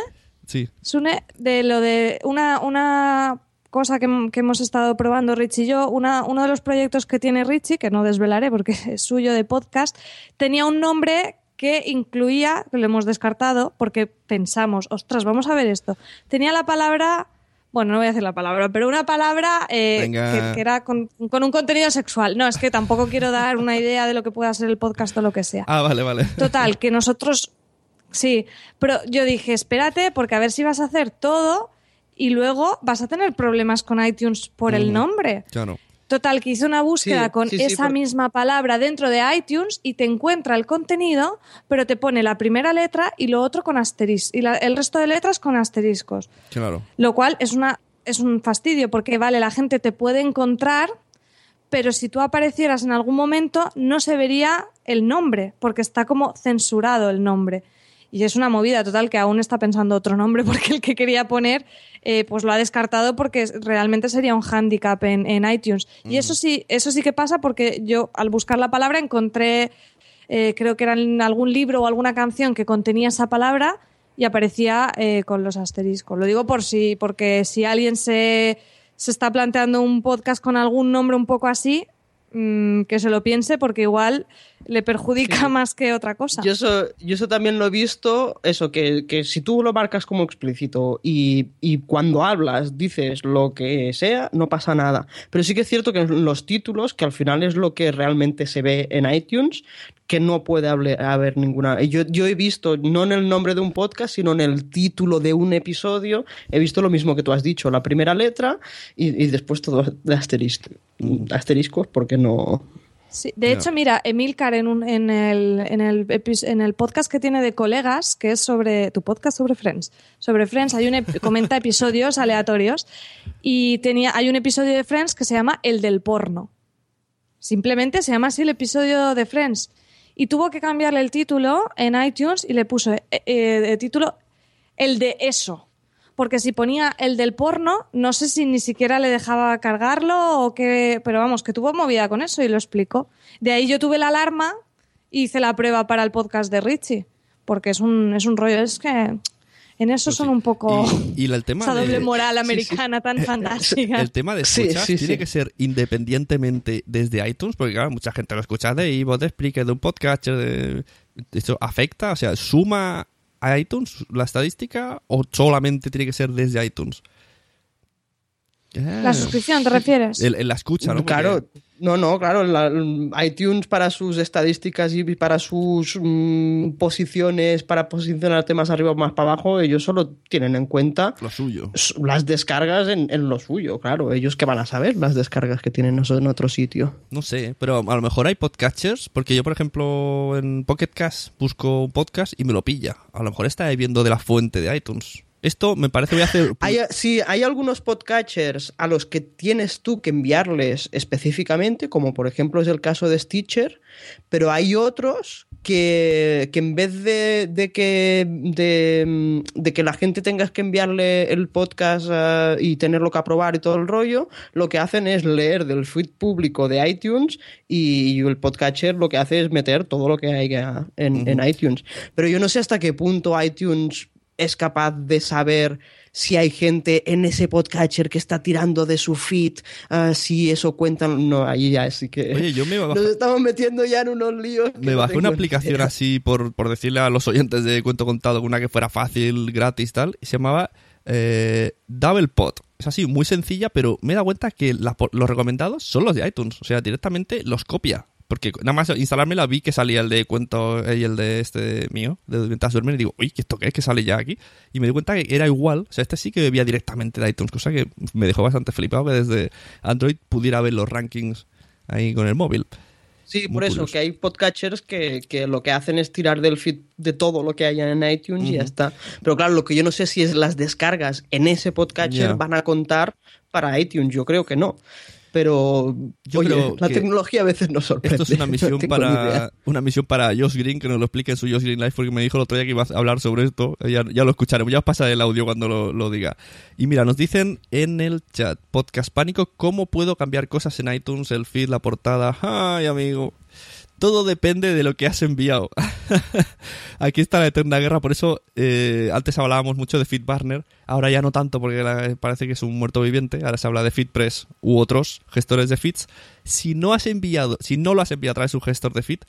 Sí. Sune, de lo de una, una cosa que, que hemos estado probando Rich y yo, una, uno de los proyectos que tiene Richie, que no desvelaré porque es suyo de podcast, tenía un nombre que incluía, que lo hemos descartado porque pensamos, ostras, vamos a ver esto. Tenía la palabra, bueno, no voy a decir la palabra, pero una palabra eh, que, que era con, con un contenido sexual. No, es que tampoco quiero dar una idea de lo que pueda ser el podcast o lo que sea. Ah, vale, vale. Total, que nosotros. Sí, pero yo dije, espérate, porque a ver si vas a hacer todo y luego vas a tener problemas con iTunes por el nombre. Claro. Total, que hice una búsqueda Sí, con sí, esa misma palabra dentro de iTunes y te encuentra el contenido, pero te pone la primera letra y lo otro con asteriscos. Y la- el resto de letras con asteriscos. Claro. Lo cual es, una, es un fastidio, porque vale, la gente te puede encontrar, pero si tú aparecieras en algún momento no se vería el nombre, porque está como censurado el nombre. Y es una movida total que aún está pensando otro nombre, porque el que quería poner, eh, pues lo ha descartado porque realmente sería un hándicap en, en iTunes. Y eso sí, eso sí que pasa porque yo al buscar la palabra encontré, eh, creo que era en algún libro o alguna canción que contenía esa palabra y aparecía eh, con los asteriscos. Lo digo por si, porque si alguien se, se está planteando un podcast con algún nombre un poco así, mm, que se lo piense porque igual le perjudica más que otra cosa. Yo eso, yo eso también lo he visto, eso, que, que si tú lo marcas como explícito y, y cuando hablas dices lo que sea, no pasa nada. Pero sí que es cierto que en los títulos, que al final es lo que realmente se ve en iTunes, que no puede haber ninguna. Yo, yo he visto, no en el nombre de un podcast, sino en el título de un episodio, he visto lo mismo que tú has dicho, la primera letra y, y después todo de asterisco, asteriscos, porque no. Sí, de hecho, mira, Emilcar en, un, en, el, en, el, epis- en el podcast que tiene de colegas, que es sobre tu podcast sobre Friends, sobre Friends, hay un ep- comenta episodios aleatorios y tenía, hay un episodio de Friends que se llama El del porno. Simplemente se llama así el episodio de Friends. Y tuvo que cambiarle el título en iTunes y le puso eh, eh, el título El de eso. Porque si ponía el del porno, no sé si ni siquiera le dejaba cargarlo o qué. Pero vamos, que tuvo movida con eso y lo explicó. De ahí yo tuve la alarma y hice la prueba para el podcast de Richie. Porque es un, es un rollo. Es que en eso son un poco. Y el tema esa de- doble moral Sí, sí. americana tan fantástica. El tema de sí, tiene sí. que ser independientemente desde iTunes, porque claro, mucha gente lo escucha de Ivo, de Spreaker, de un podcast. De... ¿Esto afecta? O sea, ¿suma a iTunes la estadística o solamente tiene que ser desde iTunes? La suscripción, ¿te refieres? El- el la escucha, ¿no? Porque- Claro, no, no, claro, la- iTunes para sus estadísticas y para sus mm, posiciones, para posicionar temas arriba o más para abajo, ellos solo tienen en cuenta lo suyo. las descargas en, en lo suyo, claro, ellos que van a saber las descargas que tienen en otro sitio. No sé, pero a lo mejor hay podcatchers, porque yo, por ejemplo, en Pocket Cast busco un podcast y me lo pilla. A lo mejor está viendo de la fuente de iTunes. Esto me parece voy a hacer... Hay, sí, hay algunos podcatchers a los que tienes tú que enviarles específicamente, como por ejemplo es el caso de Stitcher, pero hay otros que, que en vez de, de que, de, de que la gente tengas que enviarle el podcast eh, y tenerlo que aprobar y todo el rollo, lo que hacen es leer del feed público de iTunes y el podcatcher lo que hace es meter todo lo que haya en, en iTunes. Pero yo no sé hasta qué punto iTunes es capaz de saber si hay gente en ese podcatcher que está tirando de su feed, ah, si eso cuenta. No, ahí ya sí que. Oye, yo me Nos bajé, estamos metiendo ya en unos líos. me bajé una aplicación idea. así por, por decirle a los oyentes de Cuento Contado una que fuera fácil, gratis, tal, y se llamaba eh, Double Pod. Es así, muy sencilla, pero me he dado cuenta que la- los recomendados son los de iTunes. O sea, directamente los copia. Porque nada más instalármela vi que salía el de cuento eh, y el de este mío, de Mientras duermen, y digo, uy, ¿qué esto qué es? Que sale ya aquí. Y me di cuenta que era igual. O sea, este sí que bebía directamente de iTunes, cosa que me dejó bastante flipado que desde Android pudiera ver los rankings ahí con el móvil. Sí, Muy por eso, que hay podcatchers que, que lo que hacen es tirar del feed de todo lo que haya en iTunes y ya está. Pero claro, lo que yo no sé si es las descargas en ese podcatcher van a contar para iTunes. Yo creo que no. Pero Yo oye, creo la que tecnología a veces nos sorprende. Esto es una misión para una misión para Josh Green que nos lo explique en su Josh Green Life porque me dijo el otro día que iba a hablar sobre esto. Ya, ya lo escucharemos, ya os pasaré el audio cuando lo, lo diga. Y mira, nos dicen en el chat Podcast Pánico cómo puedo cambiar cosas en iTunes, el feed, la portada. Ay, amigo. Todo depende de lo que has enviado. Aquí está la eterna guerra, por eso eh, antes hablábamos mucho de FeedBurner, ahora ya no tanto porque parece que es un muerto viviente, ahora se habla de FeedPress u otros gestores de feeds. Si no has enviado, si no lo has enviado a través de un gestor de feed,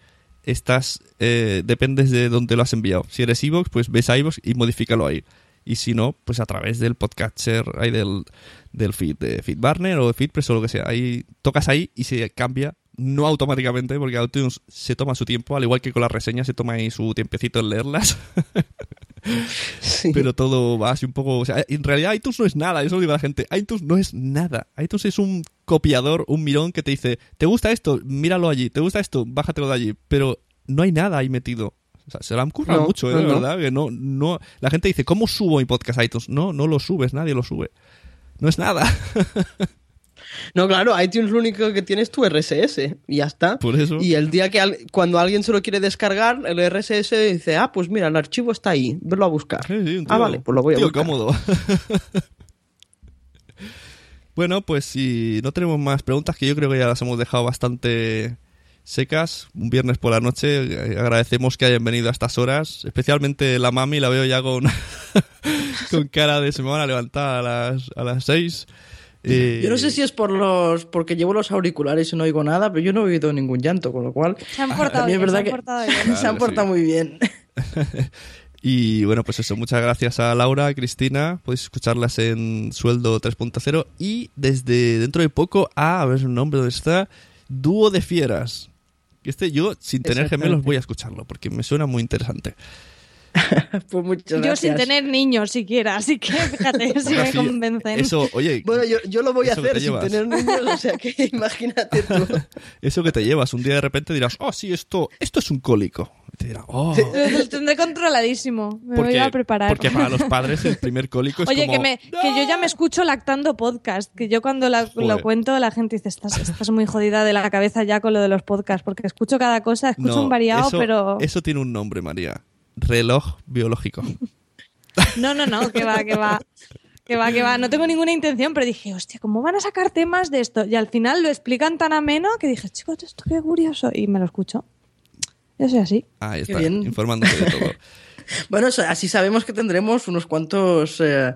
estás eh, dependes de dónde lo has enviado. Si eres iVoox, pues ves a iVoox y modifícalo ahí. Y si no, pues a través del podcatcher, ahí del, del feed, de FeedBurner o de FeedPress o lo que sea. Ahí tocas ahí y se cambia, no automáticamente, porque iTunes se toma su tiempo, al igual que con las reseñas se toma ahí su tiempecito en leerlas. Pero todo va así un poco. O sea, en realidad iTunes no es nada, eso lo digo a la gente. iTunes no es nada. iTunes es un copiador, un mirón que te dice: ¿Te gusta esto? Míralo allí. ¿Te gusta esto? Bájatelo de allí. Pero no hay nada ahí metido. O sea, se lo han currado No, mucho, ¿eh? no, De no. verdad. Que no, no. La gente dice: ¿Cómo subo mi podcast a iTunes? No, no lo subes, nadie lo sube. No es nada. No, claro, iTunes lo único que tiene es tu RSS y ya está. Por eso. Y el día que al- cuando alguien se lo quiere descargar, el RSS dice, ah, pues mira, el archivo está ahí, verlo a buscar. Sí, sí, un ah, vale, pues lo voy a tío buscar. cómodo. bueno, pues si no tenemos más preguntas, que yo creo que ya las hemos dejado bastante secas, un viernes por la noche, eh, agradecemos que hayan venido a estas horas, especialmente la mami, la veo ya con, con cara de se me van a levantar a las, a las seis. Eh, Yo no sé si es por los porque llevo los auriculares y no oigo nada, pero yo no he oído ningún llanto, con lo cual Se han portado bien, verdad se han que portado bien. se han Claro, portado sí. muy bien. Y bueno, pues eso, muchas gracias a Laura, a Cristina. Podéis escucharlas en sueldo 3.0. Y desde dentro de poco a, a ver su nombre, ¿dónde está? Dúo de Fieras. Este yo, sin tener gemelos, voy a escucharlo porque me suena muy interesante. Pues muchas Yo sin tener niños siquiera, así que fíjate si me convencen. Eso, oye, Bueno, yo, yo lo voy a hacer te sin tener niños, o sea que imagínate tú. eso que te llevas, un día de repente dirás, oh, sí, esto, esto es un cólico. Te dirán, oh. Lo tendré controladísimo. Me voy a preparar. porque para los padres el primer cólico es Oye, como... que, me, que yo ya me escucho lactando podcast, que yo cuando la- lo cuento la gente dice, estás, estás muy jodida de la cabeza ya con lo de los podcasts, porque escucho cada cosa, escucho No, un variado, eso, pero... Eso tiene un nombre, María. Reloj biológico. No, no, no, que va, que va. Que va, que va. No tengo ninguna intención, pero dije, hostia, ¿cómo van a sacar temas de esto? Y al final lo explican tan ameno que dije, chicos, esto qué curioso. Y me lo escucho. Yo soy así. Ahí Qué está, bien. informándose de todo. Bueno, o sea, así sabemos que tendremos unos cuantos eh,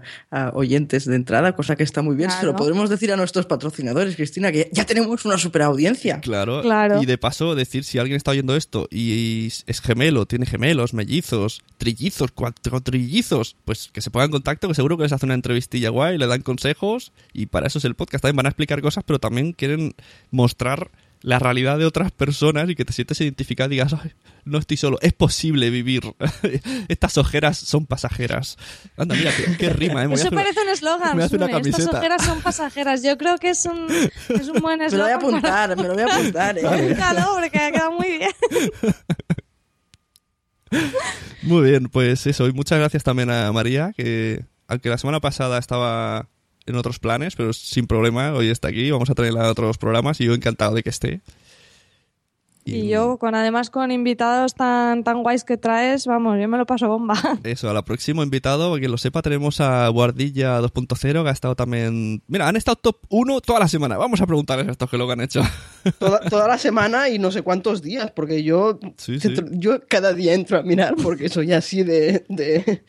oyentes de entrada, cosa que está muy bien. Se lo Claro. podremos decir a nuestros patrocinadores, Cristina, que ya tenemos una super audiencia. Claro. Claro. Y de paso, decir si alguien está oyendo esto y es gemelo, tiene gemelos, mellizos, trillizos, cuatro trillizos, pues que se ponga en contacto, que seguro que les hace una entrevistilla guay, le dan consejos y para eso es el podcast. También van a explicar cosas, pero también quieren mostrar la realidad de otras personas y que te sientes identificado y digas, "Ay, no estoy solo, es posible vivir. Estas ojeras son pasajeras. Anda, mira, qué, qué rima, ¿eh? Me Eso una- parece un eslogan. me hace una Sune. Estas camiseta. ojeras son pasajeras. Yo creo que es un, es un buen Me lo voy a eslogan. apuntar, me lo voy a apuntar. ¿eh? Apúntalo, porque ha quedado muy bien. Muy bien, pues eso. Y muchas gracias también a María, que aunque la semana pasada estaba en otros planes, pero sin problema, hoy está aquí. Vamos a traerla a otros programas y yo encantado de que esté. Y yo, con además con invitados tan, tan guays que traes, vamos, yo me lo paso bomba. Eso, a la próximo invitado, que lo sepa, tenemos a Guardilla 2.0, que ha estado también... Mira, han estado top 1 toda la semana. Vamos a preguntarles a estos que lo que han hecho. Toda, toda la semana y no sé cuántos días, porque yo, Sí, sí. entro- yo cada día entro a mirar porque soy así de... de-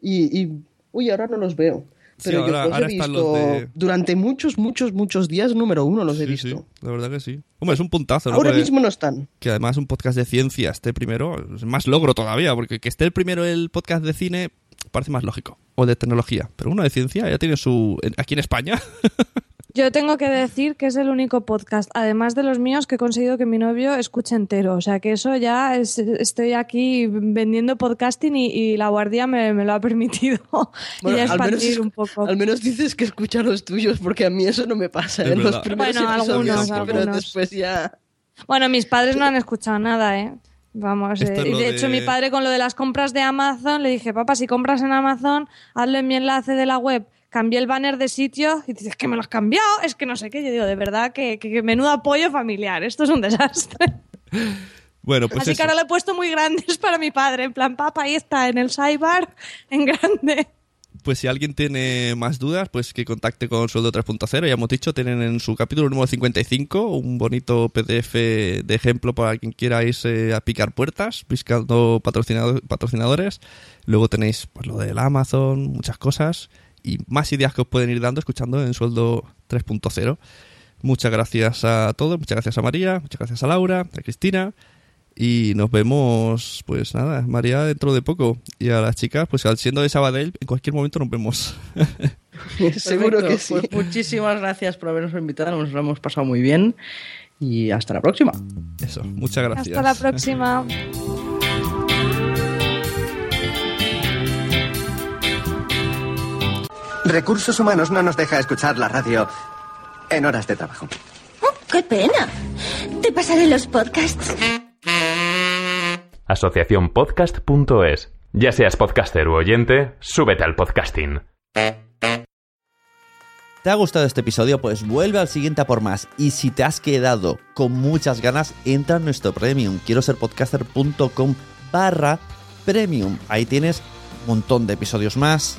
y, y- Uy, ahora no los veo. Sí, Pero ahora- yo los he visto los de- durante muchos, muchos, muchos días, número uno los he Sí, visto. sí, la verdad que sí. Hombre, es un puntazo, ¿no? Ahora Porque- mismo no están. que además un podcast de ciencia esté primero, es más logro todavía, porque que esté el primero el podcast de cine parece más lógico, o de tecnología, pero uno de ciencia ya tiene su... aquí en España. Yo tengo que decir que es el único podcast, además de los míos, que he conseguido que mi novio escuche entero. O sea que eso ya es- estoy aquí vendiendo podcasting y, y la guardia me, me lo ha permitido. Bueno, y al menos, expandir un poco. al menos dices que escucha los tuyos, porque a mí eso no me pasa. Es en los verdad. primeros Bueno, algunos, pero algunos. después ya... Bueno, mis padres no han escuchado nada, ¿eh? Vamos, eh, y de- hecho mi padre con lo de las compras de Amazon le dije, papá, si compras en Amazon, hazlo en mi enlace de la web. Cambié el banner de sitio y dices, que me lo has cambiado, es que no sé qué. Yo digo, de verdad, que, que, que menudo apoyo familiar, esto es un desastre. Bueno, pues Así eso. que ahora lo he puesto muy grandes para mi padre, en plan, papá, ahí está, en el sidebar, en grande. Pues si alguien tiene más dudas, pues que contacte con Sueldo 3.0. Ya hemos dicho, tienen en su capítulo número 55 un bonito PDF de ejemplo para quien quiera irse a picar puertas, buscando patrocinado- patrocinadores. Luego tenéis pues, lo del Amazon, muchas cosas y más ideas que os pueden ir dando escuchando en Sueldo 3.0. Muchas gracias a todos, muchas gracias a María, muchas gracias a Laura, a Cristina. Y nos vemos, pues nada, María dentro de poco. Y a las chicas, pues al siendo de Sabadell, en cualquier momento nos vemos. Seguro Perfecto, que sí. pues muchísimas gracias por habernos invitado, nos lo hemos pasado muy bien y hasta la próxima. Eso, muchas gracias. Hasta la próxima. Recursos Humanos no nos deja escuchar la radio en horas de trabajo. ¡Qué pena! Te pasaré los podcasts. Asociaciónpodcast.es. Ya seas podcaster u oyente, súbete al podcasting. ¿Te ha gustado este episodio? Pues vuelve al siguiente a por más. Y si te has quedado con muchas ganas, entra en nuestro premium. Quiero ser podcaster.com barra premium. Ahí tienes un montón de episodios más,